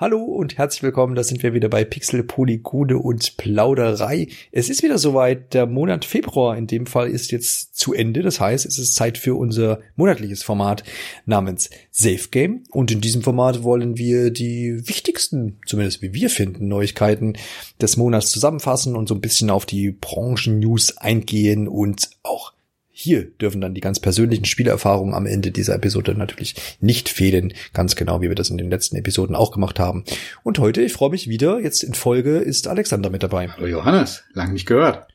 Hallo und herzlich willkommen, da sind wir wieder bei Pixel, Polygone und Plauderei. Es ist wieder soweit, der Monat Februar in dem Fall ist jetzt zu Ende. Das heißt, es ist Zeit für unser monatliches Format namens Safe Game. Und in diesem Format wollen wir die wichtigsten, zumindest wie wir finden, Neuigkeiten des Monats zusammenfassen und so ein bisschen auf die Branchen-News eingehen und auch hier dürfen dann die ganz persönlichen Spielerfahrungen am Ende dieser Episode natürlich nicht fehlen, ganz genau wie wir das in den letzten Episoden auch gemacht haben. Und heute, ich freue mich wieder, jetzt in Folge ist Alexander mit dabei. Hallo Johannes, lang nicht gehört.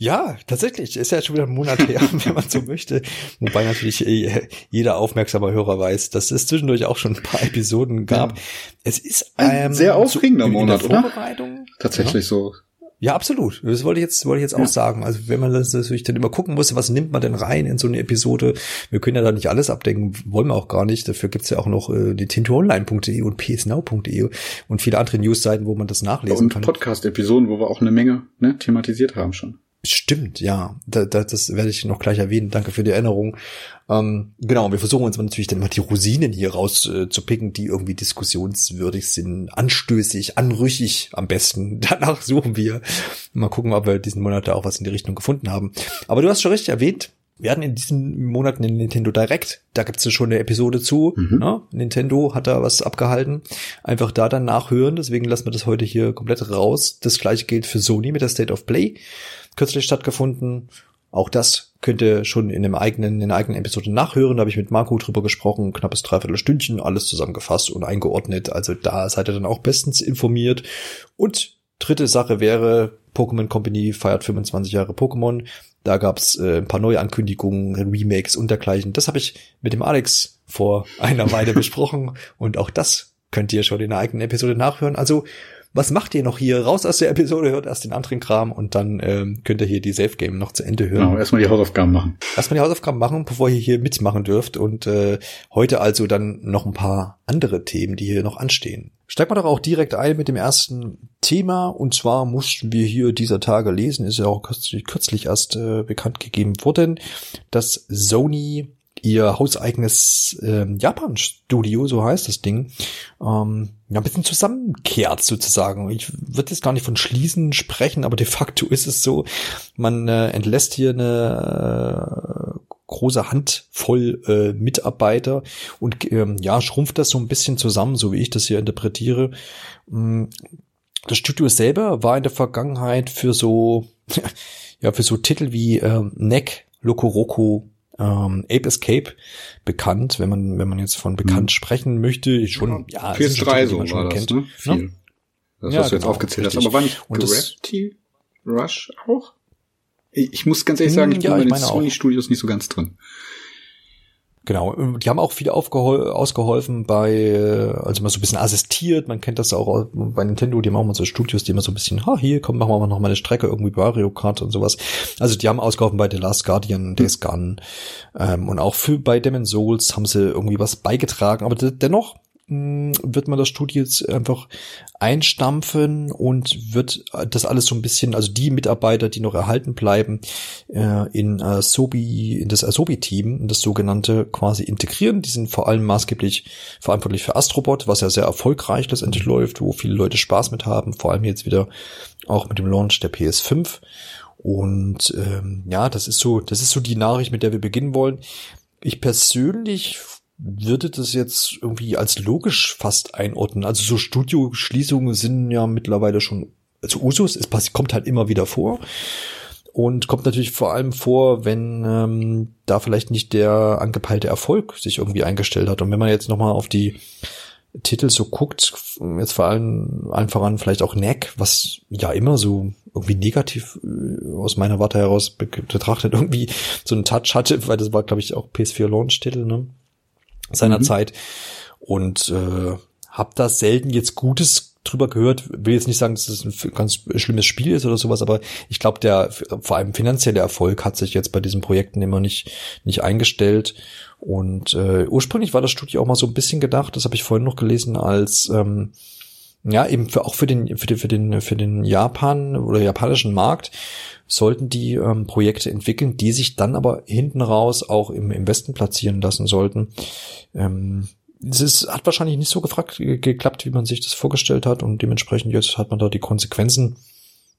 Ja, tatsächlich. Ist ja schon wieder ein Monat her, wenn man so möchte. Wobei natürlich äh, jeder aufmerksame Hörer weiß, dass es zwischendurch auch schon ein paar Episoden gab. Ja. Es ist ein ähm, sehr aufregender so Monat, oder? Tatsächlich ja. so. Ja, absolut. Das wollte ich jetzt, wollte ich jetzt auch ja. sagen. Also wenn man das natürlich dann immer gucken muss, was nimmt man denn rein in so eine Episode? Wir können ja da nicht alles abdecken, wollen wir auch gar nicht. Dafür gibt's ja auch noch äh, die tintoonline.de und psnow.de und viele andere Newsseiten, wo man das nachlesen und kann. Und Podcast-Episoden, wo wir auch eine Menge ne, thematisiert haben schon. Stimmt, ja. Da, da, das werde ich noch gleich erwähnen. Danke für die Erinnerung. Ähm, genau, wir versuchen uns natürlich dann immer die Rosinen hier rauszupicken, äh, die irgendwie diskussionswürdig sind, anstößig, anrüchig am besten. Danach suchen wir. Mal gucken, ob wir diesen Monat da auch was in die Richtung gefunden haben. Aber du hast schon richtig erwähnt, wir hatten in diesem Monat einen Nintendo Direct. Da gibt's ja schon eine Episode zu. Mhm. Ne? Nintendo hat da was abgehalten. Einfach da dann nachhören. Deswegen lassen wir das heute hier komplett raus. Das gleiche gilt für Sony mit der State of Play kürzlich stattgefunden. Auch das könnt ihr schon in dem eigenen, in der eigenen Episode nachhören. Da habe ich mit Marco drüber gesprochen, knappes Dreiviertelstündchen, alles zusammengefasst und eingeordnet. Also da seid ihr dann auch bestens informiert. Und dritte Sache wäre, Pokémon Company feiert 25 Jahre Pokémon. Da gab's äh, ein paar Neuankündigungen, Remakes und dergleichen. Das habe ich mit dem Alex vor einer Weile besprochen und auch das könnt ihr schon in der eigenen Episode nachhören. Also was macht ihr noch hier? Raus aus der Episode, hört erst den anderen Kram und dann ähm, könnt ihr hier die Safe Game noch zu Ende hören. Genau, erstmal die Hausaufgaben machen. Erstmal die Hausaufgaben machen, bevor ihr hier mitmachen dürft. Und äh, heute also dann noch ein paar andere Themen, die hier noch anstehen. Steigen wir doch auch direkt ein mit dem ersten Thema. Und zwar mussten wir hier dieser Tage lesen, ist ja auch kürzlich, kürzlich erst äh, bekannt gegeben worden, dass Sony ihr hauseigenes äh, Japan-Studio, so heißt das Ding, ähm, ja, ein bisschen zusammenkehrt sozusagen. Ich würde jetzt gar nicht von Schließen sprechen, aber de facto ist es so, man äh, entlässt hier eine äh, große Handvoll äh, Mitarbeiter und ähm, ja, schrumpft das so ein bisschen zusammen, so wie ich das hier interpretiere. Mm, das Studio selber war in der Vergangenheit für so, ja, für so Titel wie äh, Neck, Lokoroko, ähm, Ape Escape bekannt, wenn man, wenn man jetzt von bekannt hm. sprechen möchte. Schon, ja, PS3 so war das, kennt. ne? Viel. Ne? Das, ja, was du jetzt genau, aufgezählt richtig. hast. Aber war nicht Und Gravity Rush auch? Ich muss ganz ehrlich sagen, ich bin ja, bei den Sony Studios nicht so ganz drin. Genau, die haben auch viel ausgeholfen bei, äh, also mal so ein bisschen assistiert, man kennt das auch bei Nintendo, die haben auch mal so Studios, die immer so ein bisschen, ha, hier, komm, machen wir noch mal eine Strecke, irgendwie Mario Kart und sowas. Also die haben ausgeholfen bei The Last Guardian, Days Gone ähm, und auch für bei Demon's Souls haben sie irgendwie was beigetragen, aber dennoch wird man das Studio jetzt einfach einstampfen und wird das alles so ein bisschen, also die Mitarbeiter, die noch erhalten bleiben, äh, in Asobi, in das Asobi-Team, in das sogenannte quasi integrieren. Die sind vor allem maßgeblich verantwortlich für Astrobot, was ja sehr erfolgreich letztendlich läuft, wo viele Leute Spaß mit haben, vor allem jetzt wieder auch mit dem Launch der PS5. Und ähm, ja, das ist so, das ist so die Nachricht, mit der wir beginnen wollen. Ich persönlich würde das jetzt irgendwie als logisch fast einordnen. Also so Studioschließungen sind ja mittlerweile schon, also Usus, es kommt halt immer wieder vor. Und kommt natürlich vor allem vor, wenn ähm, da vielleicht nicht der angepeilte Erfolg sich irgendwie eingestellt hat. Und wenn man jetzt nochmal auf die Titel so guckt, jetzt vor allem einfach an vielleicht auch Neck, was ja immer so irgendwie negativ äh, aus meiner Warte heraus betrachtet irgendwie so einen Touch hatte, weil das war glaube ich auch PS4 Launch Titel, ne? Seiner mhm. Zeit und äh, habe da selten jetzt Gutes drüber gehört. Will jetzt nicht sagen, dass es ein ganz schlimmes Spiel ist oder sowas, aber ich glaube, der vor allem finanzielle Erfolg hat sich jetzt bei diesen Projekten immer nicht nicht eingestellt. Und äh, ursprünglich war das Studio auch mal so ein bisschen gedacht, das habe ich vorhin noch gelesen, als ähm, Ja, eben für, auch für den, für den, für den, für den Japan oder japanischen Markt sollten die ähm, Projekte entwickeln, die sich dann aber hinten raus auch im, im Westen platzieren lassen sollten. Ähm, es ist, hat wahrscheinlich nicht so gefragt, geklappt, wie man sich das vorgestellt hat und dementsprechend jetzt hat man da die Konsequenzen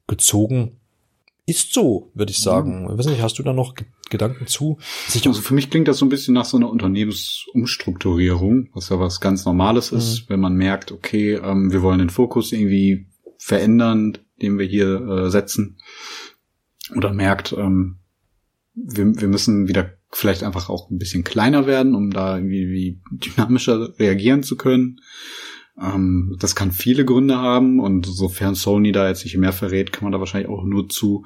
gezogen. Ist so, würde ich sagen. Mhm. Ich weiß nicht, hast du da noch Gedanken zu? also für mich klingt das so ein bisschen nach so einer Unternehmensumstrukturierung, was ja was ganz Normales ist, mhm. wenn man merkt, okay, ähm, wir wollen den Fokus irgendwie verändern, den wir hier äh, setzen. Oder merkt, ähm, wir, wir müssen wieder vielleicht einfach auch ein bisschen kleiner werden, um da irgendwie dynamischer reagieren zu können. Ähm, das kann viele Gründe haben und sofern Sony da jetzt nicht mehr verrät, kann man da wahrscheinlich auch nur zu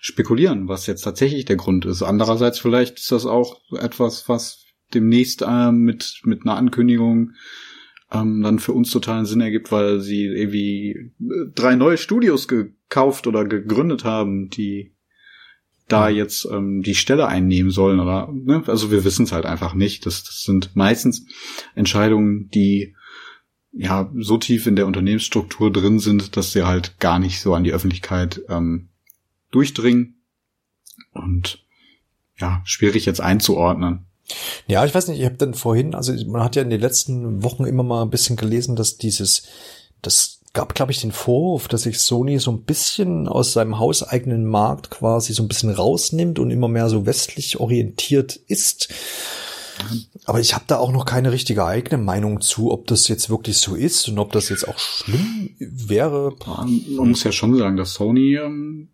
spekulieren, was jetzt tatsächlich der Grund ist. Andererseits vielleicht ist das auch etwas, was demnächst äh, mit, mit einer Ankündigung ähm, dann für uns totalen Sinn ergibt, weil sie irgendwie drei neue Studios gekauft oder gegründet haben, die da jetzt ähm, die Stelle einnehmen sollen oder ne? also wir wissen es halt einfach nicht. Das, das sind meistens Entscheidungen, die ja so tief in der Unternehmensstruktur drin sind, dass sie halt gar nicht so an die Öffentlichkeit ähm, durchdringen und ja schwierig jetzt einzuordnen. Ja, ich weiß nicht, ich habe dann vorhin, also man hat ja in den letzten Wochen immer mal ein bisschen gelesen, dass dieses, das gab, glaube ich, den Vorwurf, dass sich Sony so ein bisschen aus seinem hauseigenen Markt quasi so ein bisschen rausnimmt und immer mehr so westlich orientiert ist. Aber ich habe da auch noch keine richtige eigene Meinung zu, ob das jetzt wirklich so ist und ob das jetzt auch schlimm wäre. Man muss ja schon sagen, dass Sony ähm,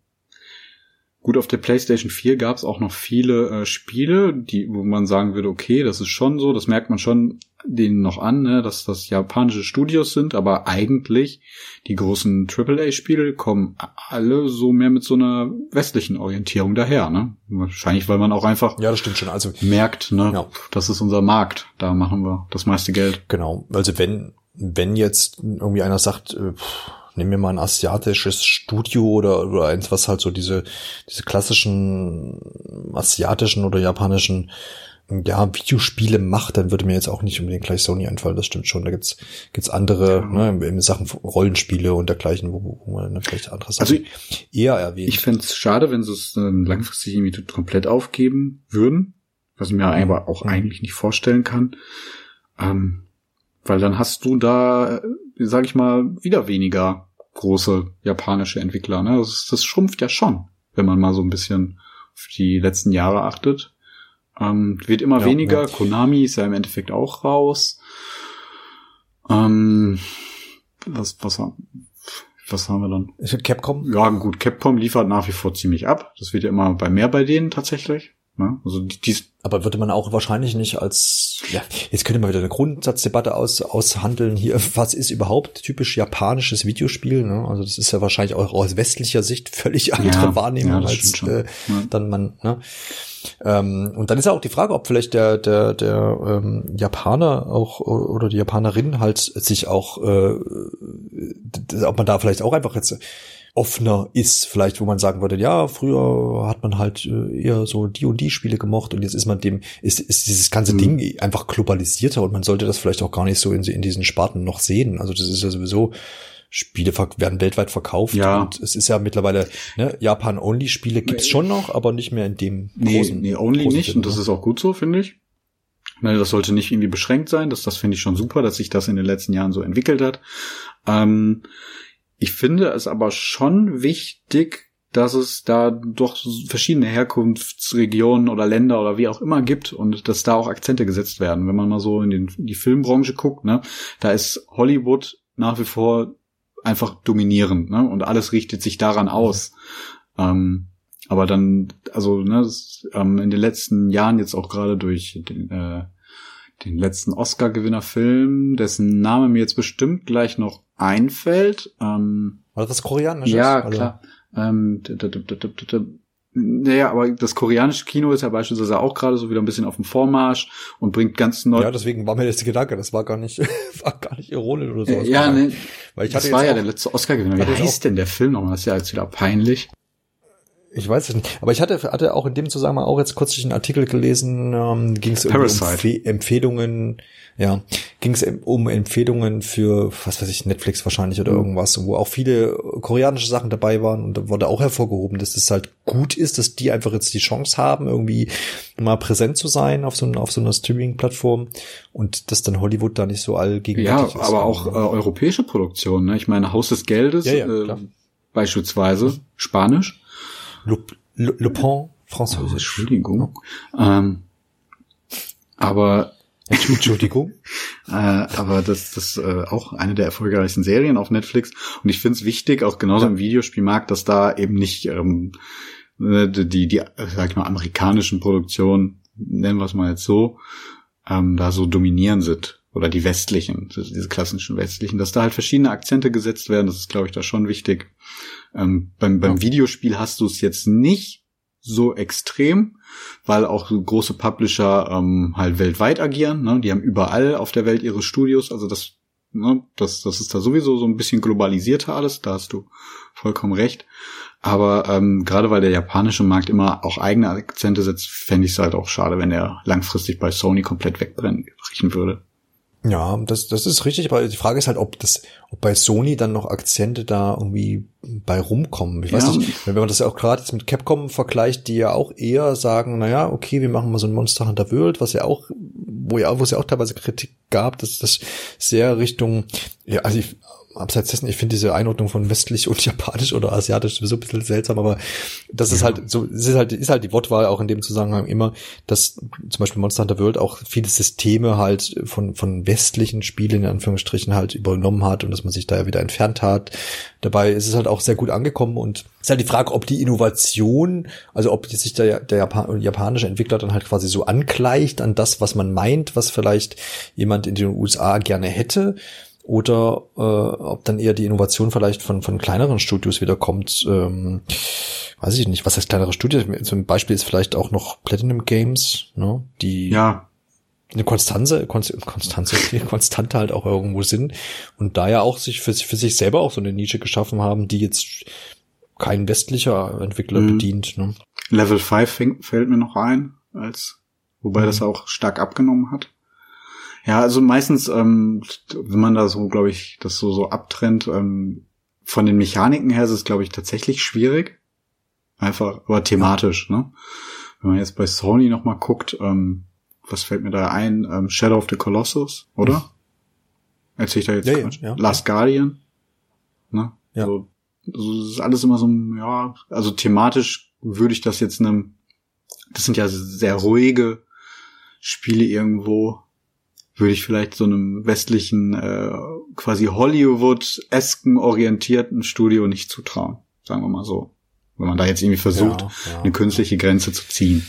Gut, auf der PlayStation 4 gab es auch noch viele äh, Spiele, die, wo man sagen würde, okay, das ist schon so, das merkt man schon denen noch an, ne, dass das japanische Studios sind, aber eigentlich die großen AAA-Spiele kommen alle so mehr mit so einer westlichen Orientierung daher, ne? Wahrscheinlich, weil man auch einfach ja, das stimmt schon. Also merkt, ne, ja. das ist unser Markt, da machen wir das meiste Geld. Genau, also wenn wenn jetzt irgendwie einer sagt, äh, pff, nehmen wir mal ein asiatisches Studio oder, oder eins, was halt so diese, diese klassischen asiatischen oder japanischen ja, Videospiele macht, dann würde mir jetzt auch nicht unbedingt gleich Sony einfallen, das stimmt schon. Da gibt's, gibt's andere, ne, in Sachen Rollenspiele und dergleichen, wo, wo man vielleicht andere Sachen also eher erwähnt. Ich fände es schade, wenn sie es langfristig irgendwie komplett aufgeben würden, was ich mir mhm. aber auch mhm. eigentlich nicht vorstellen kann. Ähm, weil dann hast du da sage ich mal, wieder weniger große japanische Entwickler. Ne? Das, das schrumpft ja schon, wenn man mal so ein bisschen auf die letzten Jahre achtet. Ähm, wird immer ja, weniger. Ja. Konami ist ja im Endeffekt auch raus. Ähm, was, was, was haben wir dann? Ist Capcom? Ja, gut, Capcom liefert nach wie vor ziemlich ab. Das wird ja immer bei mehr bei denen tatsächlich. Ne? Also die, die aber würde man auch wahrscheinlich nicht als, ja, jetzt könnte man wieder eine Grundsatzdebatte aus, aushandeln hier, was ist überhaupt typisch japanisches Videospiel? Ne? Also das ist ja wahrscheinlich auch aus westlicher Sicht völlig andere ja, Wahrnehmung ja, als äh, ja. dann man. Ne? Ähm, und dann ist ja auch die Frage, ob vielleicht der der der ähm, Japaner auch oder die Japanerin halt sich auch, äh, ob man da vielleicht auch einfach jetzt offener ist, vielleicht, wo man sagen würde, ja, früher hat man halt äh, eher so die und die Spiele gemocht und jetzt ist man dem, ist, ist dieses ganze mhm. Ding einfach globalisierter und man sollte das vielleicht auch gar nicht so in, in diesen Sparten noch sehen. Also das ist ja sowieso, Spiele werden weltweit verkauft ja. und es ist ja mittlerweile, ne, Japan-Only-Spiele gibt's schon noch, aber nicht mehr in dem nee, großen. Nee, Only großen nicht Sinn, und das ne? ist auch gut so, finde ich. Ne, das sollte nicht irgendwie beschränkt sein. Das, das finde ich schon super, dass sich das in den letzten Jahren so entwickelt hat. Ähm, ich finde es aber schon wichtig, dass es da doch verschiedene Herkunftsregionen oder Länder oder wie auch immer gibt und dass da auch Akzente gesetzt werden. Wenn man mal so in, den, in die Filmbranche guckt, ne, da ist Hollywood nach wie vor einfach dominierend, ne, und alles richtet sich daran aus. Ähm, aber dann, also, ne, ähm, in den letzten Jahren jetzt auch gerade durch den, äh, den letzten Oscar-Gewinner-Film, dessen Name mir jetzt bestimmt gleich noch einfällt. Ähm, War das koreanisch? Ja, also. klar. Ähm, naja, aber das koreanische Kino ist ja beispielsweise auch gerade so wieder ein bisschen auf dem Vormarsch und bringt ganz neu. Ja, deswegen war mir das der Gedanke, das war gar nicht, war gar nicht ironisch oder so. Äh, ja, ne, weil ich das war ja der letzte Oscar-Gewinner. Wie heißt denn der Film nochmal? Das ist ja jetzt wieder peinlich. Ich weiß es nicht. Aber ich hatte, hatte auch in dem Zusammenhang auch jetzt kürzlich einen Artikel gelesen, ähm, ging es um Empfe Empfehlungen, ja, ging es um Empfehlungen für, was weiß ich, Netflix wahrscheinlich oder mhm. irgendwas, wo auch viele koreanische Sachen dabei waren und da wurde auch hervorgehoben, dass es halt gut ist, dass die einfach jetzt die Chance haben, irgendwie mal präsent zu sein auf so, auf so einer Streaming-Plattform und dass dann Hollywood da nicht so allgegenwärtig ja, ist. Ja, aber auch äh, europäische Produktionen, ne? Ich meine, Haus des Geldes, ja, ja, äh, beispielsweise, Spanisch Le, Le, Le Pont, Französisch. Oh, Entschuldigung. Ähm, aber Entschuldigung. äh, aber das, das äh, auch eine der erfolgreichsten Serien auf Netflix. Und ich finde es wichtig, auch genauso im Videospielmarkt, dass da eben nicht ähm, ne, die, die, sag ich mal, amerikanischen Produktionen, nennen wir es mal jetzt so, ähm, da so dominieren sind. Oder die westlichen, diese klassischen westlichen, dass da halt verschiedene Akzente gesetzt werden, das ist, glaube ich, da schon wichtig. Ähm, beim, beim Videospiel hast du es jetzt nicht so extrem, weil auch große Publisher ähm, halt weltweit agieren. Ne? Die haben überall auf der Welt ihre Studios. Also das, ne, das, das ist da sowieso so ein bisschen globalisierter alles. Da hast du vollkommen recht. Aber ähm, gerade weil der japanische Markt immer auch eigene Akzente setzt, fände ich es halt auch schade, wenn er langfristig bei Sony komplett wegbrennen würde. Ja, das, das ist richtig, aber die Frage ist halt, ob das, ob bei Sony dann noch Akzente da irgendwie bei rumkommen. Ich ja. weiß nicht, wenn man das ja auch gerade jetzt mit Capcom vergleicht, die ja auch eher sagen, na ja, okay, wir machen mal so ein Monster Hunter World, was ja auch, wo ja, wo es ja auch teilweise Kritik gab, dass das sehr Richtung, ja, also ich, abseits dessen, ich finde diese Einordnung von westlich und japanisch oder asiatisch sowieso ein bisschen seltsam, aber das ist ja. halt so, es ist halt, ist halt die Wortwahl auch in dem Zusammenhang immer, dass zum Beispiel Monster Hunter World auch viele Systeme halt von, von westlichen Spielen in Anführungsstrichen halt übernommen hat und dass man sich da ja wieder entfernt hat. Dabei ist es halt auch sehr gut angekommen und ist halt die Frage, ob die Innovation, also ob sich der, der Japan, japanische Entwickler dann halt quasi so angleicht an das, was man meint, was vielleicht jemand in den USA gerne hätte oder äh, ob dann eher die Innovation vielleicht von, von kleineren Studios wieder kommt. Ähm, weiß ich nicht, was heißt kleinere Studios? Zum Beispiel ist vielleicht auch noch Platinum Games, ne? die ja. eine Konstanze, Konstanze, Konstante halt auch irgendwo sind und da ja auch sich für, für sich selber auch so eine Nische geschaffen haben, die jetzt kein westlicher Entwickler mhm. bedient. Ne? Level 5 fällt mir noch ein, als wobei mhm. das auch stark abgenommen hat. Ja, also meistens, ähm, wenn man da so, glaube ich, das so, so abtrennt, ähm, von den Mechaniken her ist es, glaube ich, tatsächlich schwierig. Einfach, aber thematisch, ne? Wenn man jetzt bei Sony nochmal guckt, ähm, was fällt mir da ein? Ähm, Shadow of the Colossus, oder? Mhm. Erzähl ich da jetzt ja, ja, ja, Last Guardian? Ne? Ja. So, also das ist alles immer so, ja, also thematisch würde ich das jetzt einem, das sind ja sehr ruhige Spiele irgendwo, würde ich vielleicht so einem westlichen, äh, quasi Hollywood-esken orientierten Studio nicht zutrauen. Sagen wir mal so. Wenn man da jetzt irgendwie versucht, ja, ja, eine künstliche Grenze zu ziehen.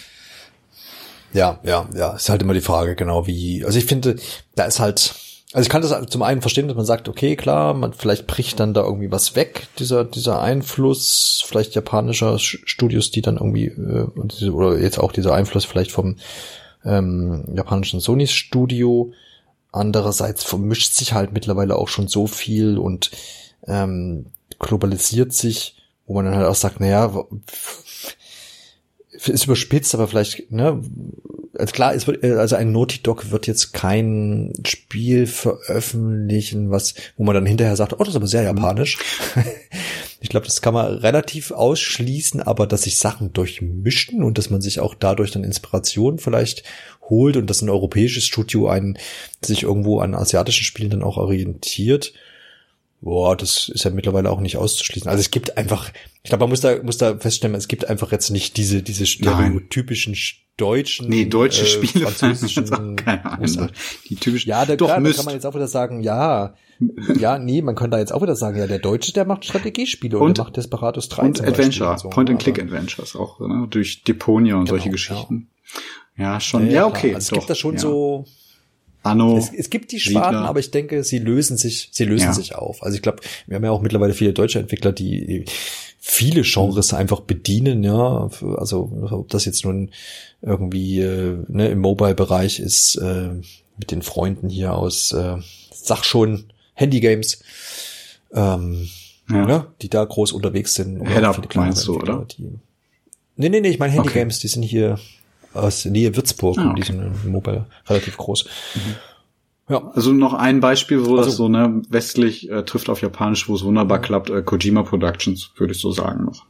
Ja, ja, ja, ist halt immer die Frage, genau wie, also ich finde, da ist halt, also ich kann das zum einen verstehen, dass man sagt, okay, klar, man vielleicht bricht dann da irgendwie was weg, dieser dieser Einfluss vielleicht japanischer Studios, die dann irgendwie äh, oder jetzt auch dieser Einfluss vielleicht vom ähm, japanischen Sony Studio. Andererseits vermischt sich halt mittlerweile auch schon so viel und ähm, globalisiert sich, wo man dann halt auch sagt, naja, ist überspitzt, aber vielleicht, ne, also klar, es wird, also ein Naughty Dog wird jetzt kein Spiel veröffentlichen, was, wo man dann hinterher sagt, oh, das ist aber sehr japanisch. Ich glaube, das kann man relativ ausschließen, aber dass sich Sachen durchmischen und dass man sich auch dadurch dann Inspiration vielleicht holt und dass ein europäisches Studio einen sich irgendwo an asiatischen Spielen dann auch orientiert, boah, das ist ja mittlerweile auch nicht auszuschließen. Also es gibt einfach, ich glaube, man muss da, muss da feststellen, es gibt einfach jetzt nicht diese, diese stereotypischen deutschen, nee, deutsche äh, Spiele, französischen, keine Ahnung, die typischen, ja, da, Doch, klar, da kann man jetzt auch wieder sagen, ja, ja, nee, man könnte da jetzt auch wieder sagen, ja, der Deutsche, der macht Strategiespiele und, und der macht Desperados 3 und Adventure, und so, Point-and-Click-Adventures auch, ne? durch Deponia und genau, solche Geschichten. Ja, ja schon, ja, ja okay. Also es gibt da schon so, Anno. Es, es gibt die Sparten, aber ich denke, sie lösen sich, sie lösen ja. sich auf. Also ich glaube, wir haben ja auch mittlerweile viele deutsche Entwickler, die viele Genres einfach bedienen, ja. Also ob das jetzt nun irgendwie äh, ne, im Mobile-Bereich ist, äh, mit den Freunden hier aus, äh, sag schon, Handygames, ähm, ja. ne, die da groß unterwegs sind. Head-Up meinst du, oder? Die, Nee, nee, nee, ich meine Handy Games, okay. die sind hier aus Nähe Würzburg ah, okay. die sind im Mobile relativ groß. Mhm. Ja. Also noch ein Beispiel, wo also, das so ne westlich äh, trifft auf Japanisch, wo es wunderbar klappt, äh, Kojima Productions, würde ich so sagen noch.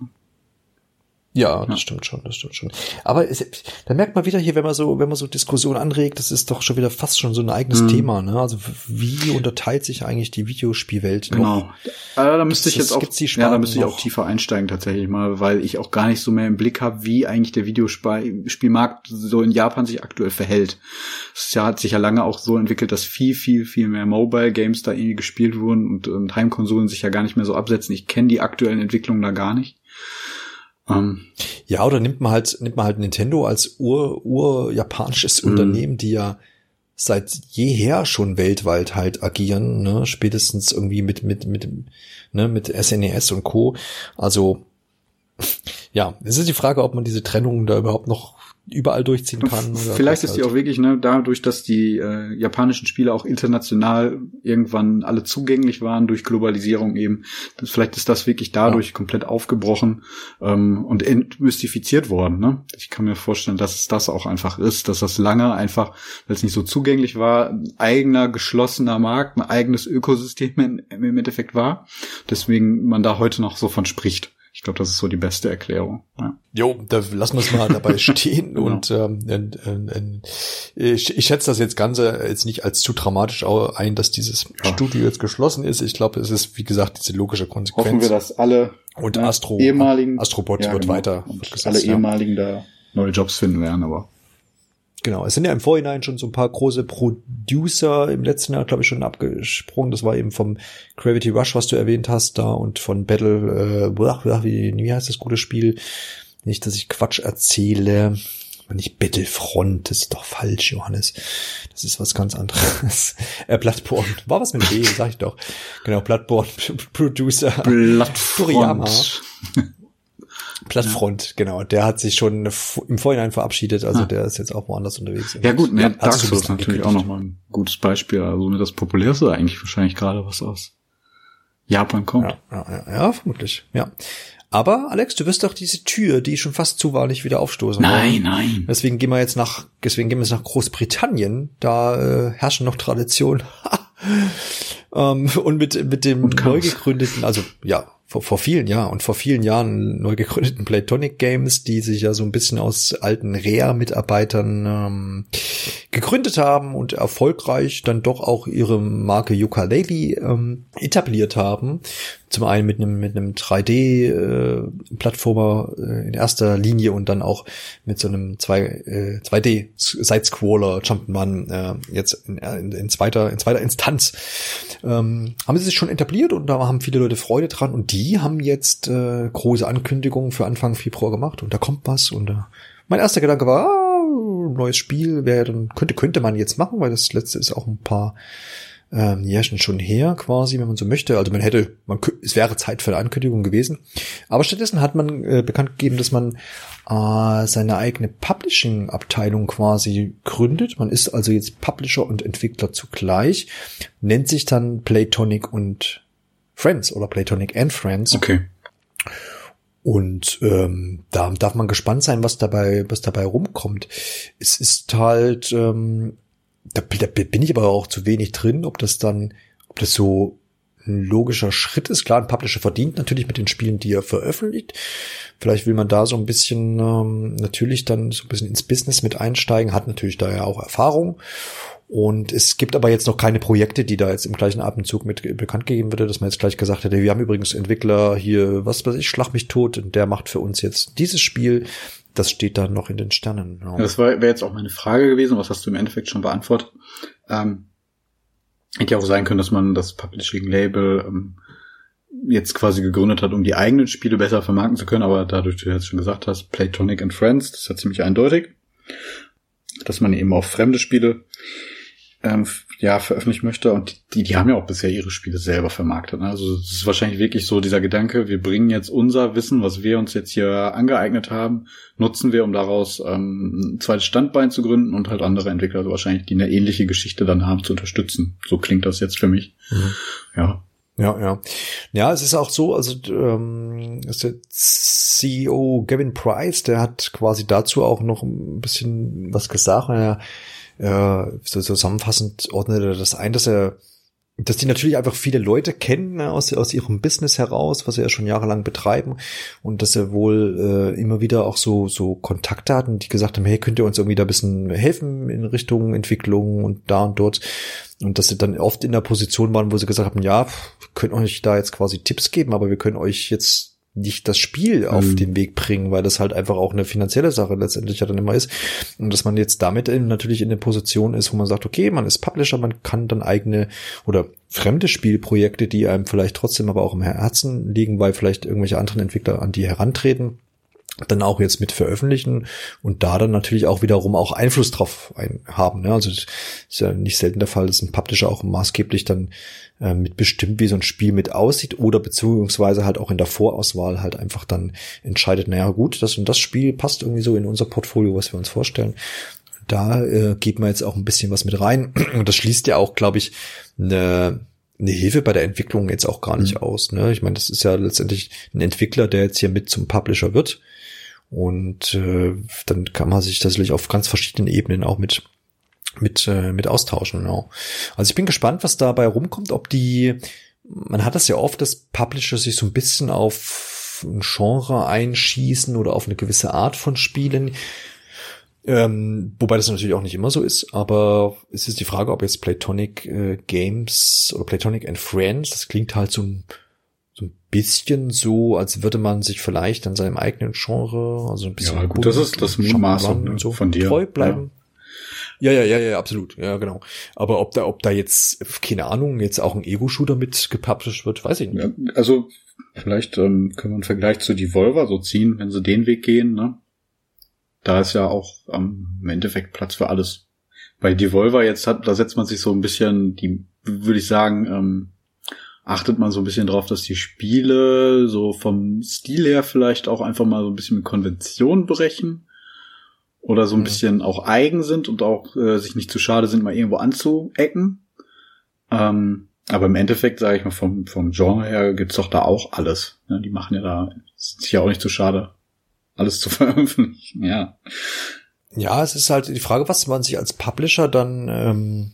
Ja, das stimmt schon, das stimmt schon. Aber es, da merkt man wieder hier, wenn man so, wenn man so Diskussion anregt, das ist doch schon wieder fast schon so ein eigenes mhm. Thema, ne? Also wie unterteilt sich eigentlich die Videospielwelt genau. noch? Genau. da müsste ich jetzt auch, ja, da müsste ich auch tiefer einsteigen tatsächlich mal, weil ich auch gar nicht so mehr im Blick habe, wie eigentlich der Videospielmarkt so in Japan sich aktuell verhält. Es ja, hat sich ja lange auch so entwickelt, dass viel, viel, viel mehr Mobile Games da irgendwie gespielt wurden und, und Heimkonsolen sich ja gar nicht mehr so absetzen. Ich kenne die aktuellen Entwicklungen da gar nicht. Ähm, ja, oder nimmt man halt, nimmt man halt Nintendo als ur, ur japanisches mhm. Unternehmen, die ja seit jeher schon weltweit halt agieren, ne, spätestens irgendwie mit, mit, mit, ne, mit SNES e und Co. Also, ja, es ist die Frage, ob man diese Trennung da überhaupt noch überall durchziehen kann. Vielleicht ist halt. die auch wirklich, ne, dadurch, dass die äh, japanischen Spiele auch international irgendwann alle zugänglich waren durch Globalisierung eben. Das, vielleicht ist das wirklich dadurch ja. komplett aufgebrochen ähm, und entmystifiziert worden. Ne? Ich kann mir vorstellen, dass es das auch einfach ist, dass das lange einfach, weil es nicht so zugänglich war, ein eigener geschlossener Markt, ein eigenes Ökosystem in, im Endeffekt war. Deswegen man da heute noch so von spricht. Ich glaube, das ist so die beste Erklärung. Ja. Jo, da lassen wir es mal dabei stehen. genau. Und ähm, äh, äh, ich, ich schätze das jetzt Ganze jetzt nicht als zu dramatisch ein, dass dieses ja. Studio jetzt geschlossen ist. Ich glaube, es ist, wie gesagt, diese logische Konsequenz. Hoffen wir, dass alle und ne, Astro, ehemaligen Astrobot ja, wird genau. weiter. Und alle ehemaligen da neue Jobs finden werden, aber Genau, es sind ja im Vorhinein schon so ein paar große Producer im letzten Jahr, glaube ich, schon abgesprungen. Das war eben vom Gravity Rush, was du erwähnt hast, da und von Battle, äh, wie, wie heißt das gute Spiel? Nicht, dass ich Quatsch erzähle. Nicht Battlefront, das ist doch falsch, Johannes. Das ist was ganz anderes. äh, Bloodborne. War was mit B, sag ich doch. Genau, Bloodborne Producer. Bloodfront. Plattfront, ja. genau. Der hat sich schon im Vorhinein verabschiedet, also ah. der ist jetzt auch woanders unterwegs. Ja gut, ne, Dark Souls ist natürlich auch nochmal ein gutes Beispiel. Also ne, das populärste eigentlich wahrscheinlich gerade, was aus Japan kommt. Ja, ja, ja, ja, vermutlich, ja. Aber Alex, du wirst doch diese Tür, die schon fast zu war, nicht wieder aufstoßen. Nein, oder? nein. Deswegen gehen wir jetzt nach, deswegen gehen wir jetzt nach Großbritannien. Da äh, herrschen noch Traditionen. ähm, und mit mit dem neu gegründeten, also ja, vor, vor vielen Jahren und vor vielen Jahren neu gegründeten Playtonic Games, die sich ja so ein bisschen aus alten Rare-Mitarbeitern ähm, gegründet haben und erfolgreich dann doch auch ihre Marke Yooka-Laylee ähm, etabliert haben. Zum einen mit einem mit einem 3D-Plattformer äh, äh, in erster Linie und dann auch mit so einem 2, äh, 2D Side-Scroller Jump'n'Run äh, jetzt in, in, in, zweiter in zweiter Instanz ähm, haben sie sich schon etabliert und da haben viele Leute Freude dran und die haben jetzt äh, große Ankündigungen für Anfang Februar gemacht und da kommt was und äh, mein erster Gedanke war, ah, neues Spiel, wäre dann könnte könnte man jetzt machen, weil das letzte ist auch ein paar ähm, Jährchen schon her, quasi, wenn man so möchte. Also man hätte, man es wäre Zeit für eine Ankündigung gewesen. Aber stattdessen hat man äh, bekannt gegeben, dass man äh, seine eigene Publishing-Abteilung quasi gründet. Man ist also jetzt Publisher und Entwickler zugleich, nennt sich dann Playtonic und Friends oder Playtonic and Friends. Okay. Und ähm, da darf man gespannt sein, was dabei, was dabei rumkommt. Es ist halt, ähm, da, da bin ich aber auch zu wenig drin, ob das dann, ob das so ein logischer Schritt ist. Klar, ein Publisher verdient natürlich mit den Spielen, die er veröffentlicht. Vielleicht will man da so ein bisschen ähm, natürlich dann so ein bisschen ins Business mit einsteigen, hat natürlich da ja auch Erfahrung. Und es gibt aber jetzt noch keine Projekte, die da jetzt im gleichen Atemzug mit bekannt gegeben würde, dass man jetzt gleich gesagt hätte, wir haben übrigens Entwickler hier, was weiß ich, Schlag mich tot, und der macht für uns jetzt dieses Spiel. Das steht da noch in den Sternen. Ja. Das wäre jetzt auch meine Frage gewesen, was hast du im Endeffekt schon beantwortet? Ähm, hätte ja auch sein können, dass man das Publishing-Label ähm, jetzt quasi gegründet hat, um die eigenen Spiele besser vermarkten zu können, aber dadurch, du jetzt schon gesagt hast, Playtonic and Friends, das ist ja ziemlich eindeutig, dass man eben auch fremde Spiele ähm, ja, veröffentlichen möchte. Und die, die haben ja auch bisher ihre Spiele selber vermarktet. Ne? Also es ist wahrscheinlich wirklich so dieser Gedanke, wir bringen jetzt unser Wissen, was wir uns jetzt hier angeeignet haben, nutzen wir, um daraus ähm, ein zweites Standbein zu gründen und halt andere Entwickler also wahrscheinlich, die eine ähnliche Geschichte dann haben, zu unterstützen. So klingt das jetzt für mich. Mhm. Ja. Ja, ja. Ja, es ist auch so, also ähm, ist der CEO Gavin Price, der hat quasi dazu auch noch ein bisschen was gesagt. Er, äh, so zusammenfassend ordnet er das ein, dass er dass die natürlich einfach viele Leute kennen ne, aus, aus ihrem Business heraus, was sie ja schon jahrelang betreiben. Und dass er wohl äh, immer wieder auch so so Kontakte hatten, die gesagt haben, hey, könnt ihr uns irgendwie da ein bisschen helfen in Richtung Entwicklung und da und dort? Und dass sie dann oft in der Position waren, wo sie gesagt haben, ja, wir können euch da jetzt quasi Tipps geben, aber wir können euch jetzt nicht das Spiel auf mhm. den Weg bringen, weil das halt einfach auch eine finanzielle Sache letztendlich ja dann immer ist. Und dass man jetzt damit eben natürlich in der Position ist, wo man sagt, okay, man ist Publisher, man kann dann eigene oder fremde Spielprojekte, die einem vielleicht trotzdem aber auch im Herzen liegen, weil vielleicht irgendwelche anderen Entwickler an die herantreten, dann auch jetzt mit veröffentlichen und da dann natürlich auch wiederum auch Einfluss drauf haben. Ne? Also ist ja nicht selten der Fall, dass ein Publisher auch maßgeblich dann äh, mitbestimmt, wie so ein Spiel mit aussieht oder beziehungsweise halt auch in der Vorauswahl halt einfach dann entscheidet, naja gut, das und das Spiel passt irgendwie so in unser Portfolio, was wir uns vorstellen. Da äh, geht man jetzt auch ein bisschen was mit rein und das schließt ja auch, glaube ich, eine eine Hilfe bei der Entwicklung jetzt auch gar nicht mhm. aus. Ne? Ich meine, das ist ja letztendlich ein Entwickler, der jetzt hier mit zum Publisher wird. Und äh, dann kann man sich das natürlich auf ganz verschiedenen Ebenen auch mit mit äh, mit austauschen. Genau. Also ich bin gespannt, was dabei rumkommt, ob die man hat das ja oft, dass Publisher sich so ein bisschen auf ein Genre einschießen oder auf eine gewisse Art von Spielen. Ähm, wobei das natürlich auch nicht immer so ist, aber es ist die Frage, ob jetzt Platonic äh, Games oder Platonic and Friends, das klingt halt so ein so ein bisschen so, als würde man sich vielleicht an seinem eigenen Genre, also ein bisschen ja, gut, das ist das Mutmaßung ne, so von dir treu bleiben. Ja. Ja. Ja, ja, ja, absolut. Ja, genau. Aber ob da, ob da jetzt, keine Ahnung, jetzt auch ein Ego-Shooter mit gepublished wird, weiß ich nicht. Ja, also, vielleicht ähm, können wir einen Vergleich zu Devolver so ziehen, wenn sie den Weg gehen, ne? Da ist ja auch ähm, im Endeffekt Platz für alles. Bei Devolver jetzt hat, da setzt man sich so ein bisschen die, würde ich sagen, ähm, achtet man so ein bisschen drauf, dass die Spiele so vom Stil her vielleicht auch einfach mal so ein bisschen mit Konvention brechen oder so ein mhm. bisschen auch eigen sind und auch äh, sich nicht zu schade sind, mal irgendwo anzuecken. Ähm, aber im Endeffekt, sage ich mal, vom, vom Genre her gibt's doch da auch alles. Ja, die machen ja da, sind sich ja auch nicht zu schade, alles zu veröffentlichen, ja. Ja, es ist halt die Frage, was man sich als Publisher dann ähm,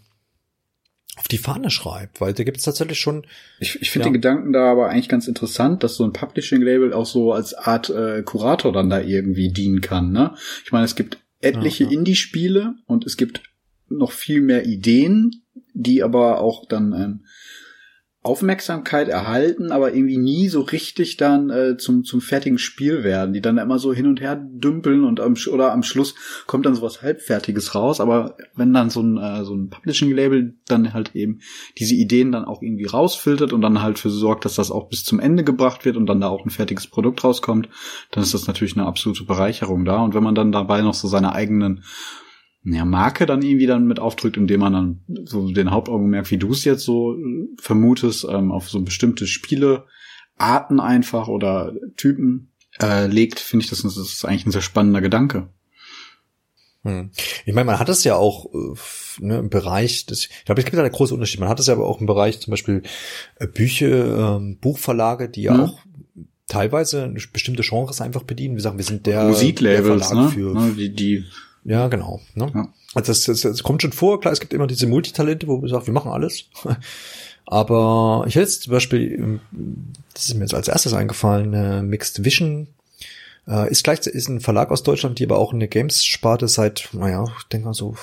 auf die Fahne schreibt, weil da gibt es tatsächlich schon. Ich, ich finde ja. den Gedanken da aber eigentlich ganz interessant, dass so ein Publishing-Label auch so als Art äh, Kurator dann da irgendwie dienen kann. Ne? Ich meine, es gibt etliche ja, ja. Indie-Spiele und es gibt noch viel mehr Ideen, die aber auch dann ähm, Aufmerksamkeit erhalten, aber irgendwie nie so richtig dann äh, zum zum fertigen Spiel werden, die dann immer so hin und her dümpeln und am oder am Schluss kommt dann sowas halbfertiges raus, aber wenn dann so ein äh, so ein Publishing Label dann halt eben diese Ideen dann auch irgendwie rausfiltert und dann halt für sorgt, dass das auch bis zum Ende gebracht wird und dann da auch ein fertiges Produkt rauskommt, dann ist das natürlich eine absolute Bereicherung da. Und wenn man dann dabei noch so seine eigenen ja, Marke dann irgendwie dann mit aufdrückt, indem man dann so den Hauptaugenmerk, wie du es jetzt so äh, vermutest, ähm, auf so bestimmte Spiele, Arten einfach oder Typen äh, legt, finde ich, das, das ist eigentlich ein sehr spannender Gedanke. Hm. Ich meine, man hat es ja auch äh, ne, im Bereich, des, ich glaube, es gibt da einen großen Unterschied. Man hat es ja aber auch im Bereich zum Beispiel äh, Bücher, ähm, Buchverlage, die ja mhm. auch teilweise bestimmte Genres einfach bedienen. Wir sagen, wir sind der, Musiklabels, der Verlag ne? für ne, die, die ja, genau. Ne? Ja. Also das, das, das kommt schon vor, klar, es gibt immer diese Multitalente, wo man sagt, wir machen alles. Aber ich hätte jetzt zum Beispiel, ähm, das ist mir jetzt als erstes eingefallen, äh, Mixed Vision äh, ist gleich ist ein Verlag aus Deutschland, die aber auch eine Games-Sparte seit, naja, ich denke mal so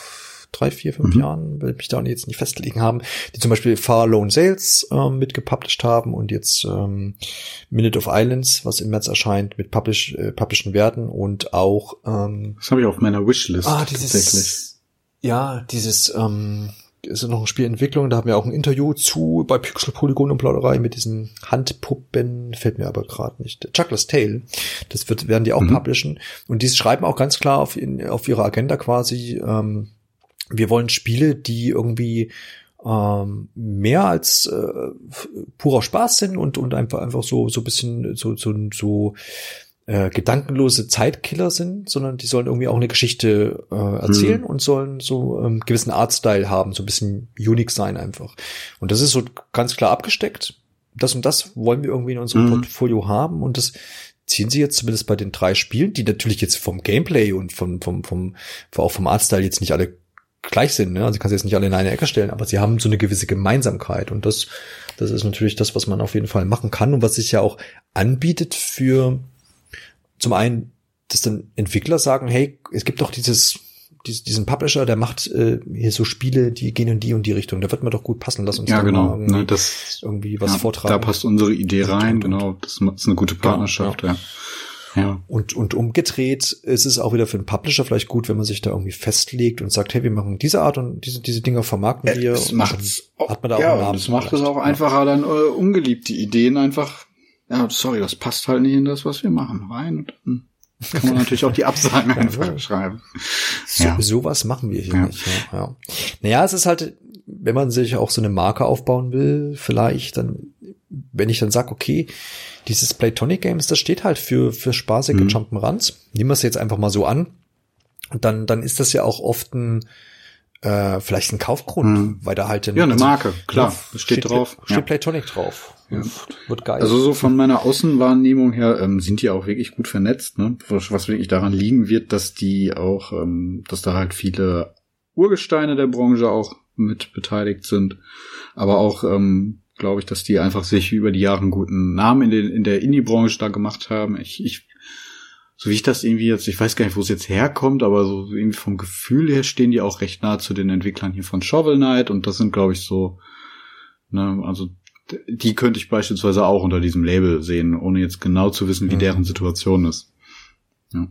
drei, vier, fünf mhm. Jahren, will mich da jetzt nicht festlegen haben, die zum Beispiel Far Lone Sales ähm, mitgepublished haben und jetzt ähm, Minute of Islands, was im März erscheint, mit publish, äh, publishen werden und auch ähm, Das habe ich auf meiner Wishlist ah, dieses, tatsächlich. Ja, dieses ähm, ist noch eine Spielentwicklung, da haben wir auch ein Interview zu bei Pixel Polygon und Plauderei mit diesen Handpuppen, fällt mir aber gerade nicht. Chuckler's Tale, das wird, werden die auch mhm. publishen. Und die schreiben auch ganz klar auf, in, auf ihre Agenda quasi, ähm, wir wollen Spiele, die irgendwie ähm, mehr als äh, purer Spaß sind und und einfach einfach so so bisschen so so so äh, gedankenlose Zeitkiller sind, sondern die sollen irgendwie auch eine Geschichte äh, erzählen mhm. und sollen so ähm, gewissen Artstyle haben, so ein bisschen unique sein einfach. Und das ist so ganz klar abgesteckt. das und das wollen wir irgendwie in unserem mhm. Portfolio haben und das ziehen sie jetzt zumindest bei den drei Spielen, die natürlich jetzt vom Gameplay und vom, vom, vom, auch vom Artstyle jetzt nicht alle gleich sind, ne? Also kannst jetzt nicht alle in eine Ecke stellen, aber sie haben so eine gewisse Gemeinsamkeit und das, das ist natürlich das, was man auf jeden Fall machen kann und was sich ja auch anbietet für zum einen, dass dann Entwickler sagen, hey, es gibt doch dieses diesen Publisher, der macht äh, hier so Spiele, die gehen in die und die Richtung. Da wird man doch gut passen. Lass uns ja, genau. mal irgendwie, das, irgendwie was ja, vortragen. Da passt unsere Idee rein, genau. Das ist eine gute Partnerschaft, genau, ja. Ja. Und, und umgedreht ist es auch wieder für einen Publisher vielleicht gut, wenn man sich da irgendwie festlegt und sagt, hey, wir machen diese Art und diese, diese Dinger vermarkten wir. Es macht hat man da ja, auch einen Namen. Das macht es auch einfacher, dann äh, ungeliebte Ideen einfach, ja, sorry, das passt halt nicht in das, was wir machen, rein und dann kann man natürlich auch die Absagen einfach schreiben. So, ja. Sowas machen wir hier ja. nicht. Ja, ja. Naja, es ist halt, wenn man sich auch so eine Marke aufbauen will, vielleicht, dann, wenn ich dann sage, okay, dieses Playtonic Games, das steht halt für, für spaßige mhm. Jump'n'Runs. Nehmen wir es jetzt einfach mal so an. Und dann, dann ist das ja auch oft ein, äh, vielleicht ein Kaufgrund, mhm. weil da halt ein, Ja, eine also, Marke, klar, steht, steht drauf. Steht ja. Playtonic drauf. Ja. Wird geil. Also so von meiner Außenwahrnehmung her ähm, sind die auch wirklich gut vernetzt, ne? Was, was wirklich daran liegen wird, dass die auch, ähm, dass da halt viele Urgesteine der Branche auch mit beteiligt sind. Aber auch, ähm, glaube ich, dass die einfach sich über die Jahre einen guten Namen in, den, in der Indie-Branche da gemacht haben. Ich, ich, so wie ich das irgendwie jetzt, ich weiß gar nicht, wo es jetzt herkommt, aber so irgendwie vom Gefühl her stehen die auch recht nah zu den Entwicklern hier von Shovel Knight und das sind, glaube ich, so, ne, also die könnte ich beispielsweise auch unter diesem Label sehen, ohne jetzt genau zu wissen, wie mhm. deren Situation ist. Ja.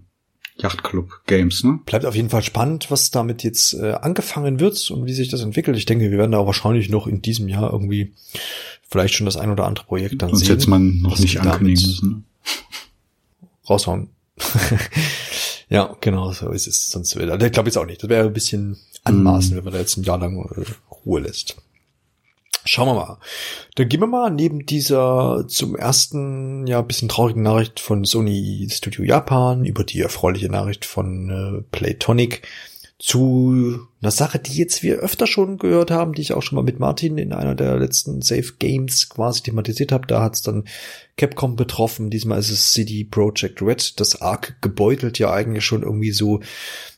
Yachtclub Games, ne? Bleibt auf jeden Fall spannend, was damit jetzt äh, angefangen wird und wie sich das entwickelt. Ich denke, wir werden da wahrscheinlich noch in diesem Jahr irgendwie vielleicht schon das ein oder andere Projekt dann Uns sehen. jetzt man noch nicht ankündigen müssen. Ne? Raushauen. ja, genau, so ist es. Sonst wäre, ich glaube jetzt auch nicht. Das wäre ein bisschen anmaßen, mm. wenn man da jetzt ein Jahr lang äh, Ruhe lässt. Schauen wir mal. Dann gehen wir mal neben dieser zum ersten, ja, bisschen traurigen Nachricht von Sony Studio Japan über die erfreuliche Nachricht von äh, Playtonic zu einer Sache, die jetzt wir öfter schon gehört haben, die ich auch schon mal mit Martin in einer der letzten Safe Games quasi thematisiert habe. Da hat es dann Capcom betroffen. Diesmal ist es CD Projekt Red, das arg gebeutelt ja eigentlich schon irgendwie so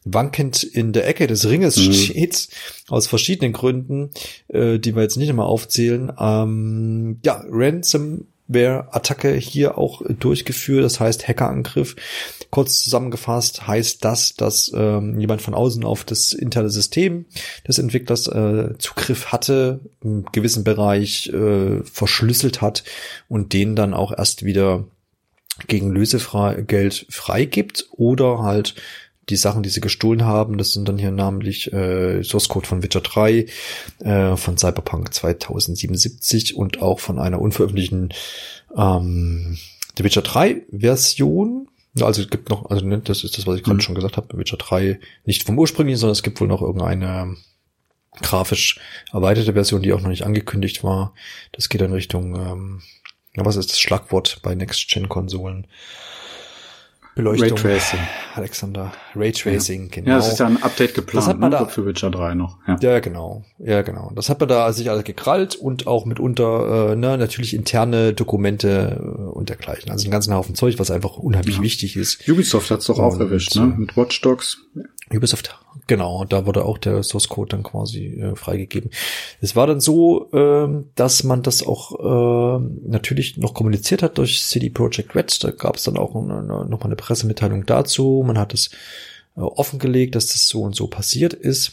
wankend in der Ecke des Ringes mhm. steht, aus verschiedenen Gründen, äh, die wir jetzt nicht einmal aufzählen. Ähm, ja, Ransom Ransomware-Attacke hier auch durchgeführt, das heißt Hackerangriff. Kurz zusammengefasst heißt das, dass ähm, jemand von außen auf das interne System des Entwicklers äh, Zugriff hatte, im gewissen Bereich äh, verschlüsselt hat und den dann auch erst wieder gegen Lösegeld freigibt oder halt die Sachen, die sie gestohlen haben, das sind dann hier namentlich äh, Source Code von Witcher 3, äh, von Cyberpunk 2077 und auch von einer unveröffentlichten ähm, The Witcher 3 Version. Also es gibt noch, also ne, das ist das, was ich gerade mhm. schon gesagt habe, Witcher 3 nicht vom ursprünglichen, sondern es gibt wohl noch irgendeine grafisch erweiterte Version, die auch noch nicht angekündigt war. Das geht in Richtung, ähm, ja, was ist das Schlagwort bei Next-Gen-Konsolen? Beleuchtung. Raytracing. Alexander. Raytracing, ja. genau. Ja, es ist ja ein Update geplant das hat man ne? da, für Witcher 3 noch. Ja. ja, genau. Ja, genau. Das hat man da sich alles gekrallt und auch mitunter äh, ne, natürlich interne Dokumente äh, und dergleichen. Also einen ganzen Haufen Zeug, was einfach unheimlich ja. wichtig ist. Ubisoft hat's doch auch erwischt, ne? Mit Watch Dogs. Ubisoft, genau, da wurde auch der Source Code dann quasi äh, freigegeben. Es war dann so, äh, dass man das auch äh, natürlich noch kommuniziert hat durch CD Projekt Red. Da gab es dann auch eine, noch mal eine Pressemitteilung dazu. Man hat es äh, offengelegt, dass das so und so passiert ist.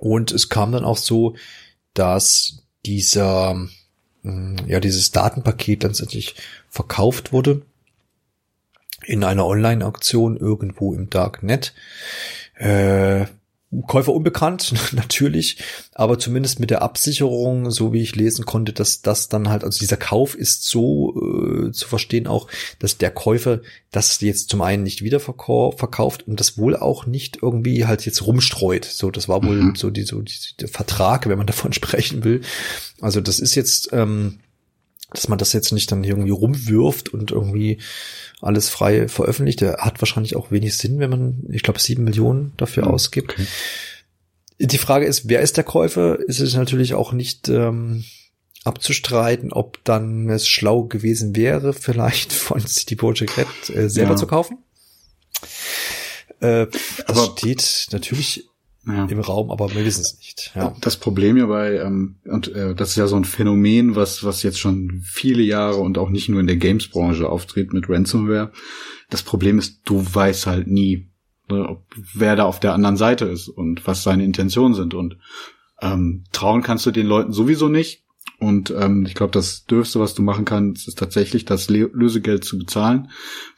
Und es kam dann auch so, dass dieser, mh, hm, ja, dieses Datenpaket dann tatsächlich verkauft wurde in einer Online-Auktion irgendwo im Darknet. Äh, Käufer unbekannt, natürlich, aber zumindest mit der Absicherung, so wie ich lesen konnte, dass das dann halt, also dieser Kauf ist so äh, zu verstehen auch, dass der Käufer das jetzt zum einen nicht wieder verkauft und das wohl auch nicht irgendwie halt jetzt rumstreut. So, das war wohl mhm. so, die, so die, der Vertrag, wenn man davon sprechen will. Also das ist jetzt, ähm, dass man das jetzt nicht dann irgendwie rumwirft und irgendwie alles frei veröffentlicht. Der hat wahrscheinlich auch wenig Sinn, wenn man, ich glaube, sieben Millionen dafür ausgibt. Okay. Die Frage ist, wer ist der Käufer? Ist es natürlich auch nicht ähm, abzustreiten, ob dann es schlau gewesen wäre, vielleicht von City Project Red äh, selber ja. zu kaufen. Äh, das aber steht natürlich ja. im Raum, aber wir wissen es nicht. Ja. Das Problem ja bei, ähm, und äh, das ist ja so ein Phänomen, was, was jetzt schon viele Jahre und auch nicht nur in der Games-Branche auftritt mit Ransomware. Das Problem ist, du weißt halt nie, ne, wer da auf der anderen Seite ist und was seine Intentionen sind. Und ähm, trauen kannst du den Leuten sowieso nicht. Und ähm, ich glaube, das Dürfste, was du machen kannst, ist tatsächlich das Lösegeld zu bezahlen,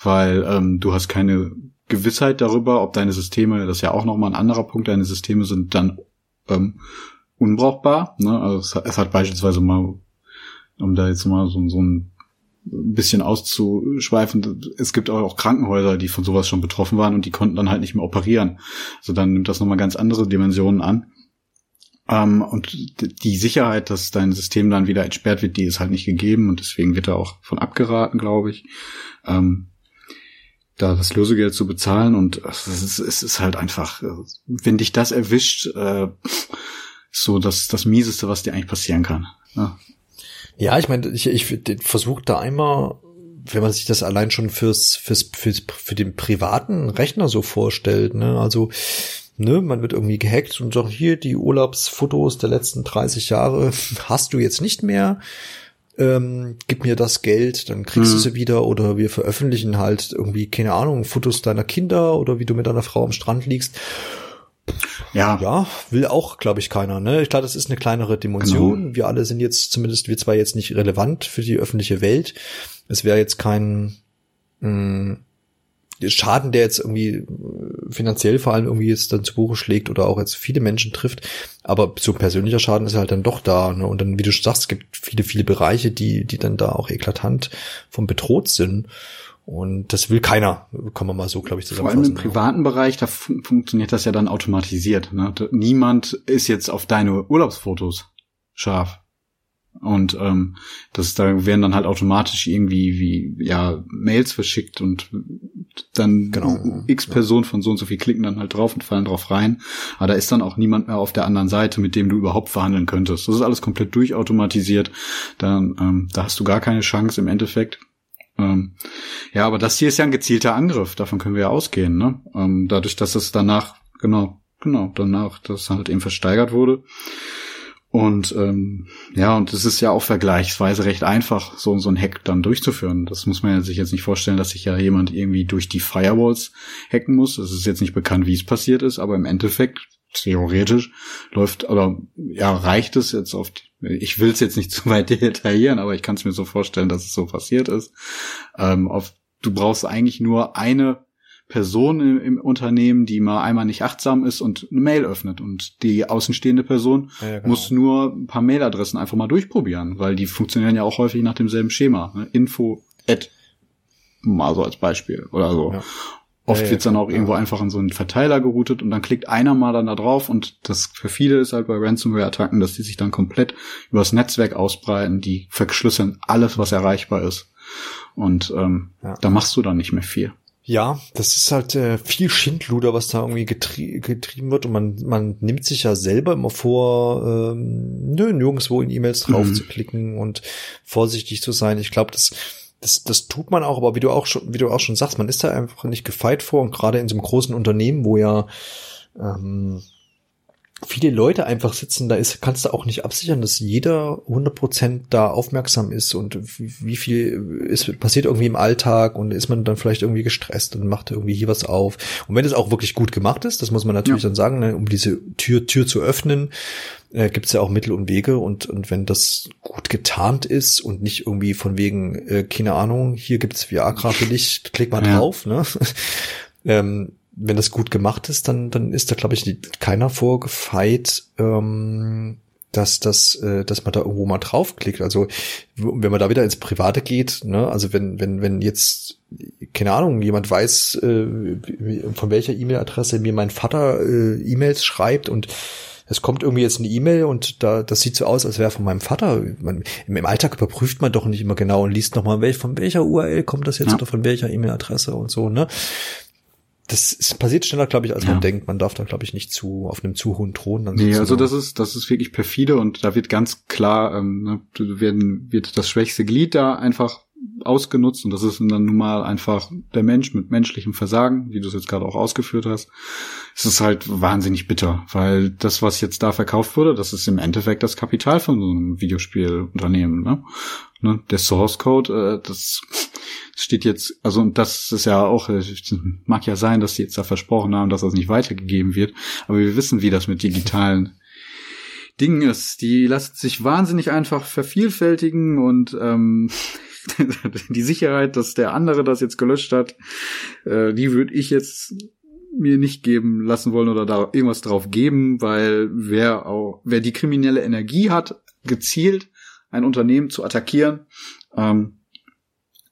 weil ähm, du hast keine Gewissheit darüber, ob deine Systeme, das ist ja auch nochmal ein anderer Punkt, deine Systeme sind dann ähm, unbrauchbar. Ne? Also es es hat beispielsweise mal, um da jetzt mal so, so ein bisschen auszuschweifen, es gibt auch Krankenhäuser, die von sowas schon betroffen waren und die konnten dann halt nicht mehr operieren. Also dann nimmt das nochmal ganz andere Dimensionen an. Ähm, und die Sicherheit, dass dein System dann wieder entsperrt wird, die ist halt nicht gegeben und deswegen wird da auch von abgeraten, glaube ich. Ähm, da das Lösegeld zu bezahlen und es ist, halt einfach, wenn dich das erwischt, äh, so das, das Mieseste, was dir eigentlich passieren kann. Ja, ja ich meine, ich, ich versuche da einmal, wenn man sich das allein schon fürs, fürs, fürs, für den privaten Rechner so vorstellt, ne, also ne, man wird irgendwie gehackt und sagt, hier, die Urlaubsfotos der letzten 30 Jahre hast du jetzt nicht mehr. Ähm, gib mir das Geld, dann kriegst mhm. du sie wieder oder wir veröffentlichen halt irgendwie, keine Ahnung, Fotos deiner Kinder oder wie du mit deiner Frau am Strand liegst. Ja. Ja, will auch, glaube ich, keiner. Ne? Ich glaube, das ist eine kleinere Dimension. Genau. Wir alle sind jetzt, zumindest wir zwar jetzt nicht relevant für die öffentliche Welt. Es wäre jetzt kein mh, mm, Schaden, der jetzt irgendwie äh, finanziell vor allem irgendwie jetzt dann zu Buche schlägt oder auch jetzt viele Menschen trifft. Aber so persönlicher Schaden ist halt dann doch da. Ne? Und dann, wie du schon sagst, es gibt viele, viele Bereiche, die, die dann da auch eklatant vom bedroht sind. Und das will keiner, kann man mal so, glaube ich, zusammenfassen. Vor allem im privaten Bereich, da fun funktioniert das ja dann automatisiert. Ne? Niemand ist jetzt auf deine Urlaubsfotos scharf. Und ähm, das da werden dann halt automatisch irgendwie wie ja Mails verschickt und dann genau. x Personen von so und so viel klicken dann halt drauf und fallen drauf rein. Aber da ist dann auch niemand mehr auf der anderen Seite, mit dem du überhaupt verhandeln könntest. Das ist alles komplett durchautomatisiert. Dann ähm, da hast du gar keine Chance im Endeffekt. Ähm, ja, aber das hier ist ja ein gezielter Angriff. Davon können wir ja ausgehen. Ne? Ähm, dadurch, dass es danach genau genau danach das halt eben versteigert wurde. Und ähm, ja, und es ist ja auch vergleichsweise recht einfach, so, so ein Hack dann durchzuführen. Das muss man sich jetzt nicht vorstellen, dass sich ja jemand irgendwie durch die Firewalls hacken muss. Es ist jetzt nicht bekannt, wie es passiert ist, aber im Endeffekt, theoretisch, läuft, oder ja, reicht es jetzt auf die, ich will es jetzt nicht zu weit detaillieren, aber ich kann es mir so vorstellen, dass es so passiert ist. Ähm, auf, du brauchst eigentlich nur eine Person im, im, Unternehmen, die mal einmal nicht achtsam ist und eine Mail öffnet. Und die außenstehende Person ja, genau. muss nur ein paar Mailadressen einfach mal durchprobieren, weil die funktionieren ja auch häufig nach demselben Schema. Ne? Info at mal so als Beispiel oder so. Ja. Oft ja, wird's dann auch irgendwo einfach in so einen Verteiler geroutet und dann klickt einer mal dann da drauf und das für viele ist halt bei Ransomware-Attacken, dass die sich dann komplett übers Netzwerk ausbreiten, die verschlüsseln alles, was erreichbar ist. Und ähm, da machst du dann nicht mehr viel. Ja, das ist halt äh, viel Schindluder, was da irgendwie getrie getrieben wird und man, man nimmt sich ja selber immer vor, ähm, nö, nirgendwo in E-Mails drauf mhm. zu klicken und vorsichtig zu sein. Ich glaube, das, das, das tut man auch, aber wie du auch schon, wie du auch schon sagst, man ist da einfach nicht gefeit vor und gerade in so einem großen Unternehmen, wo ja ähm, viele Leute einfach sitzen, da ist, kannst du auch nicht absichern, dass jeder 100% da aufmerksam ist und wie viel ist, passiert irgendwie im Alltag und ist man dann vielleicht irgendwie gestresst und macht irgendwie hier was auf. Und wenn es auch wirklich gut gemacht ist, das muss man natürlich ja. dann sagen, ne, um diese Tür, Tür zu öffnen, äh, gibt es ja auch Mittel und Wege und, und wenn das gut getarnt ist und nicht irgendwie von wegen, äh, keine Ahnung, hier gibt's Viagra für dich, klick mal ja. drauf, ne? ähm, wenn das gut gemacht ist, dann, dann ist da, glaube ich, keiner vorgefeit, ähm, dass das, äh, dass man da irgendwo mal draufklickt. Also wenn man da wieder ins Private geht, ne, also wenn, wenn, wenn jetzt, keine Ahnung, jemand weiß, äh, von welcher E-Mail-Adresse mir mein Vater äh, E-Mails schreibt und es kommt irgendwie jetzt eine E-Mail und da, das sieht so aus, als wäre von meinem Vater. Man, im, Alltag überprüft man doch nicht immer genau und liest nochmal, welch, von welcher URL kommt das jetzt ja. oder von welcher E-Mail-Adresse und so, ne? Das ist, passiert schneller, glaube ich, als ja. man denkt. Man darf da, glaube ich, nicht zu auf einem zu hohen Thron dann Nee, also das ist, das ist wirklich perfide und da wird ganz klar, ähm, ne, werden, wird das schwächste Glied da einfach ausgenutzt und das ist dann nun mal einfach der Mensch mit menschlichem Versagen, wie du es jetzt gerade auch ausgeführt hast. Es ist halt wahnsinnig bitter, weil das, was jetzt da verkauft wurde, das ist im Endeffekt das Kapital von so einem Videospielunternehmen. Ne? Ne? Der Source Code, äh, das steht jetzt, also und das ist ja auch, äh, mag ja sein, dass sie jetzt da versprochen haben, dass das nicht weitergegeben wird, aber wir wissen, wie das mit digitalen Dingen ist. Die lassen sich wahnsinnig einfach vervielfältigen und ähm, die Sicherheit, dass der andere das jetzt gelöscht hat, äh, die würde ich jetzt mir nicht geben lassen wollen oder da irgendwas drauf geben, weil wer auch, wer die kriminelle Energie hat, gezielt ein Unternehmen zu attackieren, ähm,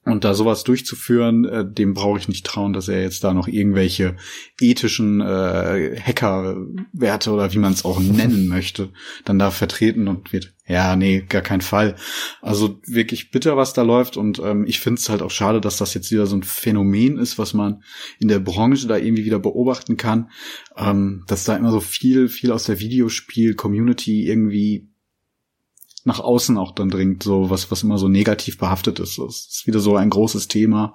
und da sowas durchzuführen, äh, dem brauche ich nicht trauen, dass er jetzt da noch irgendwelche ethischen äh, Hackerwerte oder wie man es auch nennen möchte, dann da vertreten und wird. Ja, nee, gar kein Fall. Also wirklich bitter, was da läuft. Und ähm, ich finde es halt auch schade, dass das jetzt wieder so ein Phänomen ist, was man in der Branche da irgendwie wieder beobachten kann, ähm, dass da immer so viel, viel aus der Videospiel-Community irgendwie nach außen auch dann dringt, so was, was immer so negativ behaftet ist. Das ist wieder so ein großes Thema.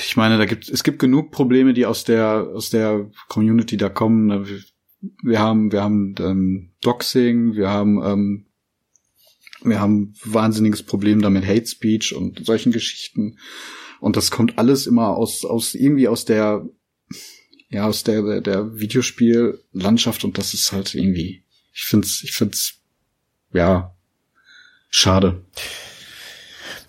Ich meine, da gibt es gibt genug Probleme, die aus der aus der Community da kommen. Wir haben wir haben ähm, Doxing, wir haben ähm, wir haben wahnsinniges Problem damit Hate Speech und solchen Geschichten. Und das kommt alles immer aus aus irgendwie aus der ja aus der der, der Videospiellandschaft und das ist halt irgendwie ich find's ich find's ja, schade.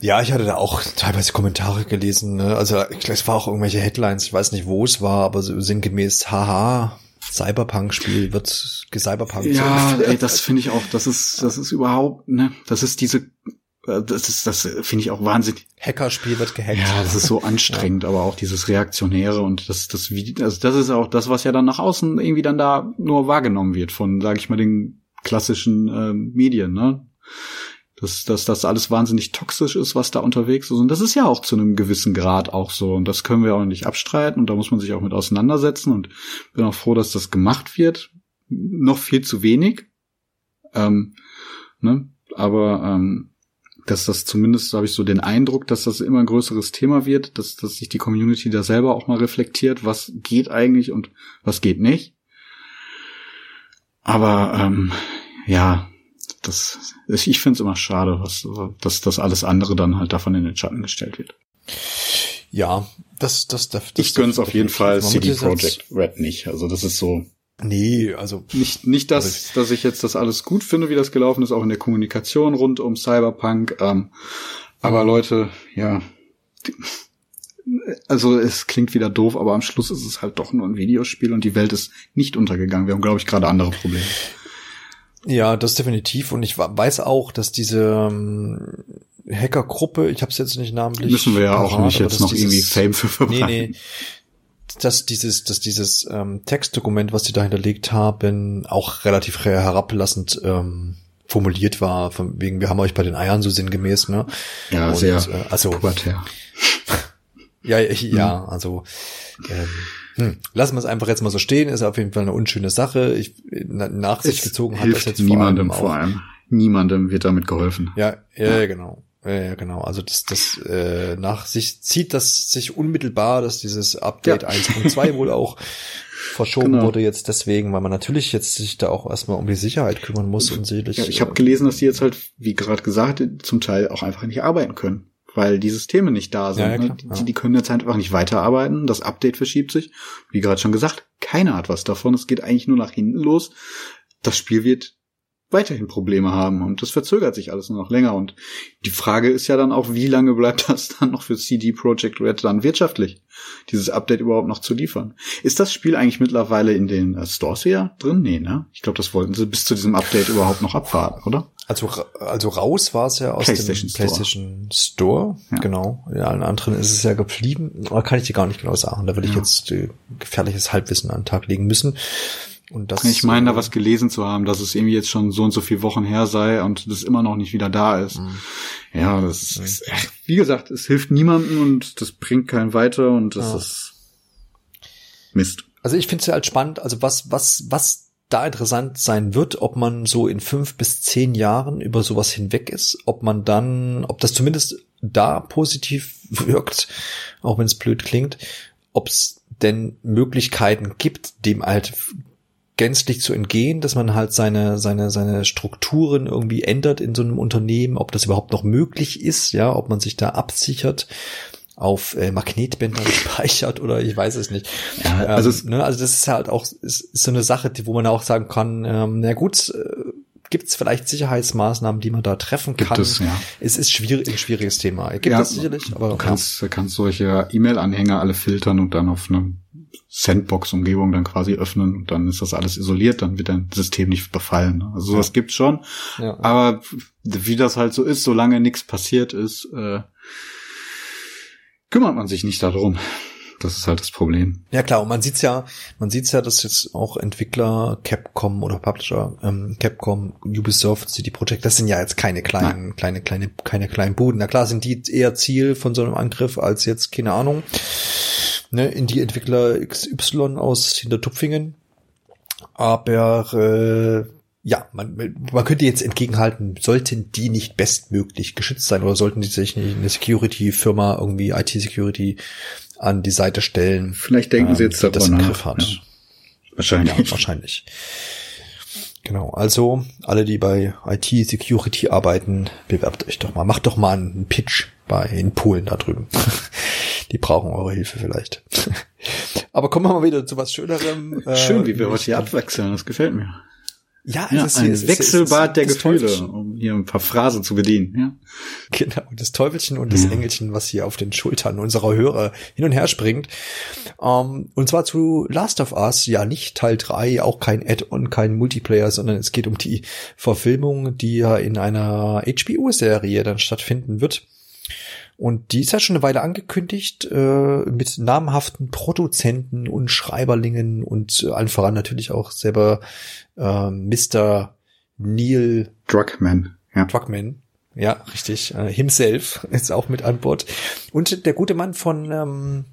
Ja, ich hatte da auch teilweise Kommentare gelesen. Ne? Also es war auch irgendwelche Headlines, ich weiß nicht, wo es war, aber so sinngemäß, haha, Cyberpunk-Spiel wird gecyberpunk. Ja, ey, das finde ich auch, das ist, das ist überhaupt, ne, das ist diese, äh, das ist, das finde ich auch wahnsinnig. Hackerspiel wird gehackt. Ja, das ist so anstrengend, ja. aber auch dieses Reaktionäre und das, das, also das ist auch das, was ja dann nach außen irgendwie dann da nur wahrgenommen wird von, sage ich mal, den klassischen äh, Medien, ne? Dass, dass das alles wahnsinnig toxisch ist, was da unterwegs ist. Und das ist ja auch zu einem gewissen Grad auch so. Und das können wir auch nicht abstreiten. Und da muss man sich auch mit auseinandersetzen. Und bin auch froh, dass das gemacht wird. Noch viel zu wenig. Ähm, ne? Aber ähm, dass das zumindest, habe ich so den Eindruck, dass das immer ein größeres Thema wird, dass, dass sich die Community da selber auch mal reflektiert, was geht eigentlich und was geht nicht. Aber ähm, ja, das, ich finde es immer schade, was, dass das alles andere dann halt davon in den Schatten gestellt wird. Ja, das, das, das, das ich gönn's auf jeden Fall CD Projekt Red nicht. Also das ist so. Nee, also nicht nicht das, dass ich jetzt das alles gut finde, wie das gelaufen ist, auch in der Kommunikation rund um Cyberpunk. Ähm, aber Leute, ja, also es klingt wieder doof, aber am Schluss ist es halt doch nur ein Videospiel und die Welt ist nicht untergegangen. Wir haben, glaube ich, gerade andere Probleme. Ja, das definitiv. Und ich weiß auch, dass diese ähm, Hackergruppe, ich habe es jetzt nicht namentlich. Müssen wir ja parat, auch nicht jetzt noch dieses, irgendwie Fame für verbreiten. Nee, nee. Dass dieses, dass dieses ähm, Textdokument, was sie da hinterlegt haben, auch relativ herablassend ähm, formuliert war, von wegen, wir haben euch bei den Eiern so sinngemäß, ne? Ja, Und, sehr äh, also, pubertär. Ja, ich, ja, mhm. also ähm, hm, lassen wir es einfach jetzt mal so stehen. Ist auf jeden Fall eine unschöne Sache. Ich nach sich gezogen hat das jetzt niemandem vor allem, vor allem. Niemandem wird damit geholfen. Ja, ja, ja. genau. Ja, genau. Also das, das äh, nach sich zieht das sich unmittelbar, dass dieses Update ja. 1.2 wohl auch verschoben genau. wurde jetzt deswegen, weil man natürlich jetzt sich da auch erstmal um die Sicherheit kümmern muss und sicherlich. Ja, ich habe gelesen, dass die jetzt halt, wie gerade gesagt, zum Teil auch einfach nicht arbeiten können weil die Systeme nicht da sind. Ja, ja, ne? die, die, können jetzt einfach nicht weiterarbeiten. Das Update verschiebt sich. Wie gerade schon gesagt, keiner hat was davon. Es geht eigentlich nur nach hinten los. Das Spiel wird weiterhin Probleme haben und das verzögert sich alles nur noch länger und die Frage ist ja dann auch, wie lange bleibt das dann noch für CD Projekt Red dann wirtschaftlich, dieses Update überhaupt noch zu liefern? Ist das Spiel eigentlich mittlerweile in den äh, Stores hier drin? Nee, ne? Ich glaube, das wollten sie bis zu diesem Update überhaupt noch abwarten, oder? Also, also raus war es ja aus PlayStation dem Store. PlayStation Store, ja. genau. In allen anderen ist es ja geblieben. Da kann ich dir gar nicht genau sagen. Da würde ich ja. jetzt äh, gefährliches Halbwissen an den Tag legen müssen. Und das, ich meine, da äh, was gelesen zu haben, dass es irgendwie jetzt schon so und so viele Wochen her sei und das immer noch nicht wieder da ist. Mhm. Ja, das mhm. ist, wie gesagt, es hilft niemandem und das bringt keinen weiter und das ja. ist Mist. Also ich finde es ja halt spannend, also was, was, was da interessant sein wird, ob man so in fünf bis zehn Jahren über sowas hinweg ist, ob man dann, ob das zumindest da positiv wirkt, auch wenn es blöd klingt, ob es denn Möglichkeiten gibt, dem halt gänzlich zu entgehen, dass man halt seine, seine, seine Strukturen irgendwie ändert in so einem Unternehmen, ob das überhaupt noch möglich ist, ja, ob man sich da absichert auf äh, Magnetbändern speichert oder ich weiß es nicht. Ja, also, ähm, ne, also das ist halt auch ist, ist so eine Sache, die, wo man auch sagen kann, ähm, na gut, äh, gibt es vielleicht Sicherheitsmaßnahmen, die man da treffen kann. Gibt es, ja. es ist schwierig, ein schwieriges Thema. Gibt ja, es sicherlich, aber du kannst, ja. kannst solche E-Mail-Anhänger alle filtern und dann auf eine Sandbox-Umgebung dann quasi öffnen und dann ist das alles isoliert, dann wird dein System nicht befallen. Also sowas ja. gibt's schon. Ja. Aber wie das halt so ist, solange nichts passiert ist, äh, kümmert man sich nicht darum. Das ist halt das Problem. Ja klar, und man sieht's ja, man sieht's ja, dass jetzt auch Entwickler, Capcom oder Publisher, ähm, Capcom, Ubisoft, CD Projekt, das sind ja jetzt keine kleinen, Nein. kleine, kleine, keine kleinen Buden. Na klar sind die eher Ziel von so einem Angriff als jetzt, keine Ahnung, ne, in die Entwickler XY aus Hintertupfingen. Aber äh, ja, man, man könnte jetzt entgegenhalten, sollten die nicht bestmöglich geschützt sein oder sollten die sich nicht eine Security-Firma, irgendwie IT-Security an die Seite stellen. Vielleicht denken ähm, sie jetzt das im Griff hat. Ja. Wahrscheinlich. Ja, wahrscheinlich. Genau, also alle, die bei IT-Security arbeiten, bewerbt euch doch mal. Macht doch mal einen Pitch bei in Polen da drüben. die brauchen eure Hilfe vielleicht. Aber kommen wir mal wieder zu was Schönerem. Schön, wie wir äh, heute hier abwechseln, das gefällt mir. Ja, ja es ist ein Wechselbad der Gefühle, um hier ein paar Phrasen zu bedienen. Ja. Genau, das Teufelchen und das ja. Engelchen, was hier auf den Schultern unserer Hörer hin und her springt. Um, ähm, und zwar zu Last of Us, ja nicht Teil 3, auch kein Add-on, kein Multiplayer, sondern es geht um die Verfilmung, die ja in einer HBO-Serie dann stattfinden wird. Und die ist ja schon eine Weile angekündigt, äh, mit namhaften Produzenten und Schreiberlingen und äh, allen voran natürlich auch selber äh, Mr. Neil Druckmann. Ja. Druckmann. Ja, richtig. Äh, himself ist auch mit an Bord. Und der gute Mann von ähm,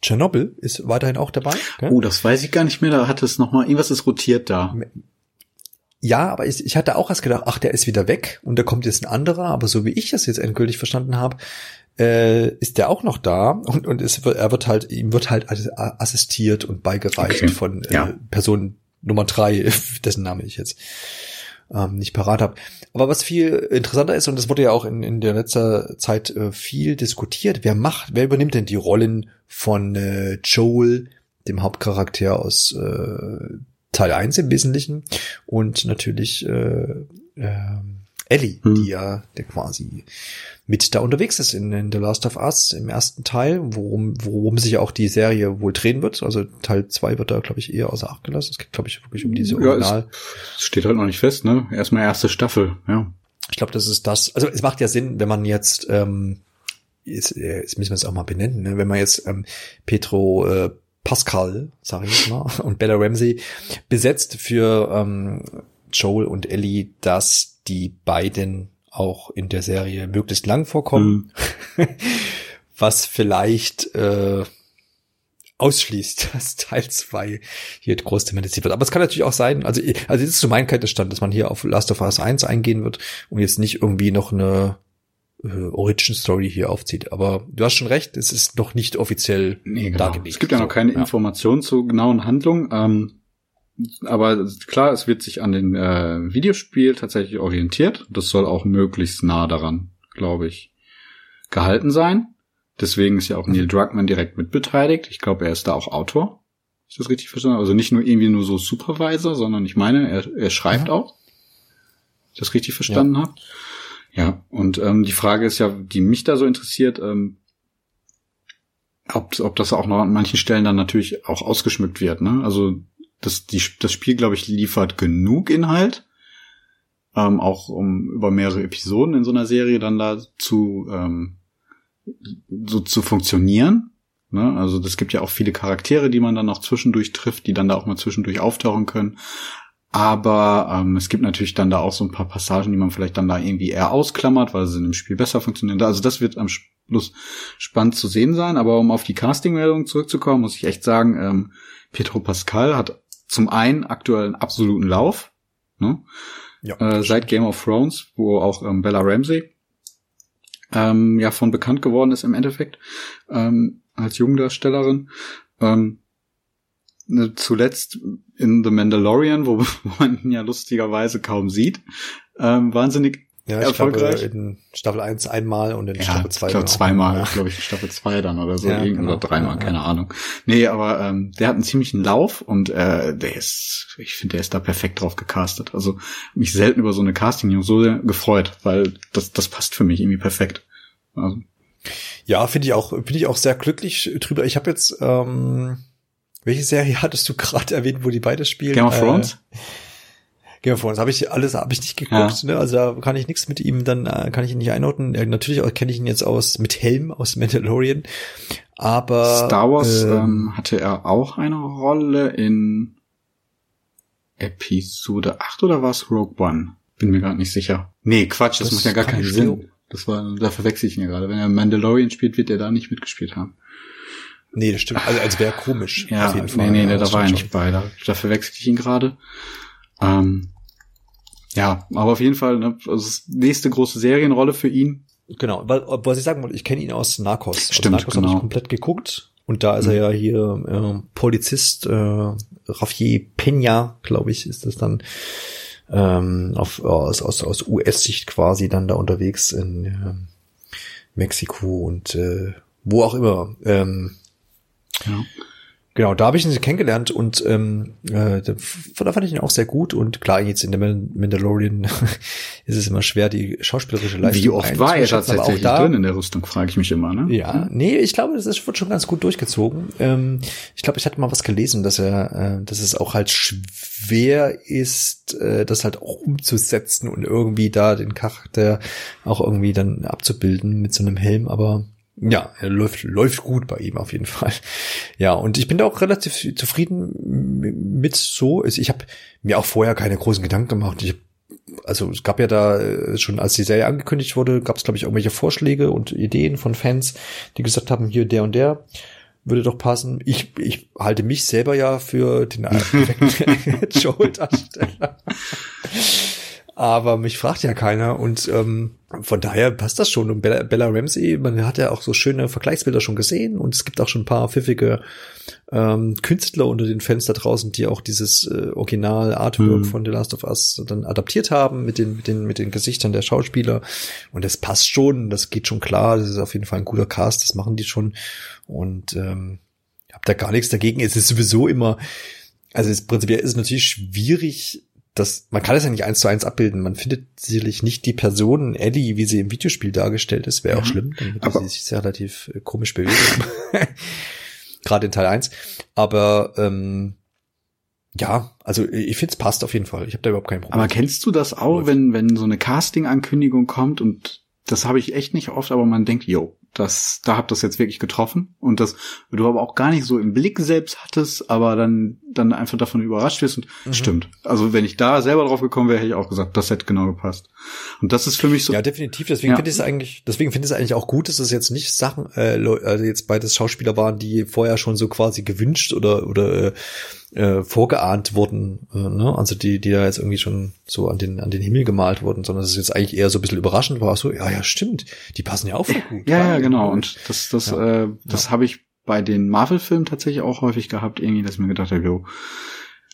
Tschernobyl ist weiterhin auch dabei. Gell? Oh, das weiß ich gar nicht mehr. Da hat es noch mal irgendwas ist rotiert da. Ja, aber ich, ich hatte auch erst gedacht, ach, der ist wieder weg und da kommt jetzt ein anderer, aber so wie ich das jetzt endgültig verstanden habe, äh, ist der auch noch da und, und es, er wird halt, ihm wird halt assistiert und beigereicht okay. von äh, ja. Person Nummer drei, dessen Name ich jetzt ähm, nicht parat habe. Aber was viel interessanter ist, und das wurde ja auch in, in der letzter Zeit äh, viel diskutiert, wer macht, wer übernimmt denn die Rollen von äh, Joel, dem Hauptcharakter aus äh, Teil 1 im Wesentlichen und natürlich äh, äh, Ellie, hm. die ja der quasi mit da unterwegs ist in, in The Last of Us im ersten Teil, worum, worum sich auch die Serie wohl drehen wird. Also Teil 2 wird da, glaube ich, eher außer Acht gelassen. Es geht, glaube ich, wirklich um diese Original. Ja, es steht halt noch nicht fest, ne? Erstmal erste Staffel, ja. Ich glaube, das ist das. Also es macht ja Sinn, wenn man jetzt, ähm, jetzt, äh, jetzt müssen wir es auch mal benennen, ne? wenn man jetzt ähm, Petro äh, Pascal, sage ich jetzt mal, und Bella Ramsey besetzt für ähm, Joel und Ellie, dass die beiden auch in der Serie möglichst lang vorkommen, mhm. was vielleicht äh, ausschließt, dass Teil 2 hier groß thematisiert wird. Aber es kann natürlich auch sein, also, also das ist zu meinem Kenntnisstand, dass man hier auf Last of Us 1 eingehen wird und jetzt nicht irgendwie noch eine äh, Origin Story hier aufzieht. Aber du hast schon recht, es ist noch nicht offiziell nee, genau. dargelegt. Es gibt ja noch keine so, Informationen zur genauen Handlung. Ähm, aber klar, es wird sich an den äh, Videospiel tatsächlich orientiert. Das soll auch möglichst nah daran, glaube ich, gehalten sein. Deswegen ist ja auch Neil Druckmann direkt mitbeteiligt. Ich glaube, er ist da auch Autor. Ist das richtig verstanden? Also nicht nur irgendwie nur so Supervisor, sondern ich meine, er, er schreibt ja. auch. Ich das richtig verstanden ja. habe. Ja, und ähm, die Frage ist ja, die mich da so interessiert, ähm, ob, ob das auch noch an manchen Stellen dann natürlich auch ausgeschmückt wird. Ne? Also das, die, das Spiel, glaube ich, liefert genug Inhalt, ähm, auch um über mehrere Episoden in so einer Serie dann da zu ähm, so zu funktionieren. Ne? Also das gibt ja auch viele Charaktere, die man dann auch zwischendurch trifft, die dann da auch mal zwischendurch auftauchen können. Aber ähm, es gibt natürlich dann da auch so ein paar Passagen, die man vielleicht dann da irgendwie eher ausklammert, weil sie in dem Spiel besser funktionieren. Also das wird am bloß spannend zu sehen sein. Aber um auf die Casting-Meldung zurückzukommen, muss ich echt sagen, ähm, Pietro Pascal hat zum einen aktuell einen absoluten Lauf, ne? ja, äh, seit Game of Thrones, wo auch ähm, Bella Ramsey ähm, ja von bekannt geworden ist im Endeffekt ähm, als Jungdarstellerin. Ähm, zuletzt in The Mandalorian, wo, man ihn ja lustigerweise kaum sieht, ähm, wahnsinnig ja, ich erfolgreich. Glaube, in Staffel 1 einmal und in ja, Staffel 2 ich glaube zweimal, glaube ich, in Staffel 2 dann oder so, ja, genau. oder dreimal, keine Ahnung. Nee, aber ähm, der hat einen ziemlichen Lauf und äh, der ist, ich finde, der ist da perfekt drauf gecastet. Also mich selten über so eine Casting-News so gefreut, weil das, das passt für mich irgendwie perfekt. Also. Ja, finde ich auch, bin ich auch sehr glücklich drüber. Ich habe jetzt, ähm, welche Serie hattest du gerade erwähnt, wo die beide spielen? Game of Thrones? Äh, Game of Thrones habe ich alles habe ich nicht geguckt, ja. ne? Also da kann ich nichts mit ihm, dann äh, kann ich ihn nicht einordnen. Ja, natürlich kenne ich ihn jetzt aus mit Helm aus Mandalorian, aber Star Wars ähm, ähm, hatte er auch eine Rolle in Episode 8 oder war es Rogue One? Bin mir gerade nicht sicher. Nee, Quatsch, das, das macht ja gar keinen Sinn. Das war, da verwechsel ich ihn ja gerade. Wenn er Mandalorian spielt, wird er da nicht mitgespielt haben. Nee, das stimmt. Also, als wäre komisch. Ja, auf jeden Fall. nee, nee, ja, da war er nicht bei. Da, da verwechsel ich ihn gerade. Ähm, ja, aber auf jeden Fall, ne, also nächste große Serienrolle für ihn. Genau, weil, was ich sagen wollte, ich kenne ihn aus Narcos. Also Stimmt, Narcos genau. habe ich komplett geguckt. Und da ist er mhm. ja hier äh, Polizist, äh, Rafier Peña, glaube ich, ist das dann ähm, auf, aus, aus, aus US-Sicht quasi dann da unterwegs in äh, Mexiko und äh, wo auch immer. Ähm, ja. Genau, da habe ich ihn kennengelernt und ähm, äh, da fand ich ihn auch sehr gut und klar, jetzt in der Mandalorian ist es immer schwer, die schauspielerische Leistung Wie oft war er tatsächlich da, drin in der Rüstung, frage ich mich immer, ne? Ja, nee, ich glaube, das ist, wird schon ganz gut durchgezogen. Ähm, ich glaube, ich hatte mal was gelesen, dass er, äh, dass es auch halt schwer ist, äh, das halt auch umzusetzen und irgendwie da den Charakter auch irgendwie dann abzubilden mit so einem Helm, aber ja, er läuft, läuft gut bei ihm auf jeden Fall. Ja, und ich bin da auch relativ zufrieden mit so. Ich habe mir auch vorher keine großen Gedanken gemacht. Ich, also es gab ja da äh, schon, als die Serie angekündigt wurde, gab es, glaube ich, irgendwelche Vorschläge und Ideen von Fans, die gesagt haben, hier der und der würde doch passen. Ich, ich halte mich selber ja für den perfekten Joel-Darsteller aber mich fragt ja keiner und ähm, von daher passt das schon. Und Bella, Bella Ramsey, man hat ja auch so schöne Vergleichsbilder schon gesehen und es gibt auch schon ein paar pfiffige ähm, Künstler unter den Fans da draußen, die auch dieses äh, Original Artwork mhm. von The Last of Us dann adaptiert haben mit den mit den mit den Gesichtern der Schauspieler und das passt schon, das geht schon klar, das ist auf jeden Fall ein guter Cast, das machen die schon und ähm, hab da gar nichts dagegen. Es ist sowieso immer also es, prinzipiell ist es natürlich schwierig das, man kann es ja nicht eins zu eins abbilden. Man findet sicherlich nicht die Person Ellie, wie sie im Videospiel dargestellt ist, wäre auch schlimm, dann würde sie sich sehr relativ äh, komisch bewegen. Gerade in Teil 1. Aber ähm, ja, also ich finde es passt auf jeden Fall. Ich habe da überhaupt kein Problem. Aber kennst du das auch, wenn, wenn so eine Casting-Ankündigung kommt und das habe ich echt nicht oft, aber man denkt, yo, das, da habt das jetzt wirklich getroffen und das du aber auch gar nicht so im Blick selbst hattest, aber dann, dann einfach davon überrascht wirst und mhm. stimmt. Also wenn ich da selber drauf gekommen wäre, hätte ich auch gesagt, das hätte genau gepasst. Und das ist für mich so. Ja, definitiv. Deswegen ja. finde ich es eigentlich, deswegen finde ich es eigentlich auch gut, dass es jetzt nicht Sachen, äh, also jetzt beides Schauspieler waren, die vorher schon so quasi gewünscht oder, oder, äh, äh, vorgeahnt wurden, äh, ne? also die, die da jetzt irgendwie schon so an den, an den Himmel gemalt wurden, sondern dass es jetzt eigentlich eher so ein bisschen überraschend war, so, ja, ja, stimmt, die passen ja auch voll gut. Ja, ja, genau, und das, das, ja. äh, das ja. habe ich bei den Marvel-Filmen tatsächlich auch häufig gehabt, irgendwie, dass ich mir gedacht habe, jo,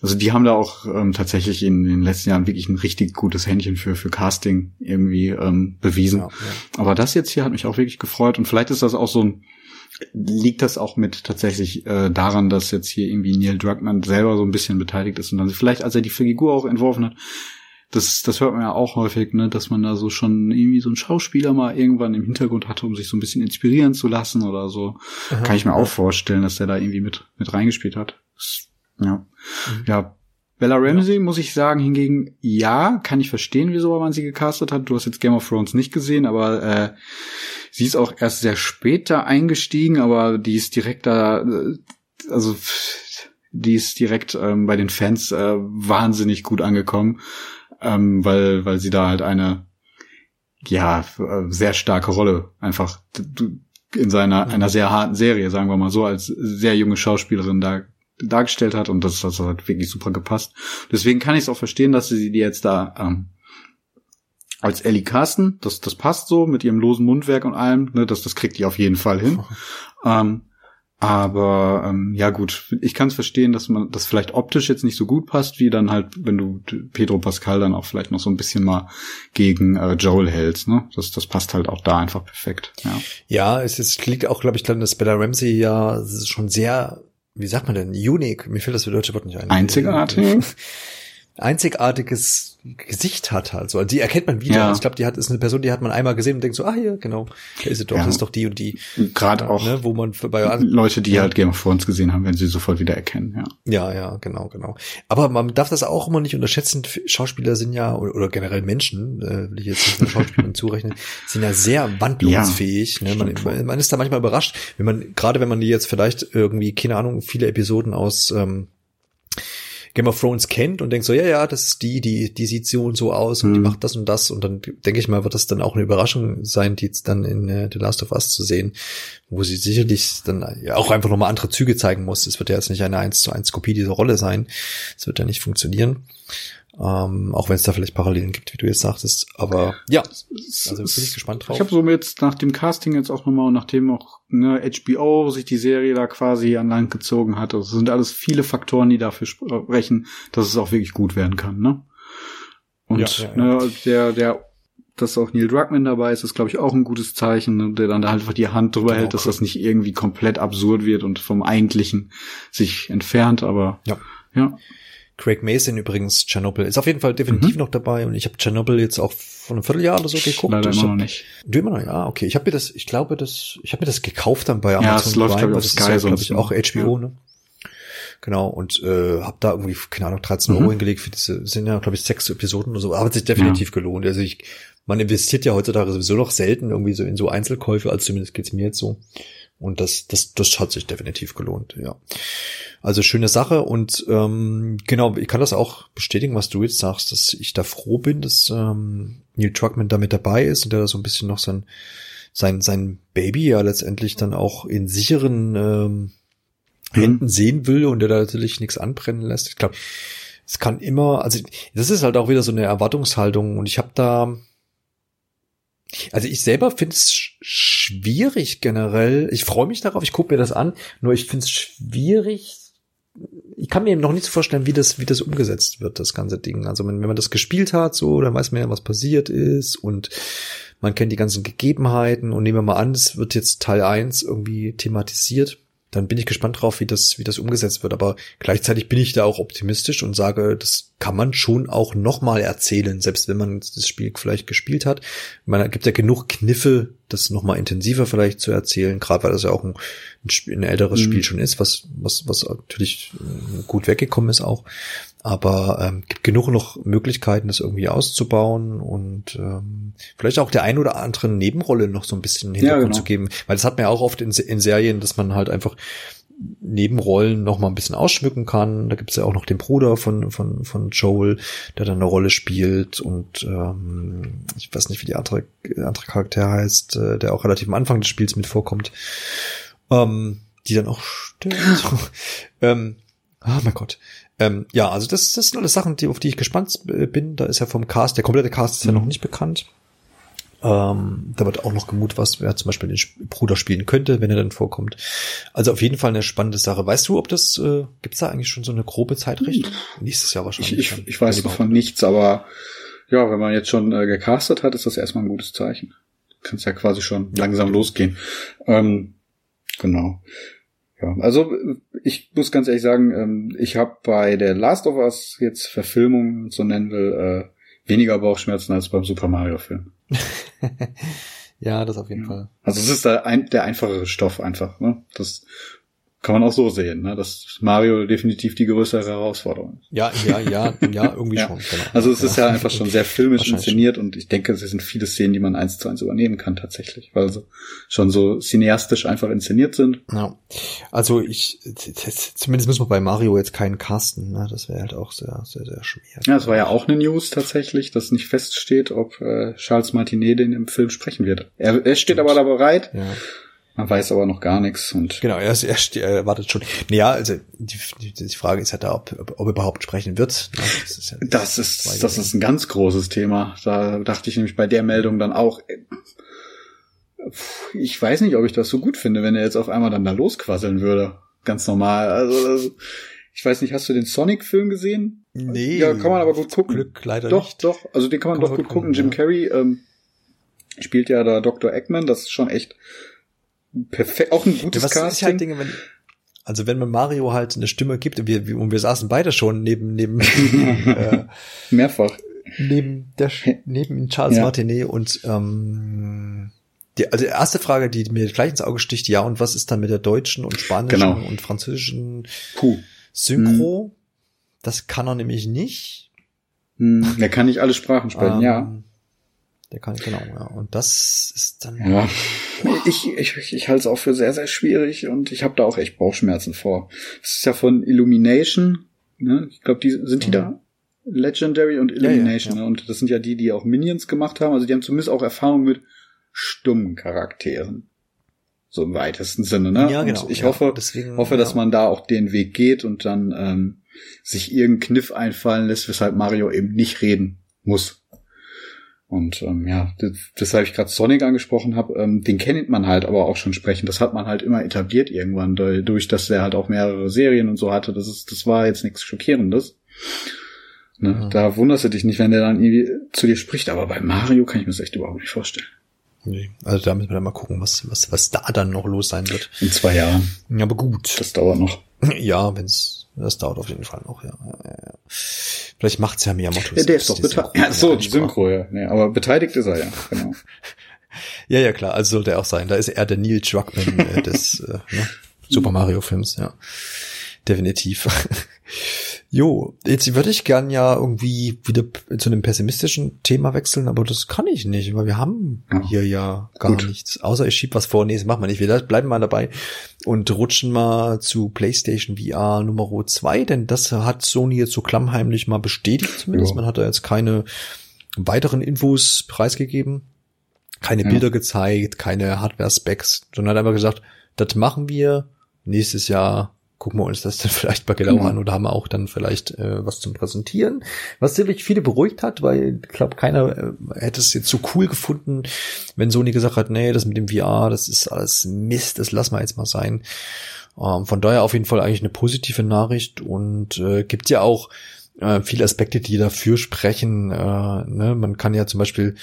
also die haben da auch ähm, tatsächlich in, in den letzten Jahren wirklich ein richtig gutes Händchen für für Casting irgendwie ähm, bewiesen. Ja. Aber das jetzt hier hat mich auch wirklich gefreut und vielleicht ist das auch so ein liegt das auch mit tatsächlich äh, daran, dass jetzt hier irgendwie Neil Druckmann selber so ein bisschen beteiligt ist und dann vielleicht, als er die Figur auch entworfen hat, das, das hört man ja auch häufig, ne, dass man da so schon irgendwie so einen Schauspieler mal irgendwann im Hintergrund hatte, um sich so ein bisschen inspirieren zu lassen oder so. Aha, Kann ich mir auch vorstellen, dass der da irgendwie mit, mit reingespielt hat. Ja. Mhm. Ja. Bella Ramsey, ja. muss ich sagen, hingegen, ja, kann ich verstehen, wieso man sie gecastet hat. Du hast jetzt Game of Thrones nicht gesehen, aber äh, Sie ist auch erst sehr spät da eingestiegen, aber die ist direkt da, äh, also die ist direkt ähm, bei den Fans äh, wahnsinnig gut angekommen, ähm, weil weil sie da halt eine ja, sehr starke Rolle. Einfach in seiner, einer sehr harten Serie, sagen wir mal so, als sehr junge Schauspielerin da dargestellt hat und das, das hat wirklich super gepasst. Deswegen kann ich es auch verstehen, dass sie die jetzt da ähm, als Ellie Carsten, das, das passt so mit ihrem losen Mundwerk und allem, ne, das, das kriegt die auf jeden Fall hin. ähm, aber ähm, ja gut, ich kann es verstehen, dass man das vielleicht optisch jetzt nicht so gut passt, wie dann halt, wenn du Pedro Pascal dann auch vielleicht noch so ein bisschen mal gegen äh, Joel hältst. Ne? Das, das passt halt auch da einfach perfekt. Ja, ja es ist, liegt auch, glaube ich, dann, dass Bella Ramsey ja schon sehr, wie sagt man denn, unique, mir fällt das deutsche Wort nicht ein. Einzigartig. einzigartiges Gesicht hat halt so. Also die erkennt man wieder. Ja. Also ich glaube, die hat ist eine Person, die hat man einmal gesehen und denkt so, ah hier, genau, da ist sie doch, ja. das ist doch die und die. Gerade auch, ne, wo man bei Leute, die ja. halt Game of Thrones gesehen haben, werden sie sofort wieder erkennen, ja. Ja, ja, genau, genau. Aber man darf das auch immer nicht unterschätzen. Schauspieler sind ja oder, oder generell Menschen, äh, will ich jetzt nicht Schauspielern zurechnen, sind ja sehr wandlungsfähig. ne? man, man ist da manchmal überrascht, wenn man gerade wenn man die jetzt vielleicht irgendwie keine Ahnung viele Episoden aus ähm, Game of Thrones kennt und denkt so, ja, ja, das ist die, die, die sieht so und so aus und mhm. die macht das und das und dann denke ich mal, wird das dann auch eine Überraschung sein, die jetzt dann in äh, The Last of Us zu sehen, wo sie sicherlich dann ja auch einfach nochmal andere Züge zeigen muss. Es wird ja jetzt nicht eine 1 zu 1 Kopie dieser Rolle sein. Es wird ja nicht funktionieren. Ähm, auch wenn es da vielleicht Parallelen gibt, wie du jetzt sagtest. Aber ja, also bin ich gespannt drauf. Ich habe so jetzt nach dem Casting jetzt auch nochmal und nachdem auch ne, HBO sich die Serie da quasi an Land gezogen hat, also sind alles viele Faktoren, die dafür sprechen, dass es auch wirklich gut werden kann. Ne? Und ja, ja, ja. Ne, der, der dass auch Neil Druckmann dabei ist, ist, glaube ich, auch ein gutes Zeichen, ne, der dann da halt einfach die Hand drüber genau, hält, dass das nicht irgendwie komplett absurd wird und vom Eigentlichen sich entfernt, aber ja. ja. Craig Mason übrigens, Chernobyl, ist auf jeden Fall definitiv mhm. noch dabei und ich habe Chernobyl jetzt auch vor einem Vierteljahr oder so geguckt. Leider immer hab, noch nicht. Du immer noch, ja, okay. Ich habe mir das, ich glaube, das, ich habe mir das gekauft dann bei Amazon ja, es läuft, Prime, das Sky ist ja, glaube ich, auch HBO, ja. ne? Genau, und äh, habe da irgendwie, keine Ahnung, 13 mhm. Euro hingelegt für diese, sind ja, glaube ich, sechs Episoden oder so, aber hat sich definitiv ja. gelohnt. Also ich, man investiert ja heutzutage sowieso noch selten irgendwie so in so Einzelkäufe, als zumindest geht's mir jetzt so. Und das, das, das hat sich definitiv gelohnt, ja. Also schöne Sache und ähm, genau, ich kann das auch bestätigen, was du jetzt sagst, dass ich da froh bin, dass ähm, Neil Truckman da mit dabei ist und der da so ein bisschen noch sein, sein, sein Baby ja letztendlich dann auch in sicheren ähm, Händen mhm. sehen will und der da natürlich nichts anbrennen lässt. Ich glaube, es kann immer, also das ist halt auch wieder so eine Erwartungshaltung und ich habe da also ich selber finde es schwierig generell. Ich freue mich darauf, ich gucke mir das an, nur ich finde es schwierig. Ich kann mir eben noch nicht so vorstellen, wie das, wie das umgesetzt wird, das ganze Ding. Also wenn, wenn man das gespielt hat, so, dann weiß man ja, was passiert ist und man kennt die ganzen Gegebenheiten und nehmen wir mal an, es wird jetzt Teil eins irgendwie thematisiert dann bin ich gespannt drauf, wie das, wie das umgesetzt wird. Aber gleichzeitig bin ich da auch optimistisch und sage, das kann man schon auch nochmal erzählen, selbst wenn man das Spiel vielleicht gespielt hat. Man gibt ja genug Kniffe, das nochmal intensiver vielleicht zu erzählen, gerade weil das ja auch ein, ein, Spiel, ein älteres mhm. Spiel schon ist, was, was, was natürlich äh, gut weggekommen ist auch. Aber ähm, gibt genug noch Möglichkeiten, das irgendwie auszubauen und ähm, vielleicht auch der ein oder anderen Nebenrolle noch so ein bisschen Hintergrund ja, genau. zu geben. Weil das hat man ja auch oft in, in Serien, dass man halt einfach Nebenrollen noch mal ein bisschen ausschmücken kann. Da gibt's ja auch noch den Bruder von, von, von Joel, der dann eine Rolle spielt und ähm, ich weiß nicht, wie die andere, andere Charakter heißt, äh, der auch relativ am Anfang des Spiels mit vorkommt, ähm, die dann auch stirbt. ähm, ah, mein Gott. Ähm, ja, also das, das sind alles Sachen, die, auf die ich gespannt bin. Da ist ja vom Cast, der komplette Cast ist ja noch nicht bekannt. Ähm, da wird auch noch gemut, was wer zum Beispiel den Bruder spielen könnte, wenn er dann vorkommt. Also auf jeden Fall eine spannende Sache. Weißt du, ob das, äh, gibt's da eigentlich schon so eine grobe Zeitrichtung? Hm. Nächstes Jahr wahrscheinlich. Ich, ich, ich weiß davon nichts, aber ja, wenn man jetzt schon äh, gecastet hat, ist das erstmal ein gutes Zeichen. Kannst ja quasi schon ja. langsam losgehen. Ähm, genau. Ja, also ich muss ganz ehrlich sagen, ähm, ich habe bei der Last of Us jetzt Verfilmung, so nennen will, äh, weniger Bauchschmerzen als beim Super Mario Film. ja, das auf jeden ja. Fall. Also es ist ein, der einfachere Stoff einfach. Ne? Das kann man auch so sehen, ne? dass Mario definitiv die größere Herausforderung ist. Ja, ja, ja, ja, irgendwie ja. schon. Genau. Also es ist ja einfach schon sehr filmisch inszeniert und ich denke, es sind viele Szenen, die man eins zu eins übernehmen kann tatsächlich, weil sie schon so cineastisch einfach inszeniert sind. Ja, also ich, zumindest müssen wir bei Mario jetzt keinen casten, ne? das wäre halt auch sehr, sehr, sehr schwer. Ja, es war ja auch eine News tatsächlich, dass nicht feststeht, ob äh, Charles Martinet den im Film sprechen wird. Er, er steht aber da bereit. Ja. Man weiß aber noch gar nichts und. Genau, er, er, er wartet schon. Naja, also die, die, die Frage ist halt da, ob, ob, ob er überhaupt sprechen wird. Ja, das ist, ja das, ist das ist ein ganz großes Thema. Da dachte ich nämlich bei der Meldung dann auch, ich weiß nicht, ob ich das so gut finde, wenn er jetzt auf einmal dann da losquasseln würde. Ganz normal. Also, ich weiß nicht, hast du den Sonic-Film gesehen? Nee. Ja, kann man aber gut gucken. Glück leider doch, nicht. Doch, doch. Also den kann man kann doch gut gucken. Jim ja. Carrey ähm, spielt ja da Dr. Eggman. Das ist schon echt perfekt, auch ein gutes ja, was Casting. Ist halt Dinge, wenn, also wenn man Mario halt eine Stimme gibt, und wir, und wir saßen beide schon neben, neben, äh, mehrfach. Neben der, neben Charles ja. Martinet und, ähm, die, also die erste Frage, die mir gleich ins Auge sticht, ja, und was ist dann mit der deutschen und spanischen genau. und französischen Puh. Synchro? Hm. Das kann er nämlich nicht. Hm. Er kann nicht alle Sprachen sprechen, ähm, ja. Der kann, genau, ja. Und das ist dann. Ja. Ich, ich, ich halte es auch für sehr, sehr schwierig und ich habe da auch echt Bauchschmerzen vor. Das ist ja von Illumination, ne? Ich glaube, die sind die mhm. da? Legendary und Illumination, ja, ja, ja. Ne? Und das sind ja die, die auch Minions gemacht haben. Also die haben zumindest auch Erfahrung mit stummen Charakteren. So im weitesten Sinne, ne? Ja, genau. Und ich hoffe, deswegen, hoffe, dass man da auch den Weg geht und dann ähm, sich irgendeinen Kniff einfallen lässt, weshalb Mario eben nicht reden muss. Und ähm, ja, weshalb ich gerade Sonic angesprochen habe, ähm, den kennt man halt aber auch schon sprechen. Das hat man halt immer etabliert irgendwann, dadurch, dass er halt auch mehrere Serien und so hatte. Das ist, das war jetzt nichts Schockierendes. Ne? Mhm. Da wunderst du dich nicht, wenn der dann irgendwie zu dir spricht. Aber bei Mario kann ich mir das echt überhaupt nicht vorstellen. Nee. Also da müssen wir dann mal gucken, was, was, was da dann noch los sein wird. In zwei Jahren. Ja, aber gut. Das dauert noch. Ja, wenn's das dauert auf jeden Fall noch, ja. Vielleicht macht's ja Miyamoto. Ja, der ist doch beteiligt. Ja, so, die Synchro, ja. Nee, aber beteiligt ist er ja, genau. ja, ja, klar, also sollte er auch sein. Da ist er der Neil Druckmann äh, des äh, ne? Super Mario Films, ja. Definitiv. Jo, jetzt würde ich gern ja irgendwie wieder zu einem pessimistischen Thema wechseln, aber das kann ich nicht, weil wir haben ja. hier ja gar Gut. nichts. Außer ich schieb was vor, nee, das machen wir nicht. Wir bleiben mal dabei und rutschen mal zu PlayStation VR Nummer 2, denn das hat Sony jetzt so klammheimlich mal bestätigt zumindest. Ja. Man hat da jetzt keine weiteren Infos preisgegeben, keine ja. Bilder gezeigt, keine Hardware-Specs, sondern hat einfach gesagt, das machen wir nächstes Jahr gucken wir uns das dann vielleicht bei genau an oder haben wir auch dann vielleicht äh, was zum Präsentieren. Was sicherlich viele beruhigt hat, weil ich glaube, keiner äh, hätte es jetzt so cool gefunden, wenn Sony gesagt hat, nee, das mit dem VR, das ist alles Mist, das lassen wir jetzt mal sein. Ähm, von daher auf jeden Fall eigentlich eine positive Nachricht und äh, gibt ja auch äh, viele Aspekte, die dafür sprechen. Äh, ne? Man kann ja zum Beispiel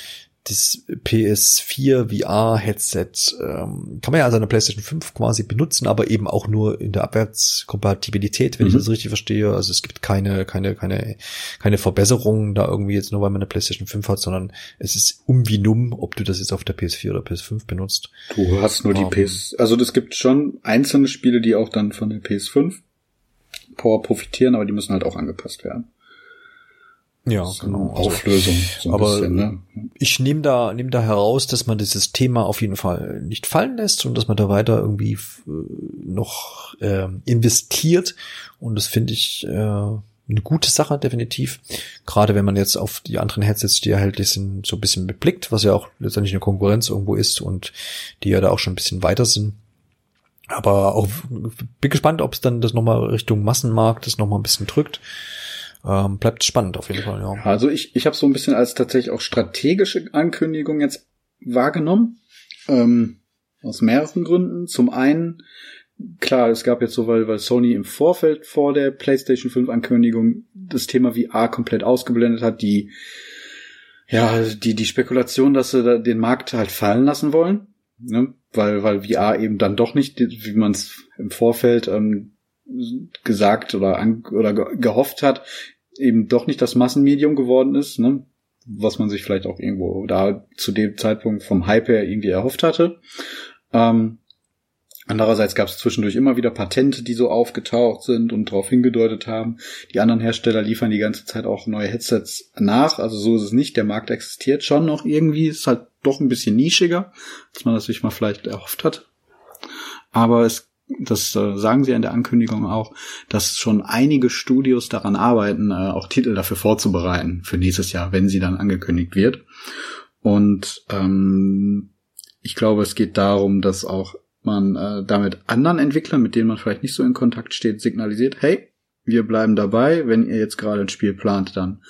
das PS4 VR-Headset ähm, kann man ja also eine PlayStation 5 quasi benutzen, aber eben auch nur in der Abwärtskompatibilität, wenn mhm. ich das richtig verstehe. Also es gibt keine, keine, keine, keine Verbesserungen da irgendwie jetzt nur, weil man eine PlayStation 5 hat, sondern es ist um wie numm, ob du das jetzt auf der PS4 oder PS5 benutzt. Du hast nur die um, ähm, PS, also es gibt schon einzelne Spiele, die auch dann von der PS5 Power profitieren, aber die müssen halt auch angepasst werden. Ja, genau. Also, Auflösung. So aber bisschen, ne? ich nehme da, nehme da heraus, dass man dieses Thema auf jeden Fall nicht fallen lässt und dass man da weiter irgendwie äh, noch äh, investiert. Und das finde ich äh, eine gute Sache, definitiv. Gerade wenn man jetzt auf die anderen Headsets, die erhältlich sind, so ein bisschen beblickt, was ja auch letztendlich eine Konkurrenz irgendwo ist und die ja da auch schon ein bisschen weiter sind. Aber auch bin gespannt, ob es dann das nochmal Richtung Massenmarkt das nochmal ein bisschen drückt. Ähm, bleibt spannend auf jeden Fall, ja. Also ich, ich habe so ein bisschen als tatsächlich auch strategische Ankündigung jetzt wahrgenommen. Ähm, aus mehreren Gründen. Zum einen, klar, es gab jetzt so, weil, weil Sony im Vorfeld vor der PlayStation 5 Ankündigung das Thema VR komplett ausgeblendet hat, die ja, die, die Spekulation, dass sie da den Markt halt fallen lassen wollen, ne? weil, weil VR eben dann doch nicht, wie man es im Vorfeld ähm, gesagt oder, an, oder gehofft hat, eben doch nicht das Massenmedium geworden ist, ne? was man sich vielleicht auch irgendwo da zu dem Zeitpunkt vom Hype her irgendwie erhofft hatte. Ähm, Andererseits gab es zwischendurch immer wieder Patente, die so aufgetaucht sind und darauf hingedeutet haben. Die anderen Hersteller liefern die ganze Zeit auch neue Headsets nach. Also so ist es nicht. Der Markt existiert schon noch irgendwie. Ist halt doch ein bisschen nischiger, als man das sich mal vielleicht erhofft hat. Aber es, das äh, sagen sie in der Ankündigung auch, dass schon einige Studios daran arbeiten, äh, auch Titel dafür vorzubereiten für nächstes Jahr, wenn sie dann angekündigt wird. Und ähm, ich glaube, es geht darum, dass auch man äh, damit anderen Entwicklern, mit denen man vielleicht nicht so in Kontakt steht, signalisiert, hey, wir bleiben dabei, wenn ihr jetzt gerade ein Spiel plant, dann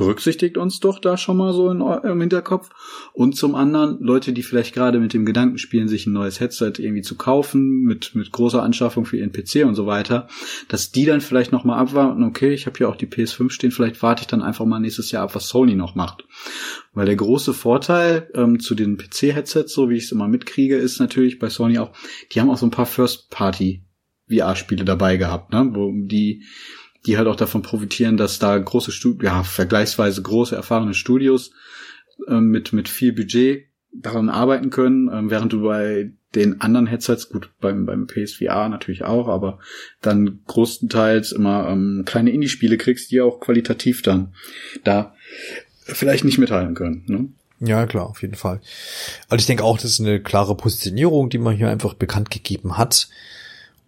berücksichtigt uns doch da schon mal so in eurem Hinterkopf. Und zum anderen Leute, die vielleicht gerade mit dem Gedanken spielen, sich ein neues Headset irgendwie zu kaufen, mit, mit großer Anschaffung für ihren PC und so weiter, dass die dann vielleicht noch mal abwarten, okay, ich habe hier auch die PS5 stehen, vielleicht warte ich dann einfach mal nächstes Jahr ab, was Sony noch macht. Weil der große Vorteil ähm, zu den PC-Headsets, so wie ich es immer mitkriege, ist natürlich bei Sony auch, die haben auch so ein paar First-Party VR-Spiele dabei gehabt, ne? wo die die halt auch davon profitieren, dass da große Studios, ja, vergleichsweise große, erfahrene Studios äh, mit, mit viel Budget daran arbeiten können, äh, während du bei den anderen Headsets, gut, beim, beim PSVR natürlich auch, aber dann größtenteils immer ähm, kleine Indie-Spiele kriegst, die auch qualitativ dann da vielleicht nicht mithalten können. Ne? Ja, klar, auf jeden Fall. Also ich denke auch, das ist eine klare Positionierung, die man hier einfach bekannt gegeben hat.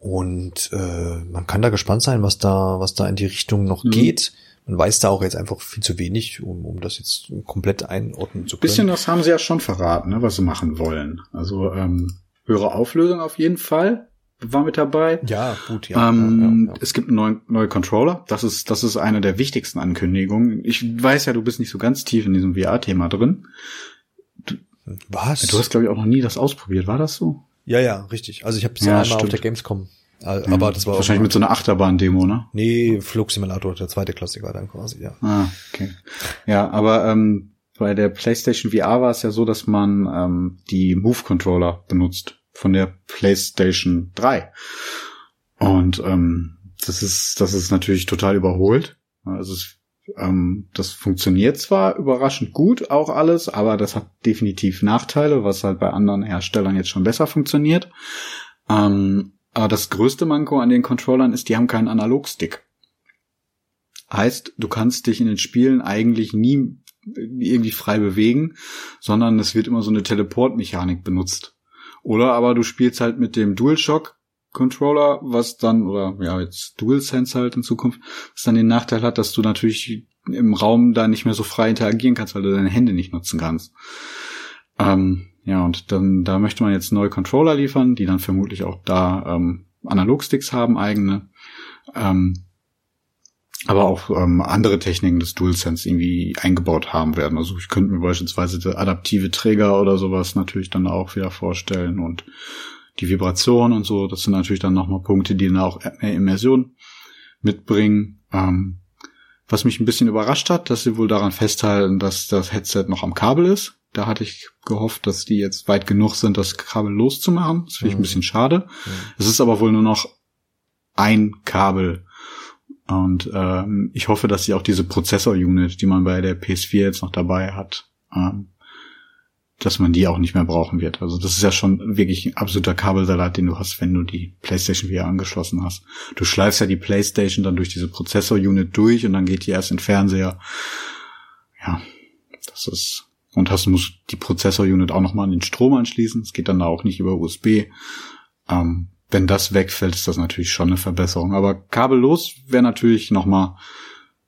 Und äh, man kann da gespannt sein, was da, was da in die Richtung noch mhm. geht. Man weiß da auch jetzt einfach viel zu wenig, um, um das jetzt komplett einordnen zu können. Bisschen das haben sie ja schon verraten, ne, was sie machen wollen. Also ähm, höhere Auflösung auf jeden Fall war mit dabei. Ja, gut, ja. Ähm, ja, ja. Es gibt einen neuen, neuen Controller. Das ist, das ist eine der wichtigsten Ankündigungen. Ich weiß ja, du bist nicht so ganz tief in diesem VR-Thema drin. Du, was? Du hast, glaube ich, auch noch nie das ausprobiert. War das so? Ja, ja, richtig. Also ich habe es ja, einmal stimmt. auf der Gamescom. Aber das war wahrscheinlich mit so einer Achterbahn-Demo, ne? Nee, Flugsimulator, der zweite Klassiker dann quasi, ja. Ah, okay. Ja, aber ähm, bei der PlayStation VR war es ja so, dass man ähm, die Move-Controller benutzt von der PlayStation 3. Und ähm, das ist das ist natürlich total überholt. Also es ähm, das funktioniert zwar überraschend gut auch alles, aber das hat definitiv Nachteile, was halt bei anderen Herstellern jetzt schon besser funktioniert. Ähm, aber das größte Manko an den Controllern ist, die haben keinen Analogstick. Heißt, du kannst dich in den Spielen eigentlich nie irgendwie frei bewegen, sondern es wird immer so eine Teleportmechanik benutzt. Oder aber du spielst halt mit dem DualShock Controller, was dann, oder ja, jetzt DualSense halt in Zukunft, was dann den Nachteil hat, dass du natürlich im Raum da nicht mehr so frei interagieren kannst, weil du deine Hände nicht nutzen kannst. Ähm, ja, und dann, da möchte man jetzt neue Controller liefern, die dann vermutlich auch da ähm, Analogsticks haben, eigene. Ähm, aber auch ähm, andere Techniken des DualSense irgendwie eingebaut haben werden. Also ich könnte mir beispielsweise adaptive Träger oder sowas natürlich dann auch wieder vorstellen und die Vibration und so, das sind natürlich dann nochmal Punkte, die dann auch mehr Immersion mitbringen. Ähm, was mich ein bisschen überrascht hat, dass sie wohl daran festhalten, dass das Headset noch am Kabel ist. Da hatte ich gehofft, dass die jetzt weit genug sind, das Kabel loszumachen. Das finde ich mhm. ein bisschen schade. Mhm. Es ist aber wohl nur noch ein Kabel. Und ähm, ich hoffe, dass sie auch diese Prozessor-Unit, die man bei der PS4 jetzt noch dabei hat, ähm, dass man die auch nicht mehr brauchen wird. Also das ist ja schon wirklich ein absoluter Kabelsalat, den du hast, wenn du die PlayStation VR angeschlossen hast. Du schleifst ja die PlayStation dann durch diese Prozessor-Unit durch und dann geht die erst in den Fernseher. Ja, das ist und hast musst die Prozessor-Unit auch nochmal an den Strom anschließen. Es geht dann da auch nicht über USB. Ähm, wenn das wegfällt, ist das natürlich schon eine Verbesserung. Aber kabellos wäre natürlich nochmal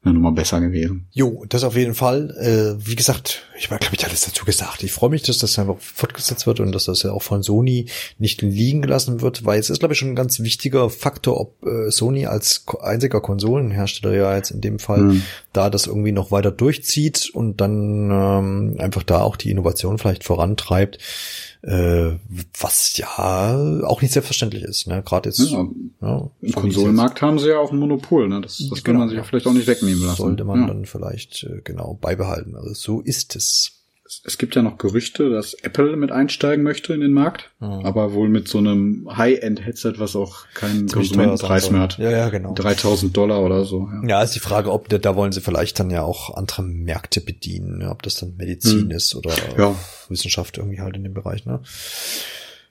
eine Nummer besser gewesen. Jo, das auf jeden Fall. Äh, wie gesagt, ich habe, glaube ich, alles dazu gesagt. Ich freue mich, dass das einfach fortgesetzt wird und dass das ja auch von Sony nicht liegen gelassen wird, weil es ist, glaube ich, schon ein ganz wichtiger Faktor, ob äh, Sony als einziger Konsolenhersteller ja jetzt in dem Fall mhm. Da das irgendwie noch weiter durchzieht und dann ähm, einfach da auch die Innovation vielleicht vorantreibt äh, was ja auch nicht selbstverständlich ist, ne? Gerade jetzt. Ja, ja, Im Konsolenmarkt haben sie ja auch ein Monopol, ne? Das, das genau, kann man sich ja vielleicht auch nicht wegnehmen lassen. Sollte man ja. dann vielleicht äh, genau beibehalten. Also so ist es. Es gibt ja noch Gerüchte, dass Apple mit einsteigen möchte in den Markt, mhm. aber wohl mit so einem High-End-Headset, was auch keinen Konsumentenpreis mehr hat. Ja, ja, genau. 3000 Dollar oder so. Ja. ja, ist die Frage, ob da, wollen sie vielleicht dann ja auch andere Märkte bedienen, ob das dann Medizin mhm. ist oder ja. Wissenschaft irgendwie halt in dem Bereich, ne?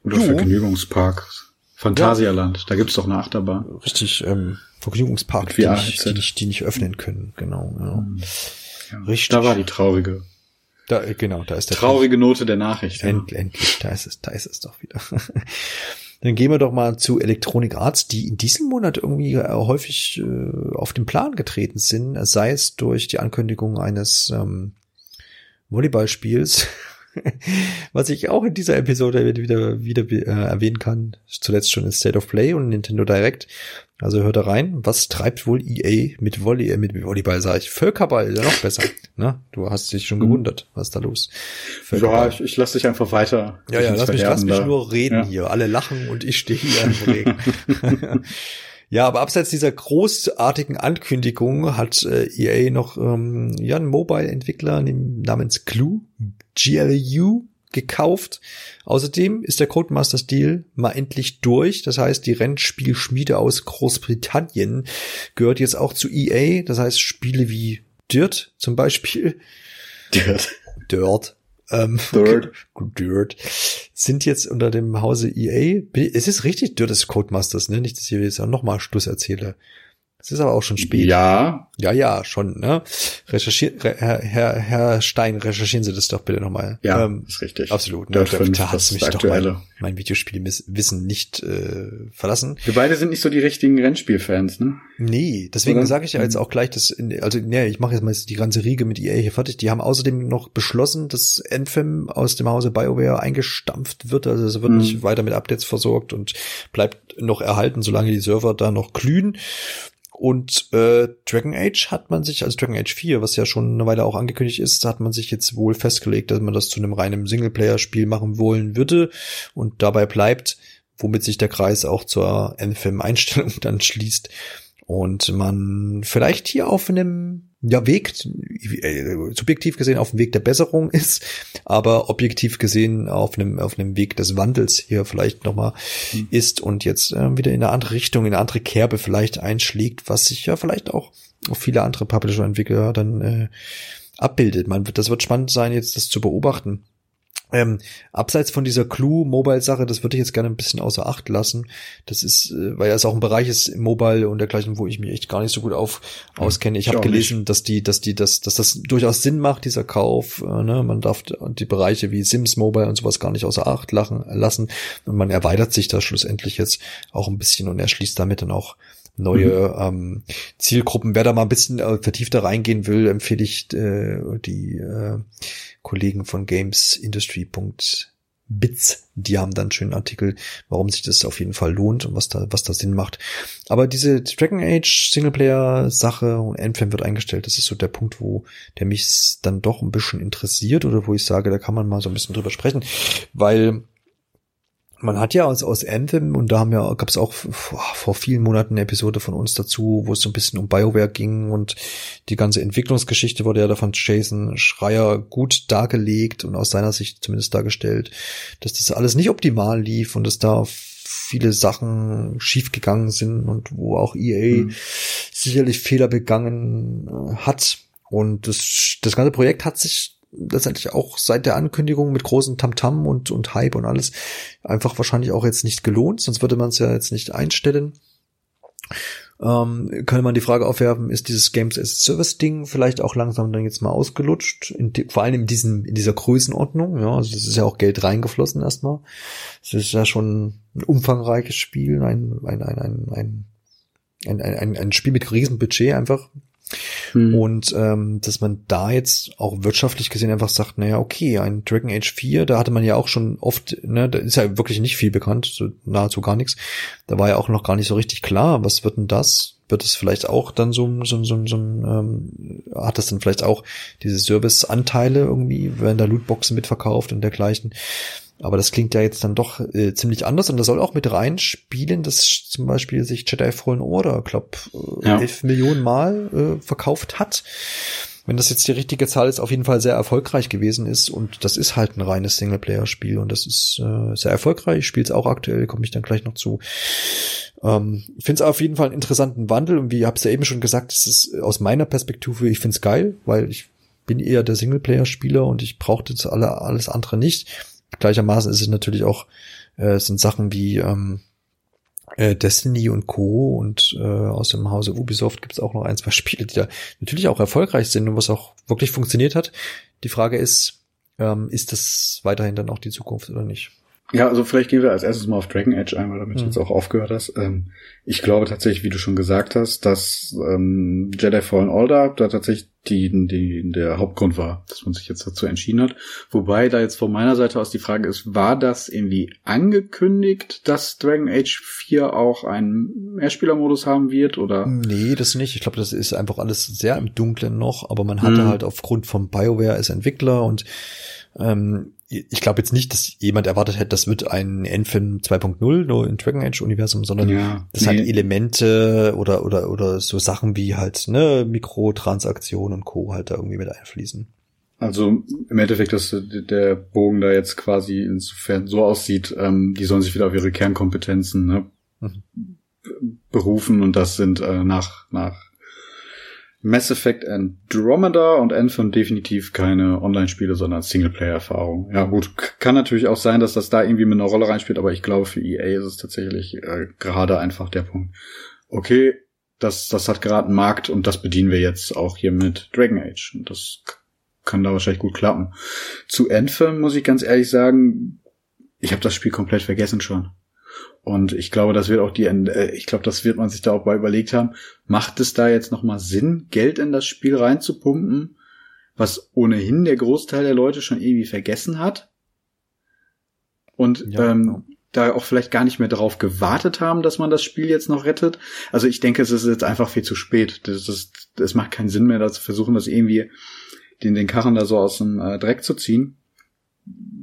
Oder jo. Vergnügungspark. Phantasialand, da gibt's doch eine Achterbahn. Richtig, ähm, Vergnügungspark, die nicht, die, nicht, die nicht öffnen können, genau. Ja. Hm. Ja, Richtig. Da war die traurige. Da, äh, genau, da ist der traurige Note der Nachricht. End, ja. Endlich, da ist es, da ist es doch wieder. Dann gehen wir doch mal zu Electronic Arts, die in diesem Monat irgendwie äh, häufig äh, auf den Plan getreten sind, sei es durch die Ankündigung eines ähm, Volleyballspiels, was ich auch in dieser Episode wieder, wieder äh, erwähnen kann, zuletzt schon in State of Play und Nintendo Direct. Also hört da rein, was treibt wohl EA mit Volley, äh, mit Volleyball, sage ich. Völkerball, ja noch besser. Ne? Du hast dich schon gewundert, was ist da los? Ja, ich, ich lasse dich einfach weiter. Ja, ja, lass mich, lass mich nur reden ja. hier. Alle lachen und ich stehe hier im Regen. Ja, aber abseits dieser großartigen Ankündigung hat äh, EA noch ähm, ja, einen Mobile-Entwickler namens Glue, GLU, gekauft. Außerdem ist der Codemasters Deal mal endlich durch. Das heißt, die Rennspielschmiede aus Großbritannien gehört jetzt auch zu EA. Das heißt, Spiele wie Dirt zum Beispiel. Dirt. Dirt ähm, Dirt. Dirt. Sind jetzt unter dem Hause EA. Es ist richtig Dirt des Codemasters, ne? Nicht, dass ich jetzt nochmal Schluss erzähle. Es ist aber auch schon spät. Ja. Ja, ja, schon, ne? Recherchieren, Herr, Herr, Herr Stein, recherchieren Sie das doch bitte nochmal. Ja, ähm, ist richtig. Absolut. Ne? Da, da hat mich doch mein, mein Videospielwissen nicht äh, verlassen. Wir beide sind nicht so die richtigen Rennspielfans, ne? Nee, deswegen sage ich ja jetzt auch gleich, dass, in, also, ne, ich mache jetzt mal die ganze Riege mit EA hier fertig. Die haben außerdem noch beschlossen, dass Anthem aus dem Hause BioWare eingestampft wird. Also es wird mhm. nicht weiter mit Updates versorgt und bleibt noch erhalten, solange die Server da noch glühen. Und äh, Dragon Age hat man sich, also Dragon Age 4, was ja schon eine Weile auch angekündigt ist, hat man sich jetzt wohl festgelegt, dass man das zu einem reinen Singleplayer-Spiel machen wollen würde und dabei bleibt, womit sich der Kreis auch zur Anthem-Einstellung dann schließt. Und man vielleicht hier auf einem ja, Weg, äh, subjektiv gesehen auf dem Weg der Besserung ist, aber objektiv gesehen auf einem, auf einem Weg des Wandels hier vielleicht nochmal mhm. ist und jetzt äh, wieder in eine andere Richtung, in eine andere Kerbe vielleicht einschlägt, was sich ja vielleicht auch auf viele andere Publisher-Entwickler dann äh, abbildet. Man wird, das wird spannend sein, jetzt das zu beobachten. Ähm, abseits von dieser Clue-Mobile-Sache, das würde ich jetzt gerne ein bisschen außer Acht lassen. Das ist, äh, weil es auch ein Bereich ist im Mobile und dergleichen, wo ich mich echt gar nicht so gut auf auskenne. Ich, ich habe gelesen, nicht. dass die, dass die, dass, dass das durchaus Sinn macht, dieser Kauf. Äh, ne? Man darf die Bereiche wie Sims Mobile und sowas gar nicht außer Acht lachen, lassen. Und man erweitert sich da schlussendlich jetzt auch ein bisschen und erschließt damit dann auch neue mhm. ähm, Zielgruppen. Wer da mal ein bisschen äh, vertiefter reingehen will, empfehle ich äh, die äh, Kollegen von gamesindustry.bits. Die haben dann einen schönen Artikel, warum sich das auf jeden Fall lohnt und was da, was da Sinn macht. Aber diese Dragon Age Singleplayer Sache und Endfam wird eingestellt. Das ist so der Punkt, wo der mich dann doch ein bisschen interessiert oder wo ich sage, da kann man mal so ein bisschen drüber sprechen, weil man hat ja aus, aus Anthem, und da haben ja, gab es auch vor, vor vielen Monaten eine Episode von uns dazu, wo es so ein bisschen um BioWare ging und die ganze Entwicklungsgeschichte wurde ja da von Jason Schreier gut dargelegt und aus seiner Sicht zumindest dargestellt, dass das alles nicht optimal lief und dass da viele Sachen schiefgegangen sind und wo auch EA mhm. sicherlich Fehler begangen äh, hat. Und das, das ganze Projekt hat sich letztendlich auch seit der Ankündigung mit großen Tamtam -Tam und, und Hype und alles einfach wahrscheinlich auch jetzt nicht gelohnt, sonst würde man es ja jetzt nicht einstellen. Ähm, könnte man die Frage aufwerfen, ist dieses Games as Service Ding vielleicht auch langsam dann jetzt mal ausgelutscht, in vor allem in diesem, in dieser Größenordnung, ja, also das ist ja auch Geld reingeflossen erstmal. Es ist ja schon ein umfangreiches Spiel, ein, ein, ein, ein, ein, ein, ein, ein Spiel mit Riesenbudget einfach, hm. Und ähm, dass man da jetzt auch wirtschaftlich gesehen einfach sagt, naja, okay, ein Dragon Age 4, da hatte man ja auch schon oft, ne, da ist ja wirklich nicht viel bekannt, so nahezu gar nichts. Da war ja auch noch gar nicht so richtig klar, was wird denn das? Wird es vielleicht auch dann so, so, so, so ähm, hat das dann vielleicht auch diese Serviceanteile irgendwie, werden da Lootboxen mitverkauft und dergleichen? Aber das klingt ja jetzt dann doch äh, ziemlich anders und das soll auch mit reinspielen, dass zum Beispiel sich Jedi Fallen Order, glaub, äh, ja. elf Millionen Mal äh, verkauft hat. Wenn das jetzt die richtige Zahl ist, auf jeden Fall sehr erfolgreich gewesen ist und das ist halt ein reines Singleplayer-Spiel und das ist äh, sehr erfolgreich. Ich spiele es auch aktuell, komme ich dann gleich noch zu. Ähm, ich finde es auf jeden Fall einen interessanten Wandel und wie es ja eben schon gesagt, es ist aus meiner Perspektive, ich finde es geil, weil ich bin eher der Singleplayer-Spieler und ich brauchte das alle, alles andere nicht. Gleichermaßen ist es natürlich auch, äh, sind Sachen wie, ähm, äh, Destiny und Co. und äh, aus dem Hause Ubisoft gibt's auch noch ein, zwei Spiele, die da natürlich auch erfolgreich sind und was auch wirklich funktioniert hat. Die Frage ist, ähm, ist das weiterhin dann auch die Zukunft oder nicht? Ja, also vielleicht gehen wir als erstes mal auf Dragon Age ein, weil damit mhm. du jetzt auch aufgehört hast. Ähm, ich glaube tatsächlich, wie du schon gesagt hast, dass ähm, Jedi Fallen Order da tatsächlich die, die der Hauptgrund war, dass man sich jetzt dazu entschieden hat. Wobei da jetzt von meiner Seite aus die Frage ist, war das irgendwie angekündigt, dass Dragon Age 4 auch einen Mehrspielermodus haben wird oder? Nee, das nicht. Ich glaube, das ist einfach alles sehr im Dunklen noch, aber man hatte mhm. halt aufgrund von BioWare als Entwickler und ähm, ich glaube jetzt nicht, dass jemand erwartet hätte, das wird ein Endfilm 2.0 nur in Dragon Age Universum, sondern ja, das nee. hat Elemente oder oder oder so Sachen wie halt ne Mikrotransaktionen und Co. halt da irgendwie mit einfließen. Also im Endeffekt, dass der Bogen da jetzt quasi insofern so aussieht, ähm, die sollen sich wieder auf ihre Kernkompetenzen ne, mhm. berufen und das sind äh, nach nach Mass Effect Andromeda und Anthem definitiv keine Online-Spiele, sondern Singleplayer-Erfahrung. Ja gut, kann natürlich auch sein, dass das da irgendwie mit einer Rolle reinspielt, aber ich glaube für EA ist es tatsächlich äh, gerade einfach der Punkt. Okay, das, das hat gerade einen Markt und das bedienen wir jetzt auch hier mit Dragon Age. Und das kann da wahrscheinlich gut klappen. Zu Anthem muss ich ganz ehrlich sagen, ich habe das Spiel komplett vergessen schon. Und ich glaube, das wird auch die, äh, ich glaube, das wird man sich da auch bei überlegt haben. Macht es da jetzt nochmal Sinn, Geld in das Spiel reinzupumpen, was ohnehin der Großteil der Leute schon irgendwie vergessen hat? Und ja, ähm, genau. da auch vielleicht gar nicht mehr darauf gewartet haben, dass man das Spiel jetzt noch rettet. Also ich denke, es ist jetzt einfach viel zu spät. Das, das, das macht keinen Sinn mehr, da zu versuchen, das irgendwie den, den Karren da so aus dem äh, Dreck zu ziehen.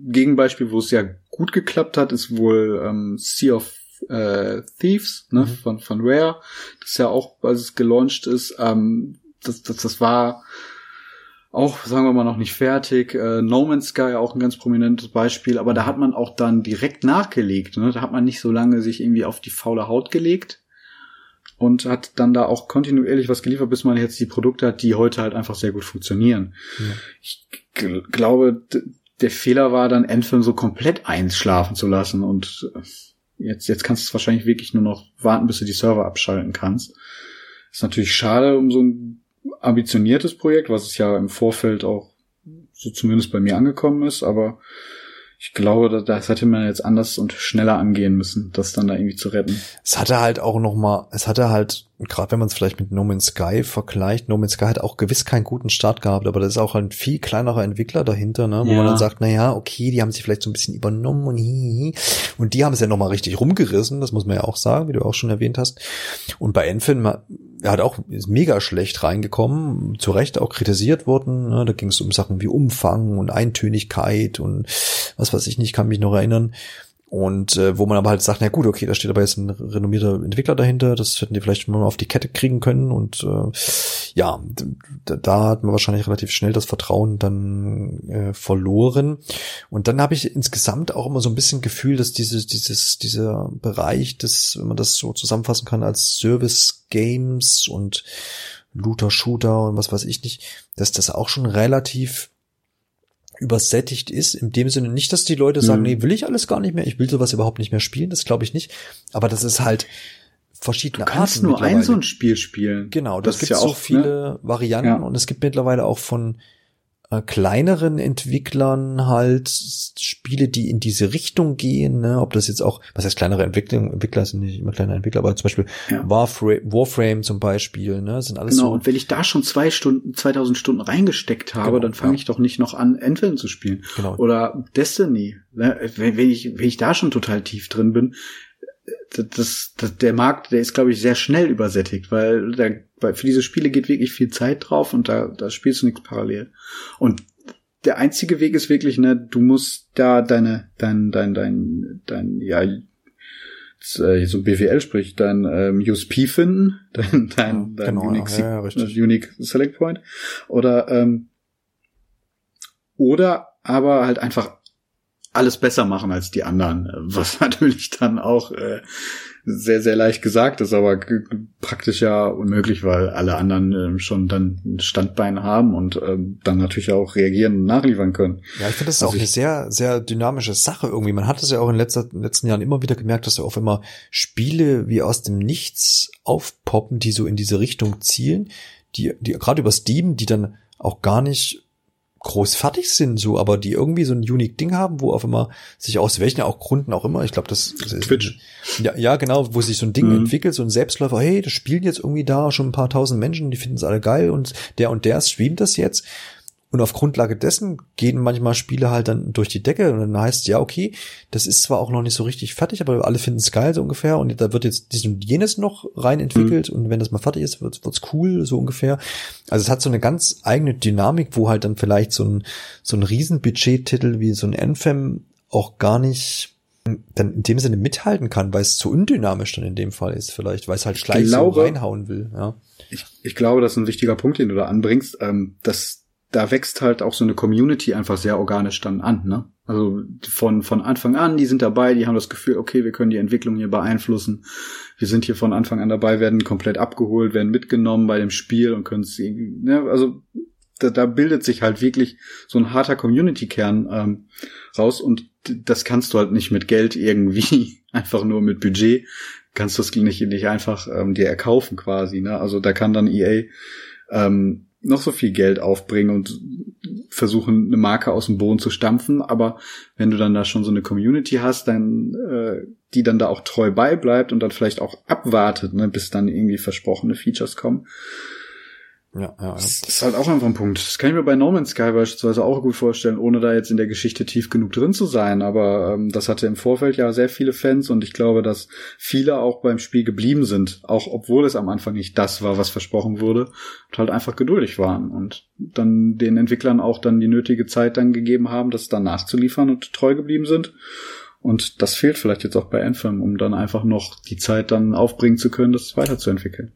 Gegenbeispiel, wo es ja gut geklappt hat, ist wohl ähm, Sea of äh, Thieves ne, mhm. von, von Rare. Das ja auch, als es gelauncht ist, ähm, das, das, das war auch, sagen wir mal, noch nicht fertig. Äh, no Man's Sky auch ein ganz prominentes Beispiel, aber da hat man auch dann direkt nachgelegt. Ne? Da hat man nicht so lange sich irgendwie auf die faule Haut gelegt und hat dann da auch kontinuierlich was geliefert, bis man jetzt die Produkte hat, die heute halt einfach sehr gut funktionieren. Ja. Ich glaube, der Fehler war dann Endfilm so komplett einschlafen zu lassen und äh, jetzt, jetzt kannst du es wahrscheinlich wirklich nur noch warten, bis du die Server abschalten kannst. Ist natürlich schade um so ein ambitioniertes Projekt, was es ja im Vorfeld auch so zumindest bei mir angekommen ist, aber ich glaube, das hätte man jetzt anders und schneller angehen müssen, das dann da irgendwie zu retten. Es hatte halt auch noch mal, es hatte halt, gerade wenn man es vielleicht mit No Man's Sky vergleicht, No Man's Sky hat auch gewiss keinen guten Start gehabt, aber das ist auch ein viel kleinerer Entwickler dahinter, ne, wo ja. man dann sagt, na ja, okay, die haben sich vielleicht so ein bisschen übernommen und hihihi. und die haben es ja noch mal richtig rumgerissen, das muss man ja auch sagen, wie du auch schon erwähnt hast. Und bei Enfin er hat auch ist mega schlecht reingekommen, zu Recht auch kritisiert worden. Ne? Da ging es um Sachen wie Umfang und Eintönigkeit und was weiß ich nicht, kann mich noch erinnern. Und äh, wo man aber halt sagt, na gut, okay, da steht aber jetzt ein renommierter Entwickler dahinter, das hätten die vielleicht mal auf die Kette kriegen können. Und äh, ja, da, hat man wahrscheinlich relativ schnell das Vertrauen dann äh, verloren. Und dann habe ich insgesamt auch immer so ein bisschen Gefühl, dass dieses, dieses, dieser Bereich, das, wenn man das so zusammenfassen kann als Service Games und Looter Shooter und was weiß ich nicht, dass das auch schon relativ übersättigt ist, in dem Sinne nicht, dass die Leute sagen, mhm. nee, will ich alles gar nicht mehr, ich will sowas überhaupt nicht mehr spielen, das glaube ich nicht, aber das ist halt verschiedene du kannst Arten nur ein so ein Spiel spielen. Genau, das, das gibt ja so auch, viele ne? Varianten ja. und es gibt mittlerweile auch von äh, kleineren Entwicklern halt Spiele, die in diese Richtung gehen, ne? ob das jetzt auch, was heißt kleinere Entwicklung, Entwickler sind nicht immer kleine Entwickler, aber zum Beispiel ja. Warframe, Warframe zum Beispiel, ne? sind alles genau, so. und wenn ich da schon zwei Stunden, 2000 Stunden reingesteckt habe, genau, dann fange ja. ich doch nicht noch an, Endfilm zu spielen. Genau. Oder Destiny, ne? wenn, wenn, ich, wenn ich da schon total tief drin bin, das, das, der Markt, der ist, glaube ich, sehr schnell übersättigt, weil, der, weil für diese Spiele geht wirklich viel Zeit drauf und da, da spielst du nichts parallel. Und der einzige Weg ist wirklich, ne, du musst da deine, dein, dein, dein, dein, ja, äh, so BWL spricht, dein ähm, USP finden, dein, dein, dein genau, Unique, ja, ja, Unique Select Point. Oder, ähm, oder aber halt einfach alles besser machen als die anderen, was natürlich dann auch äh, sehr, sehr leicht gesagt ist, aber praktisch ja unmöglich, weil alle anderen äh, schon dann ein Standbein haben und äh, dann natürlich auch reagieren und nachliefern können. Ja, ich finde das ist also auch eine sehr, sehr dynamische Sache irgendwie. Man hat es ja auch in, letzter, in den letzten Jahren immer wieder gemerkt, dass da auch immer Spiele wie aus dem Nichts aufpoppen, die so in diese Richtung zielen, die, die gerade über Steam, die dann auch gar nicht groß fertig sind, so, aber die irgendwie so ein unique Ding haben, wo auf immer sich aus welchen auch Gründen auch immer, ich glaube, das, das ist Twitch. Ja, ja, genau, wo sich so ein Ding mhm. entwickelt, so ein Selbstläufer, hey, das spielen jetzt irgendwie da schon ein paar tausend Menschen, die finden es alle geil und der und der streamt das jetzt und auf Grundlage dessen gehen manchmal Spiele halt dann durch die Decke und dann heißt ja, okay, das ist zwar auch noch nicht so richtig fertig, aber alle finden es geil so ungefähr und da wird jetzt dies und jenes noch rein entwickelt mhm. und wenn das mal fertig ist, wird es cool so ungefähr. Also es hat so eine ganz eigene Dynamik, wo halt dann vielleicht so ein, so ein Riesenbudget-Titel wie so ein Anthem auch gar nicht dann in dem Sinne mithalten kann, weil es zu undynamisch dann in dem Fall ist vielleicht, weil es halt gleich glaube, so reinhauen will. Ja. Ich, ich glaube, das ist ein wichtiger Punkt, den du da anbringst, ähm, dass da wächst halt auch so eine Community einfach sehr organisch dann an, ne? Also von, von Anfang an, die sind dabei, die haben das Gefühl, okay, wir können die Entwicklung hier beeinflussen. Wir sind hier von Anfang an dabei, werden komplett abgeholt, werden mitgenommen bei dem Spiel und können es ne? Also da, da bildet sich halt wirklich so ein harter Community-Kern ähm, raus und das kannst du halt nicht mit Geld irgendwie, einfach nur mit Budget, kannst du das nicht, nicht einfach ähm, dir erkaufen quasi, ne? Also da kann dann EA ähm, noch so viel Geld aufbringen und versuchen, eine Marke aus dem Boden zu stampfen. Aber wenn du dann da schon so eine Community hast, dann, äh, die dann da auch treu beibleibt und dann vielleicht auch abwartet, ne, bis dann irgendwie versprochene Features kommen, ja, ja, ja. Das ist halt auch einfach ein Punkt. Das kann ich mir bei No Man's Sky beispielsweise auch gut vorstellen, ohne da jetzt in der Geschichte tief genug drin zu sein. Aber ähm, das hatte im Vorfeld ja sehr viele Fans und ich glaube, dass viele auch beim Spiel geblieben sind, auch obwohl es am Anfang nicht das war, was versprochen wurde, und halt einfach geduldig waren und dann den Entwicklern auch dann die nötige Zeit dann gegeben haben, das dann nachzuliefern und treu geblieben sind. Und das fehlt vielleicht jetzt auch bei Anthem, um dann einfach noch die Zeit dann aufbringen zu können, das weiterzuentwickeln.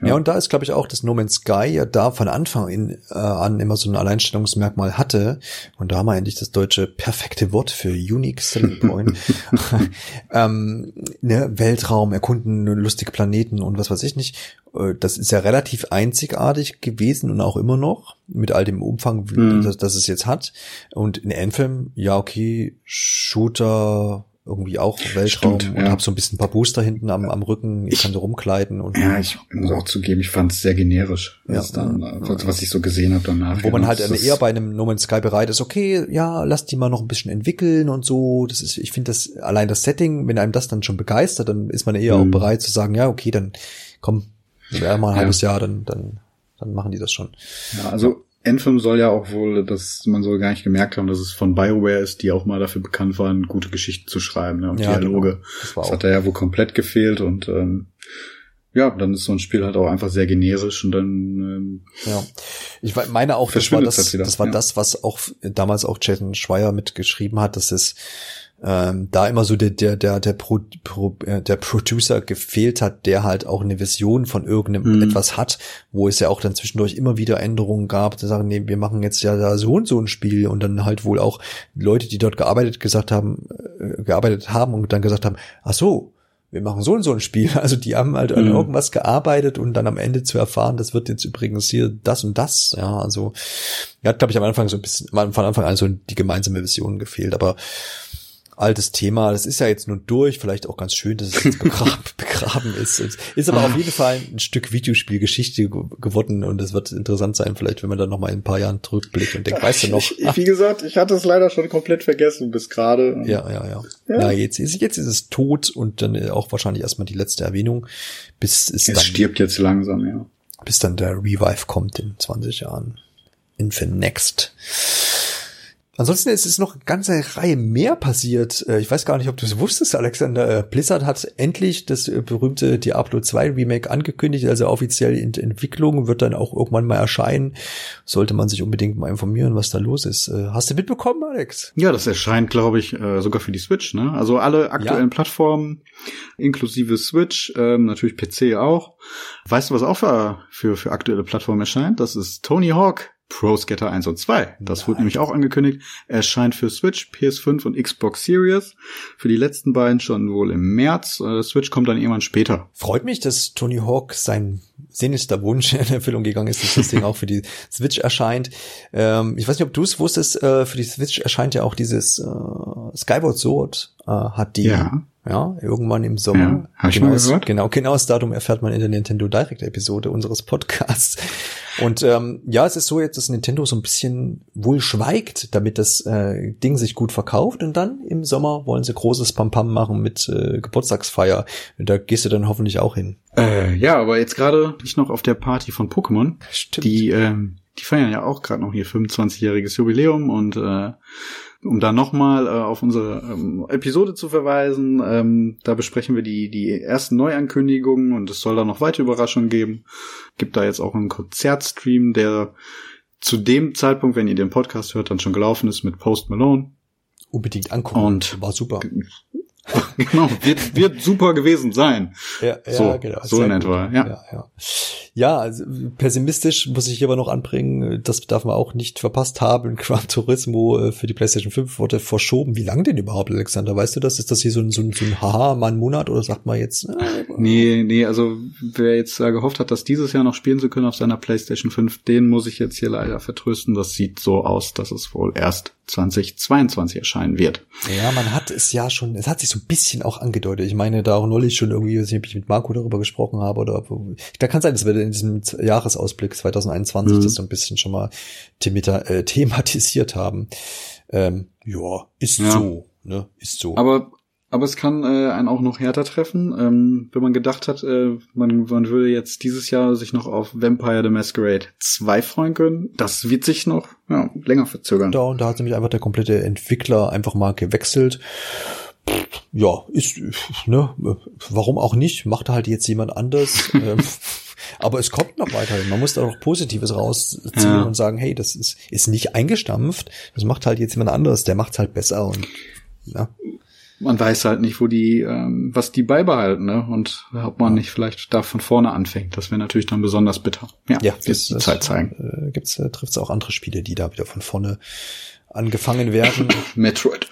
Ja, ja und da ist, glaube ich, auch das No Man's Sky ja da von Anfang in, äh, an immer so ein Alleinstellungsmerkmal hatte. Und da haben wir endlich das deutsche perfekte Wort für Unique Selling Point. ähm, ne, Weltraum, erkunden, lustige Planeten und was weiß ich nicht. Äh, das ist ja relativ einzigartig gewesen und auch immer noch mit all dem Umfang, mhm. das, das es jetzt hat. Und in Anthem, ja okay, Shooter, irgendwie auch Weltraum Stimmt, und ja. habe so ein bisschen ein paar Booster hinten am, am Rücken, ich, ich kann so rumkleiden und ja, ich muss auch zugeben, ich fand es sehr generisch, ja, dann, was, was ich so gesehen habe danach. Wo man halt eher bei einem No Man's Sky bereit ist, okay, ja, lass die mal noch ein bisschen entwickeln und so. Das ist, ich finde das allein das Setting, wenn einem das dann schon begeistert, dann ist man eher mhm. auch bereit zu sagen, ja, okay, dann komm, wäre mal ein halbes Jahr, dann dann dann machen die das schon. Ja, also Anthem soll ja auch wohl, dass man soll gar nicht gemerkt haben, dass es von BioWare ist, die auch mal dafür bekannt waren, gute Geschichten zu schreiben ne, und ja, Dialoge. Genau. Das, das hat da ja wohl komplett gefehlt und ähm, ja, dann ist so ein Spiel halt auch einfach sehr generisch und dann ähm, ja. Ich meine auch, das war das, das war ja. das, was auch damals auch Jason Schweier mitgeschrieben hat, dass es ähm, da immer so der der der der, Pro, Pro, äh, der Producer gefehlt hat, der halt auch eine Vision von irgendeinem mhm. etwas hat, wo es ja auch dann zwischendurch immer wieder Änderungen gab, zu sagen, nee, wir machen jetzt ja da so und so ein Spiel und dann halt wohl auch Leute, die dort gearbeitet gesagt haben, äh, gearbeitet haben und dann gesagt haben, ach so, wir machen so und so ein Spiel. Also die haben halt an mhm. irgendwas gearbeitet und dann am Ende zu erfahren, das wird jetzt übrigens hier das und das. Ja, also er hat, glaube ich, am Anfang so ein bisschen, von Anfang an so die gemeinsame Vision gefehlt, aber altes Thema. Das ist ja jetzt nur durch, vielleicht auch ganz schön, dass es jetzt begraben, begraben ist. Ist aber auf jeden Fall ein Stück Videospielgeschichte geworden und es wird interessant sein, vielleicht, wenn man da noch mal in ein paar Jahren zurückblickt und denkt, weißt du noch? Ich, wie gesagt, ich hatte es leider schon komplett vergessen bis gerade. Ja, ja, ja. Ja, ja jetzt, ist, jetzt ist es tot und dann auch wahrscheinlich erstmal die letzte Erwähnung, bis es, es dann, stirbt jetzt langsam, ja. Bis dann der Revive kommt in 20 Jahren. Infinite Next. Ansonsten ist es noch eine ganze Reihe mehr passiert. Äh, ich weiß gar nicht, ob du es wusstest, Alexander. Äh, Blizzard hat endlich das äh, berühmte Diablo 2 Remake angekündigt, also offiziell in Entwicklung, wird dann auch irgendwann mal erscheinen. Sollte man sich unbedingt mal informieren, was da los ist. Hast du mitbekommen, Alex? Ja, das erscheint, glaube ich, sogar für die Switch. Ne? Also alle aktuellen ja. Plattformen, inklusive Switch, ähm, natürlich PC auch. Weißt du, was auch für, für, für aktuelle Plattformen erscheint? Das ist Tony Hawk Pro Skater 1 und 2. Das wurde nämlich auch angekündigt. Erscheint für Switch, PS5 und Xbox Series. Für die letzten beiden schon wohl im März. Äh, Switch kommt dann irgendwann später. Freut mich, dass Tony Hawk sein sehnlichster Wunsch in Erfüllung gegangen ist, dass das Ding auch für die Switch erscheint. Ähm, ich weiß nicht, ob du es wusstest, äh, für die Switch erscheint ja auch dieses äh, Skyward Sword, äh, hat die Ja. ja, irgendwann im Sommer. Ja, genau, genau, genau das Datum erfährt man in der Nintendo Direct Episode unseres Podcasts. Und ähm, ja, es ist so jetzt, dass Nintendo so ein bisschen wohl schweigt, damit das äh, Ding sich gut verkauft. Und dann im Sommer wollen sie großes Pampam machen mit äh, Geburtstagsfeier. Und da gehst du dann hoffentlich auch hin. Äh, ja, aber jetzt gerade ich noch auf der Party von Pokémon. Stimmt. Die, ähm, die feiern ja auch gerade noch ihr 25-jähriges Jubiläum und äh, um da nochmal äh, auf unsere ähm, Episode zu verweisen, ähm, da besprechen wir die, die ersten Neuankündigungen und es soll da noch weitere Überraschungen geben. Gibt da jetzt auch einen Konzertstream, der zu dem Zeitpunkt, wenn ihr den Podcast hört, dann schon gelaufen ist mit Post Malone. Unbedingt angucken. Und- war super. genau, wird, wird super gewesen sein. Ja, ja So, genau. so in etwa, ja. ja, ja. Ja, also pessimistisch muss ich hier aber noch anbringen, das darf man auch nicht verpasst haben. Gran Turismo äh, für die PlayStation 5 wurde verschoben. Wie lang denn überhaupt, Alexander? Weißt du das? Ist das hier so ein, so ein, so ein Haha, mal ein Monat oder sagt man jetzt? Äh, Nee, nee, also wer jetzt äh, gehofft hat, das dieses Jahr noch spielen zu können auf seiner PlayStation 5, den muss ich jetzt hier leider vertrösten. Das sieht so aus, dass es wohl erst 2022 erscheinen wird. Ja, man hat es ja schon, es hat sich so ein bisschen auch angedeutet. Ich meine, da auch neulich schon irgendwie, weiß nicht, ob ich mit Marco darüber gesprochen habe oder da kann sein, dass wir in diesem Jahresausblick 2021 Mhm. das so ein bisschen schon mal themata äh, thematisiert haben. Ähm, ja, ist Ja. so, ne, ist so. Aber aber es kann äh, einen auch noch härter treffen, ähm, wenn man gedacht hat, äh, man, man würde jetzt dieses Jahr sich noch auf Vampire the Masquerade 2 freuen können. Das wird sich noch ja, länger verzögern. da und da hat nämlich einfach der komplette Entwickler einfach mal gewechselt. Ja, ist, ne, warum auch nicht? Macht halt jetzt jemand anders. Ähm, Aber es kommt noch weiterhin. Man muss da noch Positives rausziehen Ja. und sagen, hey, das ist, ist nicht eingestampft. Das macht halt jetzt jemand anderes. Der macht halt besser und, ja. Man weiß halt nicht, wo die, ähm, was die beibehalten, ne? Und ob man nicht vielleicht da von vorne anfängt. Das wäre natürlich dann besonders bitter. Ja, Ja, wird die Zeit zeigen. Äh, gibt's, äh, trifft's auch andere Spiele, die da wieder von vorne angefangen werden. Metroid.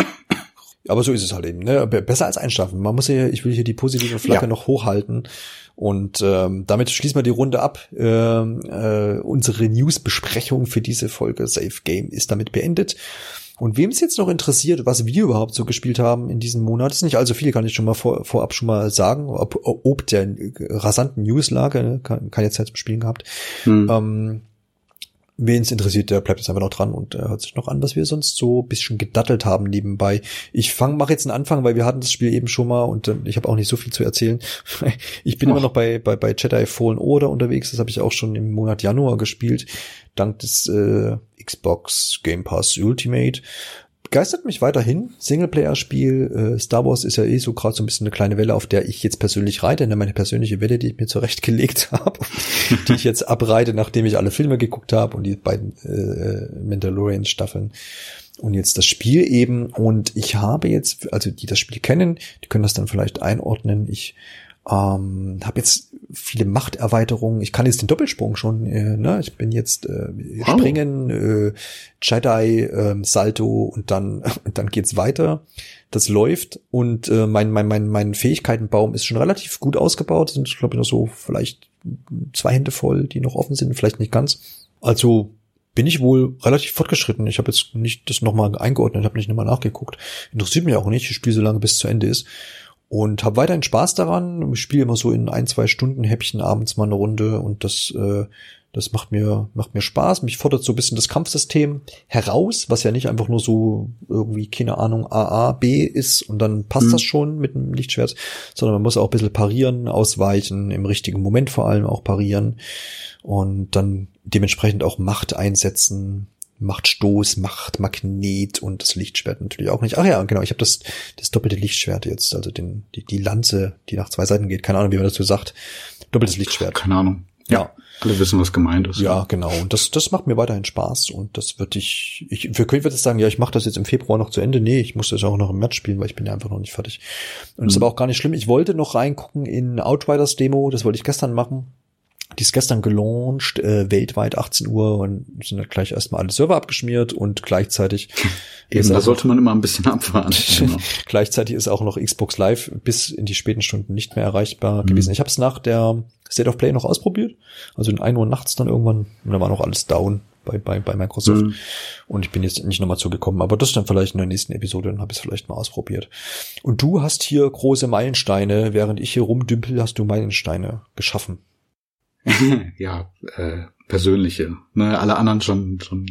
Aber so ist es halt eben, ne? Be- Besser als einstampfen. Man muss ja, ich will hier die positive Flagge Ja. noch hochhalten. Und ähm, damit schließen wir die Runde ab. Ähm, äh, unsere News-Besprechung für diese Folge Safe Game ist damit beendet. Und wem es jetzt noch interessiert, was wir überhaupt so gespielt haben in diesem Monat, ist nicht allzu viel, kann ich schon mal vor, vorab schon mal sagen, ob, ob der äh, rasanten Newslage, ne? keine keine Zeit zum Spielen gehabt. Hm. Ähm, Wen es interessiert, der bleibt jetzt einfach noch dran und äh, hört sich noch an, was wir sonst so ein bisschen gedattelt haben nebenbei. Ich fang, mache jetzt einen Anfang, weil wir hatten das Spiel eben schon mal und äh, ich habe auch nicht so viel zu erzählen. ich bin Och. immer noch bei, bei, bei Jedi Fallen Order unterwegs. Das habe ich auch schon im Monat Januar gespielt, dank des äh, Xbox Game Pass Ultimate. Begeistert mich weiterhin. Singleplayer-Spiel. Äh, Star Wars ist ja eh so gerade so ein bisschen eine kleine Welle, auf der ich jetzt persönlich reite. Ne? Meine persönliche Welle, die ich mir zurechtgelegt habe, die ich jetzt abreite, nachdem ich alle Filme geguckt habe und die beiden äh, Mandalorian-Staffeln. Und jetzt das Spiel eben. Und ich habe jetzt, also die das Spiel kennen, die können das dann vielleicht einordnen. Ich ähm, habe jetzt viele Machterweiterungen. Ich kann jetzt den Doppelsprung schon. Äh, ne? Ich bin jetzt äh, Wow. springen, äh, Jedi, äh, Salto und dann dann geht's weiter. Das läuft und äh, mein mein mein mein Fähigkeitenbaum ist schon relativ gut ausgebaut. Sind glaube ich noch so vielleicht zwei Hände voll, die noch offen sind, vielleicht nicht ganz. Also bin ich wohl relativ fortgeschritten. Ich habe jetzt nicht das nochmal eingeordnet, habe nicht nochmal nachgeguckt. Interessiert mich auch nicht. Ich spiele so lange bis es zu Ende ist. Und habe weiterhin Spaß daran. Ich spiele immer so in ein, zwei Stunden Häppchen abends mal eine Runde und das, äh, das macht mir, macht mir Spaß. Mich fordert so ein bisschen das Kampfsystem heraus, was ja nicht einfach nur so irgendwie, keine Ahnung, AA, B ist und dann passt Mhm. das schon mit dem Lichtschwert, sondern man muss auch ein bisschen parieren, ausweichen, im richtigen Moment vor allem auch parieren und dann dementsprechend auch Macht einsetzen, Machtstoß, Machtmagnet und das Lichtschwert natürlich auch nicht. Ach ja, genau, ich habe das, das doppelte Lichtschwert jetzt, also den, die, die Lanze, die nach zwei Seiten geht. Keine Ahnung, wie man dazu sagt. Doppeltes Lichtschwert. Keine Ahnung. Ja. Alle wissen, was gemeint ist. Ja, genau. Und das, das macht mir weiterhin Spaß. Und das würde ich, ich, wir können jetzt sagen, ja, ich mache das jetzt im Februar noch zu Ende. Nee, ich muss das auch noch im März spielen, weil ich bin ja einfach noch nicht fertig. Und das ist Mhm. aber auch gar nicht schlimm. Ich wollte noch reingucken in Outriders Demo. Das wollte ich gestern machen. Die ist gestern gelauncht, äh, weltweit 18 Uhr und sind dann gleich erstmal alle Server abgeschmiert und gleichzeitig. Eben, da sollte man immer ein bisschen abwarten. Genau. gleichzeitig ist auch noch Xbox Live bis in die späten Stunden nicht mehr erreichbar mhm. gewesen. Ich habe es nach der State of Play noch ausprobiert, also in 1 Uhr nachts dann irgendwann und da war noch alles down bei, bei, bei Microsoft. Mhm. Und ich bin jetzt nicht nochmal zugekommen. Aber das dann vielleicht in der nächsten Episode, dann habe ich es vielleicht mal ausprobiert. Und du hast hier große Meilensteine, während ich hier rumdümpel, hast du Meilensteine geschaffen. ja, äh, persönliche. Ne, alle anderen schon schon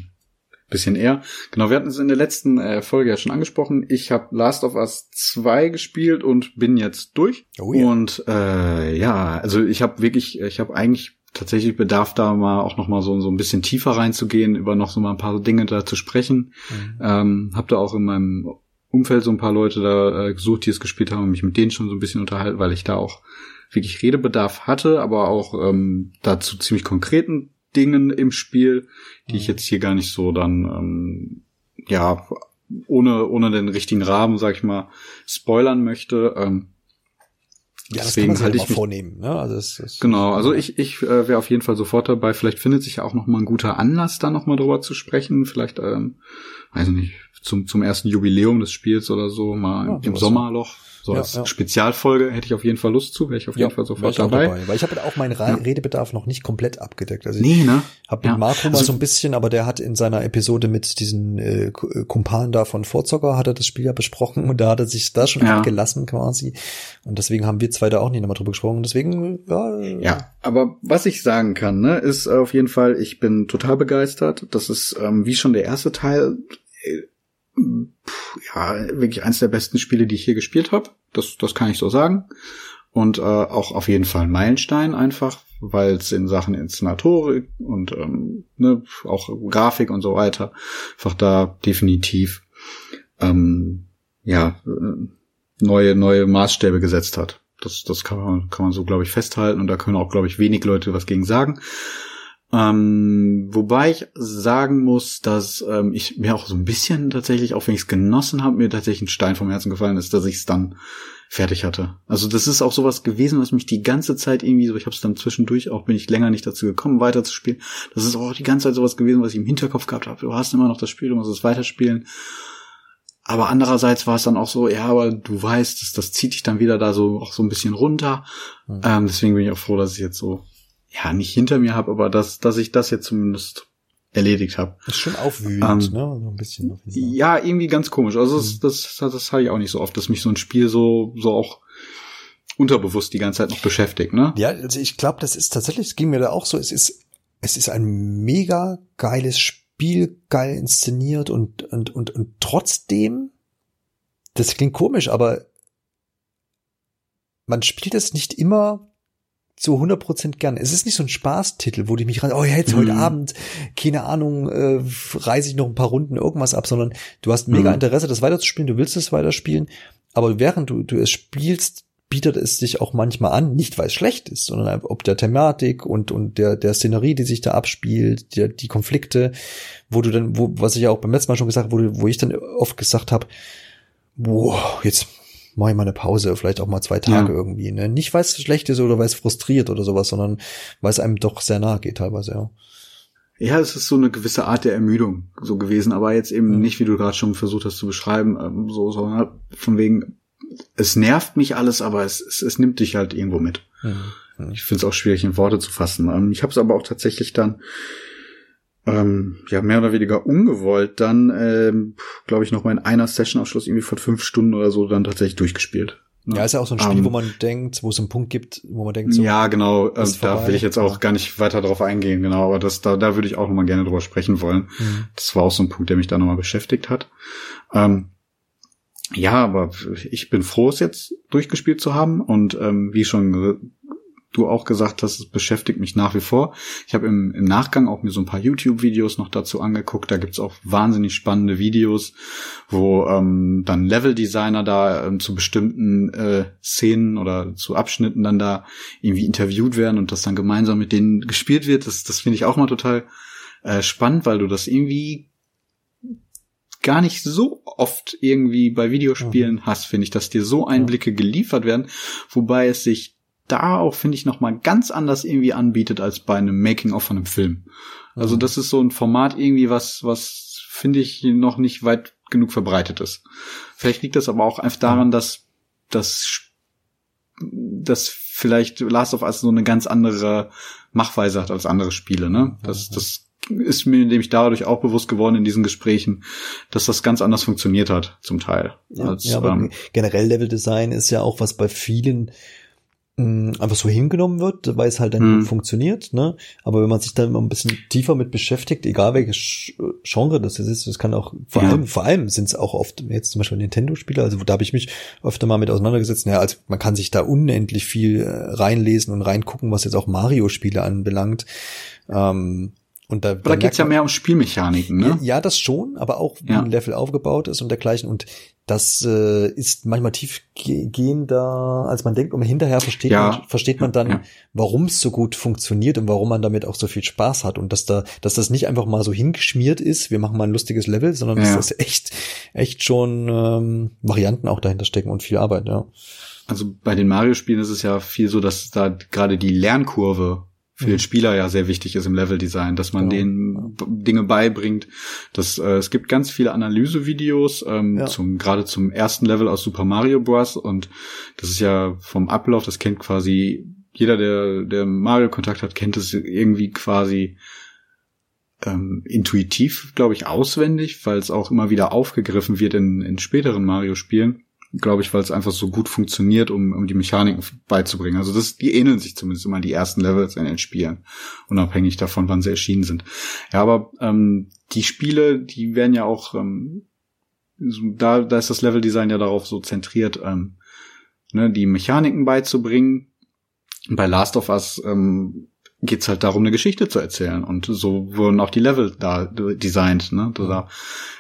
bisschen eher. Genau, wir hatten es in der letzten äh, Folge ja schon angesprochen. Ich habe Last of Us 2 gespielt und bin jetzt durch. Oh ja. Und äh, ja, also ich habe wirklich, ich habe eigentlich tatsächlich Bedarf da mal auch noch mal so, so ein bisschen tiefer reinzugehen, über noch so mal ein paar Dinge da zu sprechen. Mhm. Ähm, hab da auch in meinem Umfeld so ein paar Leute da äh, gesucht, die es gespielt haben und mich mit denen schon so ein bisschen unterhalten, weil ich da auch wirklich Redebedarf hatte, aber auch ähm, dazu ziemlich konkreten Dingen im Spiel, die mhm. ich jetzt hier gar nicht so dann ähm, ja ohne ohne den richtigen Rahmen, sag ich mal, spoilern möchte. Ähm, ja, das Deswegen kann man halt ich vornehmen. Ne? Also es, es genau, also ich, ich äh, wäre auf jeden Fall sofort dabei. Vielleicht findet sich ja auch noch mal ein guter Anlass, da noch mal drüber zu sprechen. Vielleicht, ähm, weiß nicht, zum, zum ersten Jubiläum des Spiels oder so, mal ja, im Sommerloch. So ja, als ja. Spezialfolge hätte ich auf jeden Fall Lust zu, wäre ich auf jeden Fall sofort dabei. dabei. Weil ich habe auch meinen Redebedarf noch nicht komplett abgedeckt. Also nee, ne? Hab mit Marco also, mal so ein bisschen, aber der hat in seiner Episode mit diesen äh, Kumpanen da von Vorzocker, hat er das Spiel ja besprochen und da hat er sich da schon abgelassen quasi. Und deswegen haben wir zwei da auch nicht nochmal drüber gesprochen. Deswegen, ja. Ja, aber was ich sagen kann, ne, ist auf jeden Fall, ich bin total begeistert. Das ist, ähm, wie schon der erste Teil, äh, ja, wirklich eins der besten Spiele, die ich hier gespielt habe. Das, das kann ich so sagen. Und äh, auch auf jeden Fall ein Meilenstein einfach, weil es in Sachen Inszenatorik und ähm, ne, auch Grafik und so weiter einfach da definitiv ähm, ja neue neue Maßstäbe gesetzt hat. Das, das kann man, kann man so, glaube ich, festhalten und da können auch, glaube ich, wenig Leute was gegen sagen. Ähm, wobei ich sagen muss, dass ähm, ich mir auch so ein bisschen tatsächlich, auch wenn ich es genossen habe, mir tatsächlich ein Stein vom Herzen gefallen ist, dass ich es dann fertig hatte. Also das ist auch sowas gewesen, was mich die ganze Zeit irgendwie so, ich habe es dann zwischendurch auch, bin ich länger nicht dazu gekommen, weiterzuspielen. Das ist auch die ganze Zeit sowas gewesen, was ich im Hinterkopf gehabt habe. Du hast immer noch das Spiel, du musst es weiterspielen. Aber andererseits war es dann auch so, ja, aber du weißt, das, das zieht dich dann wieder da so auch so ein bisschen runter. Mhm. Ähm, deswegen bin ich auch froh, dass ich jetzt so ja, nicht hinter mir habe, aber dass, dass ich das jetzt zumindest erledigt habe. Das ist schon aufwühlend, ähm, ne? So ein bisschen. Ja, irgendwie ganz komisch. Also das, mhm. das, das, das habe ich auch nicht so oft, dass mich so ein Spiel so, so auch unterbewusst die ganze Zeit noch beschäftigt, ne? Ja, also ich glaube, das ist tatsächlich, es ging mir da auch so, es ist, es ist ein mega geiles Spiel, geil inszeniert und, und, und, und trotzdem, das klingt komisch, aber man spielt es nicht immer zu 100% gern. Es ist nicht so ein Spaßtitel, wo ich mich rein, oh ja, jetzt mhm. heute Abend, keine Ahnung, äh, reise ich noch ein paar Runden irgendwas ab, sondern du hast mega mhm. Interesse, das weiterzuspielen, du willst es weiterspielen, aber während du, du es spielst, bietet es sich auch manchmal an, nicht weil es schlecht ist, sondern ob der Thematik und, und der, der Szenerie, die sich da abspielt, die, die Konflikte, wo du dann, wo, was ich ja auch beim letzten Mal schon gesagt habe, wo, wo ich dann oft gesagt habe, boah, jetzt mache ich mal eine Pause, vielleicht auch mal zwei Tage ja. irgendwie. Ne? Nicht, weil es schlecht ist oder weil es frustriert oder sowas, sondern weil es einem doch sehr nahe geht teilweise, ja. Ja, es ist so eine gewisse Art der Ermüdung so gewesen, aber jetzt eben mhm. nicht, wie du gerade schon versucht hast zu beschreiben, ähm, so, so ne? von wegen, es nervt mich alles, aber es, es, es nimmt dich halt irgendwo mit. Mhm. Ich finde es auch schwierig in Worte zu fassen. Ähm, ich habe es aber auch tatsächlich dann ähm, ja mehr oder weniger ungewollt dann, ähm, glaube ich, noch mal in einer Session-Abschluss irgendwie von fünf Stunden oder so dann tatsächlich durchgespielt. Ne? Ja, ist ja auch so ein Spiel, um, wo man denkt, wo es einen Punkt gibt, wo man denkt, so, ja, genau, ähm, da will ich jetzt auch ja. gar nicht weiter drauf eingehen, genau, aber das, da, da würde ich auch noch mal gerne drüber sprechen wollen. Mhm. Das war auch so ein Punkt, der mich da noch mal beschäftigt hat. Ähm, ja, aber ich bin froh, es jetzt durchgespielt zu haben und ähm, wie schon du auch gesagt hast, es beschäftigt mich nach wie vor. Ich habe im, im Nachgang auch mir so ein paar YouTube-Videos noch dazu angeguckt. Da gibt's auch wahnsinnig spannende Videos, wo ähm, dann Level-Designer da ähm, zu bestimmten äh, Szenen oder zu Abschnitten dann da irgendwie interviewt werden und das dann gemeinsam mit denen gespielt wird. Das, das finde ich auch mal total äh, spannend, weil du das irgendwie gar nicht so oft irgendwie bei Videospielen mhm. hast, finde ich, dass dir so Einblicke geliefert werden, wobei es sich da auch, finde ich, noch mal ganz anders irgendwie anbietet als bei einem Making-of von einem Film. Also mhm. das ist so ein Format irgendwie, was, was finde ich noch nicht weit genug verbreitet ist. Vielleicht liegt das aber auch einfach daran, dass, dass, dass vielleicht Last of Us so eine ganz andere Machweise hat als andere Spiele, ne? Das, das ist mir nämlich dadurch auch bewusst geworden in diesen Gesprächen, dass das ganz anders funktioniert hat, zum Teil. Ja, als, ja aber ähm, generell Level-Design ist ja auch was bei vielen einfach so hingenommen wird, weil es halt dann hm. funktioniert, ne? Aber wenn man sich dann mal ein bisschen tiefer mit beschäftigt, egal welches Genre das ist, das kann auch vor ja. allem, vor allem sind es auch oft jetzt zum Beispiel Nintendo-Spiele, also da habe ich mich öfter mal mit auseinandergesetzt. Ja, also man kann sich da unendlich viel äh, reinlesen und reingucken, was jetzt auch Mario-Spiele anbelangt. Ähm, und da, aber da geht's ja mehr um Spielmechaniken, ne? Ja, das schon, aber auch wie ja. ein Level aufgebaut ist und dergleichen. Und das äh, ist manchmal tiefgehender, als man denkt. Und hinterher versteht ja. man, versteht man dann, ja. warum es so gut funktioniert und warum man damit auch so viel Spaß hat. Und dass da, dass das nicht einfach mal so hingeschmiert ist, wir machen mal ein lustiges Level, sondern dass das echt, echt schon ähm, Varianten auch dahinter stecken und viel Arbeit, ja. Also bei den Mario-Spielen ist es ja viel so, dass da gerade die Lernkurve für den mhm. Spieler ja sehr wichtig ist im Leveldesign, dass man genau. denen Dinge beibringt. Das, äh, es gibt ganz viele Analysevideos ähm, ja. zum gerade zum ersten Level aus Super Mario Bros. Und das ist ja vom Ablauf, das kennt quasi jeder, der der Mario Kontakt hat, kennt es irgendwie quasi ähm, intuitiv, glaube ich, auswendig, weil es auch immer wieder aufgegriffen wird in, in späteren Mario-Spielen glaube ich, weil es einfach so gut funktioniert, um, um die Mechaniken beizubringen. Also das, die ähneln sich zumindest immer die ersten Levels in den Spielen, unabhängig davon, wann sie erschienen sind. Ja, aber ähm, die Spiele, die werden ja auch, ähm, da, da ist das Leveldesign ja darauf so zentriert, ähm, ne, die Mechaniken beizubringen. Bei Last of Us ähm, geht's halt darum, eine Geschichte zu erzählen. Und so wurden auch die Level da designt. Ne? Da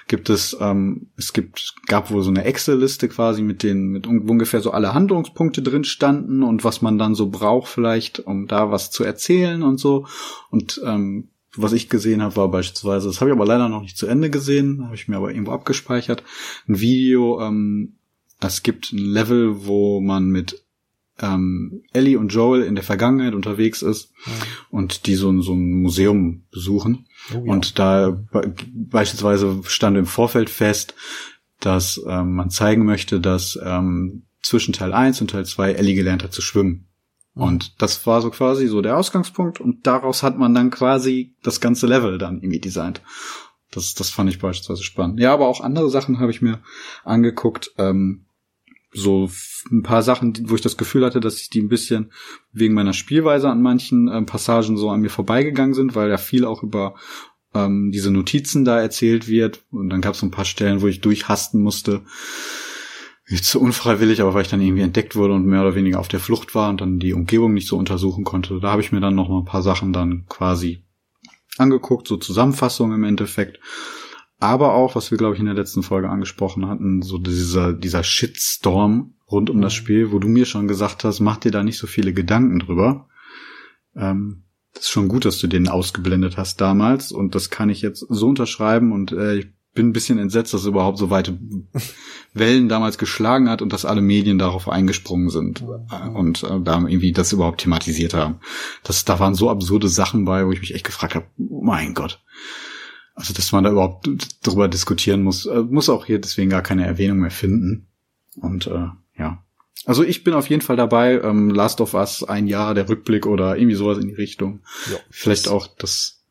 gibt es, ähm, es gibt, gab wohl so eine Excel-Liste quasi mit den, mit ungefähr so alle Handlungspunkte drin standen und was man dann so braucht vielleicht, um da was zu erzählen und so. Und ähm, was ich gesehen habe, war beispielsweise, das habe ich aber leider noch nicht zu Ende gesehen, habe ich mir aber irgendwo abgespeichert, ein Video, ähm, es gibt ein Level, wo man mit ähm, Ellie und Joel in der Vergangenheit unterwegs ist ja. und die so, so ein Museum besuchen. Oh, ja. Und da be beispielsweise stand im Vorfeld fest, dass ähm, man zeigen möchte, dass ähm, zwischen Teil 1 und Teil 2 Ellie gelernt hat zu schwimmen. Mhm. Und das war so quasi so der Ausgangspunkt und daraus hat man dann quasi das ganze Level dann irgendwie designt. Das, das fand ich beispielsweise spannend. Ja, aber auch andere Sachen habe ich mir angeguckt. Ähm, so ein paar Sachen, wo ich das Gefühl hatte, dass ich die ein bisschen wegen meiner Spielweise an manchen ähm, Passagen so an mir vorbeigegangen sind, weil ja viel auch über ähm, diese Notizen da erzählt wird. Und dann gab es so ein paar Stellen, wo ich durchhasten musste. Zu unfreiwillig, aber weil ich dann irgendwie entdeckt wurde und mehr oder weniger auf der Flucht war und dann die Umgebung nicht so untersuchen konnte. Da habe ich mir dann noch mal ein paar Sachen dann quasi angeguckt, so Zusammenfassungen im Endeffekt aber auch, was wir, glaube ich, in der letzten Folge angesprochen hatten, so dieser, dieser Shitstorm rund um das mhm. Spiel, wo du mir schon gesagt hast, mach dir da nicht so viele Gedanken drüber. Ähm, das ist schon gut, dass du den ausgeblendet hast damals und das kann ich jetzt so unterschreiben und äh, ich bin ein bisschen entsetzt, dass es überhaupt so weite Wellen damals geschlagen hat und dass alle Medien darauf eingesprungen sind und äh, da irgendwie das überhaupt thematisiert haben. Das, da waren so absurde Sachen bei, wo ich mich echt gefragt habe, oh mein Gott. Also, dass man da überhaupt drüber diskutieren muss, äh, muss auch hier deswegen gar keine Erwähnung mehr finden. Und äh, ja. Also ich bin auf jeden Fall dabei, ähm, Last of Us ein Jahr, der Rückblick oder irgendwie sowas in die Richtung. Ja. Vielleicht auch, dass,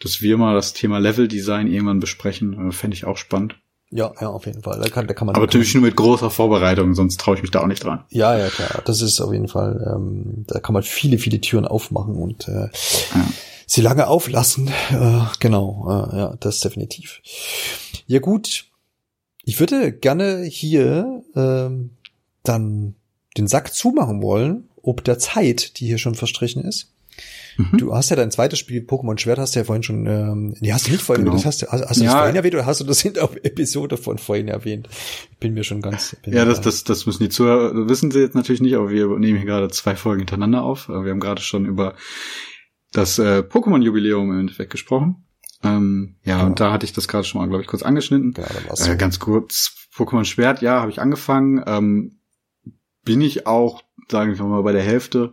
dass wir mal das Thema Level Design irgendwann besprechen, äh, fände ich auch spannend. Ja, ja, auf jeden Fall. Da kann, da kann man. Aber natürlich nur mit großer Vorbereitung, sonst traue ich mich da auch nicht dran. Ja, ja, klar. Das ist auf jeden Fall, ähm, da kann man viele, viele Türen aufmachen und äh, ja sie lange auflassen. Äh, genau, äh, ja, das definitiv. Ja gut, ich würde gerne hier ähm, dann den Sack zumachen wollen, ob der Zeit, die hier schon verstrichen ist. Mhm. Du hast ja dein zweites Spiel Pokémon Schwert, hast du ja vorhin schon, ähm, nee, hast du nicht vorhin, genau. das hast, hast, hast du ja. das vorhin erwähnt oder hast du das in der Episode von vorhin erwähnt? Ich bin mir schon ganz. Ja, das, das, das müssen die Zuhörer, wissen sie jetzt natürlich nicht, aber wir nehmen hier gerade zwei Folgen hintereinander auf. Wir haben gerade schon über das äh, Pokémon-Jubiläum im Endeffekt gesprochen. Ähm, ja, genau. und da hatte ich das gerade schon mal, glaube ich, kurz angeschnitten. Genau, äh, ganz kurz, Pokémon Schwert, ja, habe ich angefangen. Ähm, bin ich auch sagen wir mal bei der Hälfte.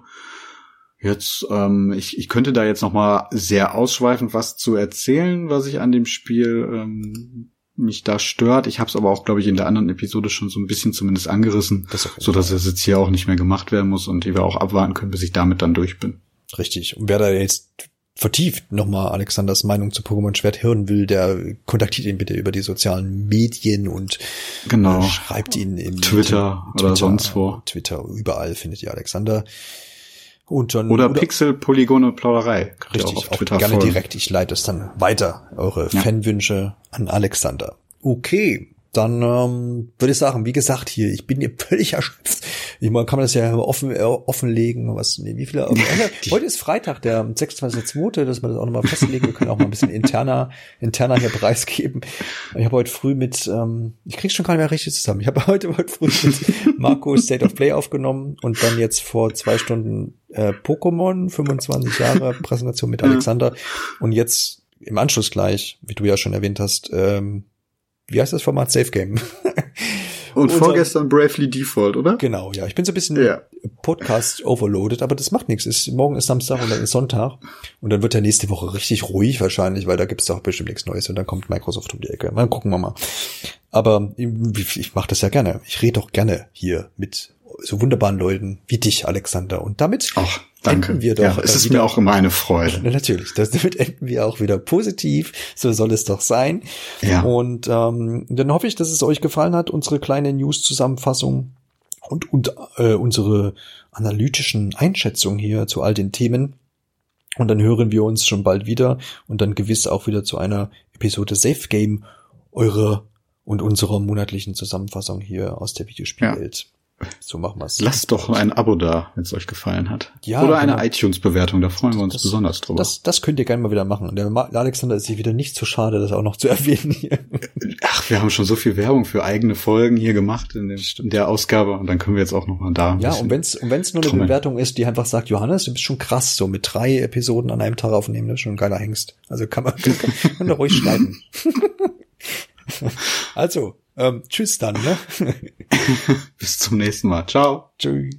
Jetzt, ähm, ich, ich könnte da jetzt noch mal sehr ausschweifend was zu erzählen, was ich an dem Spiel ähm, mich da stört. Ich habe es aber auch, glaube ich, in der anderen Episode schon so ein bisschen zumindest angerissen, das so dass es jetzt hier auch nicht mehr gemacht werden muss und wir auch abwarten können, bis ich damit dann durch bin. Richtig. Und wer da jetzt vertieft nochmal Alexanders Meinung zu Pokémon Schwert hören will, der kontaktiert ihn bitte über die sozialen Medien und genau. schreibt ihn im Twitter, Twitter oder sonst wo. Twitter, überall findet ihr Alexander. Und dann, oder, oder Pixel, Polygone, Plauderei. Richtig, auch, auch gerne folgen. direkt. Ich leite es dann weiter, eure ja. Fanwünsche an Alexander. Okay, dann ähm, würde ich sagen, wie gesagt, hier, ich bin hier völlig erschöpft. Ich meine, kann man das ja offen, äh, offenlegen. Was, nee, wie viele? heute ist Freitag, der 26.2., dass wir das auch nochmal festlegen. Wir können auch mal ein bisschen interner, interner hier preisgeben. Ich habe heute früh mit, ähm, ich krieg's schon gar nicht mehr richtig zusammen. Ich habe heute, heute früh mit Marco State of Play aufgenommen und dann jetzt vor zwei Stunden äh, Pokémon, 25 Jahre Präsentation mit Alexander. Und jetzt im Anschluss gleich, wie du ja schon erwähnt hast, ähm, wie heißt das Format? Safe Game. Und vorgestern Bravely Default, oder? Genau, ja. Ich bin so ein bisschen ja. Podcast overloaded, aber das macht nichts. Ist, morgen ist Samstag und dann ist Sonntag. Und dann wird der nächste Woche richtig ruhig wahrscheinlich, weil da gibt es auch bestimmt nichts Neues und dann kommt Microsoft um die Ecke. Dann gucken wir mal. Aber ich, ich mache das ja gerne. Ich rede doch gerne hier mit so wunderbaren Leuten wie dich, Alexander. Und damit Ach, danke. enden wir doch. Ja, es ist wieder, mir auch immer eine Freude. Natürlich, das, damit enden wir auch wieder positiv. So soll es doch sein. Ja. Und ähm, dann hoffe ich, dass es euch gefallen hat, unsere kleine News-Zusammenfassung und, und äh, unsere analytischen Einschätzungen hier zu all den Themen. Und dann hören wir uns schon bald wieder und dann gewiss auch wieder zu einer Episode Safe Game, eure und unserer monatlichen Zusammenfassung hier aus der Videospielwelt. Ja. So machen wir's. Lasst doch ein Abo da, wenn es euch gefallen hat. Ja, Oder eine genau. iTunes-Bewertung, da freuen wir uns das, besonders drüber. Das, das könnt ihr gerne mal wieder machen. Der Alexander ist sich wieder nicht zu schade, das auch noch zu erwähnen hier. Ach, wir haben schon so viel Werbung für eigene Folgen hier gemacht in, dem, in der Ausgabe und dann können wir jetzt auch noch mal da. Ja, und wenn's und wenn's nur eine trommeln. Bewertung ist, die einfach sagt, Johannes, du bist schon krass, so mit drei Episoden an einem Tag aufnehmen, das ist schon ein geiler Hengst. Also kann man, kann, kann man ruhig schreiben. also, ähm, tschüss dann, ne? Bis zum nächsten Mal. Ciao. Tschüss.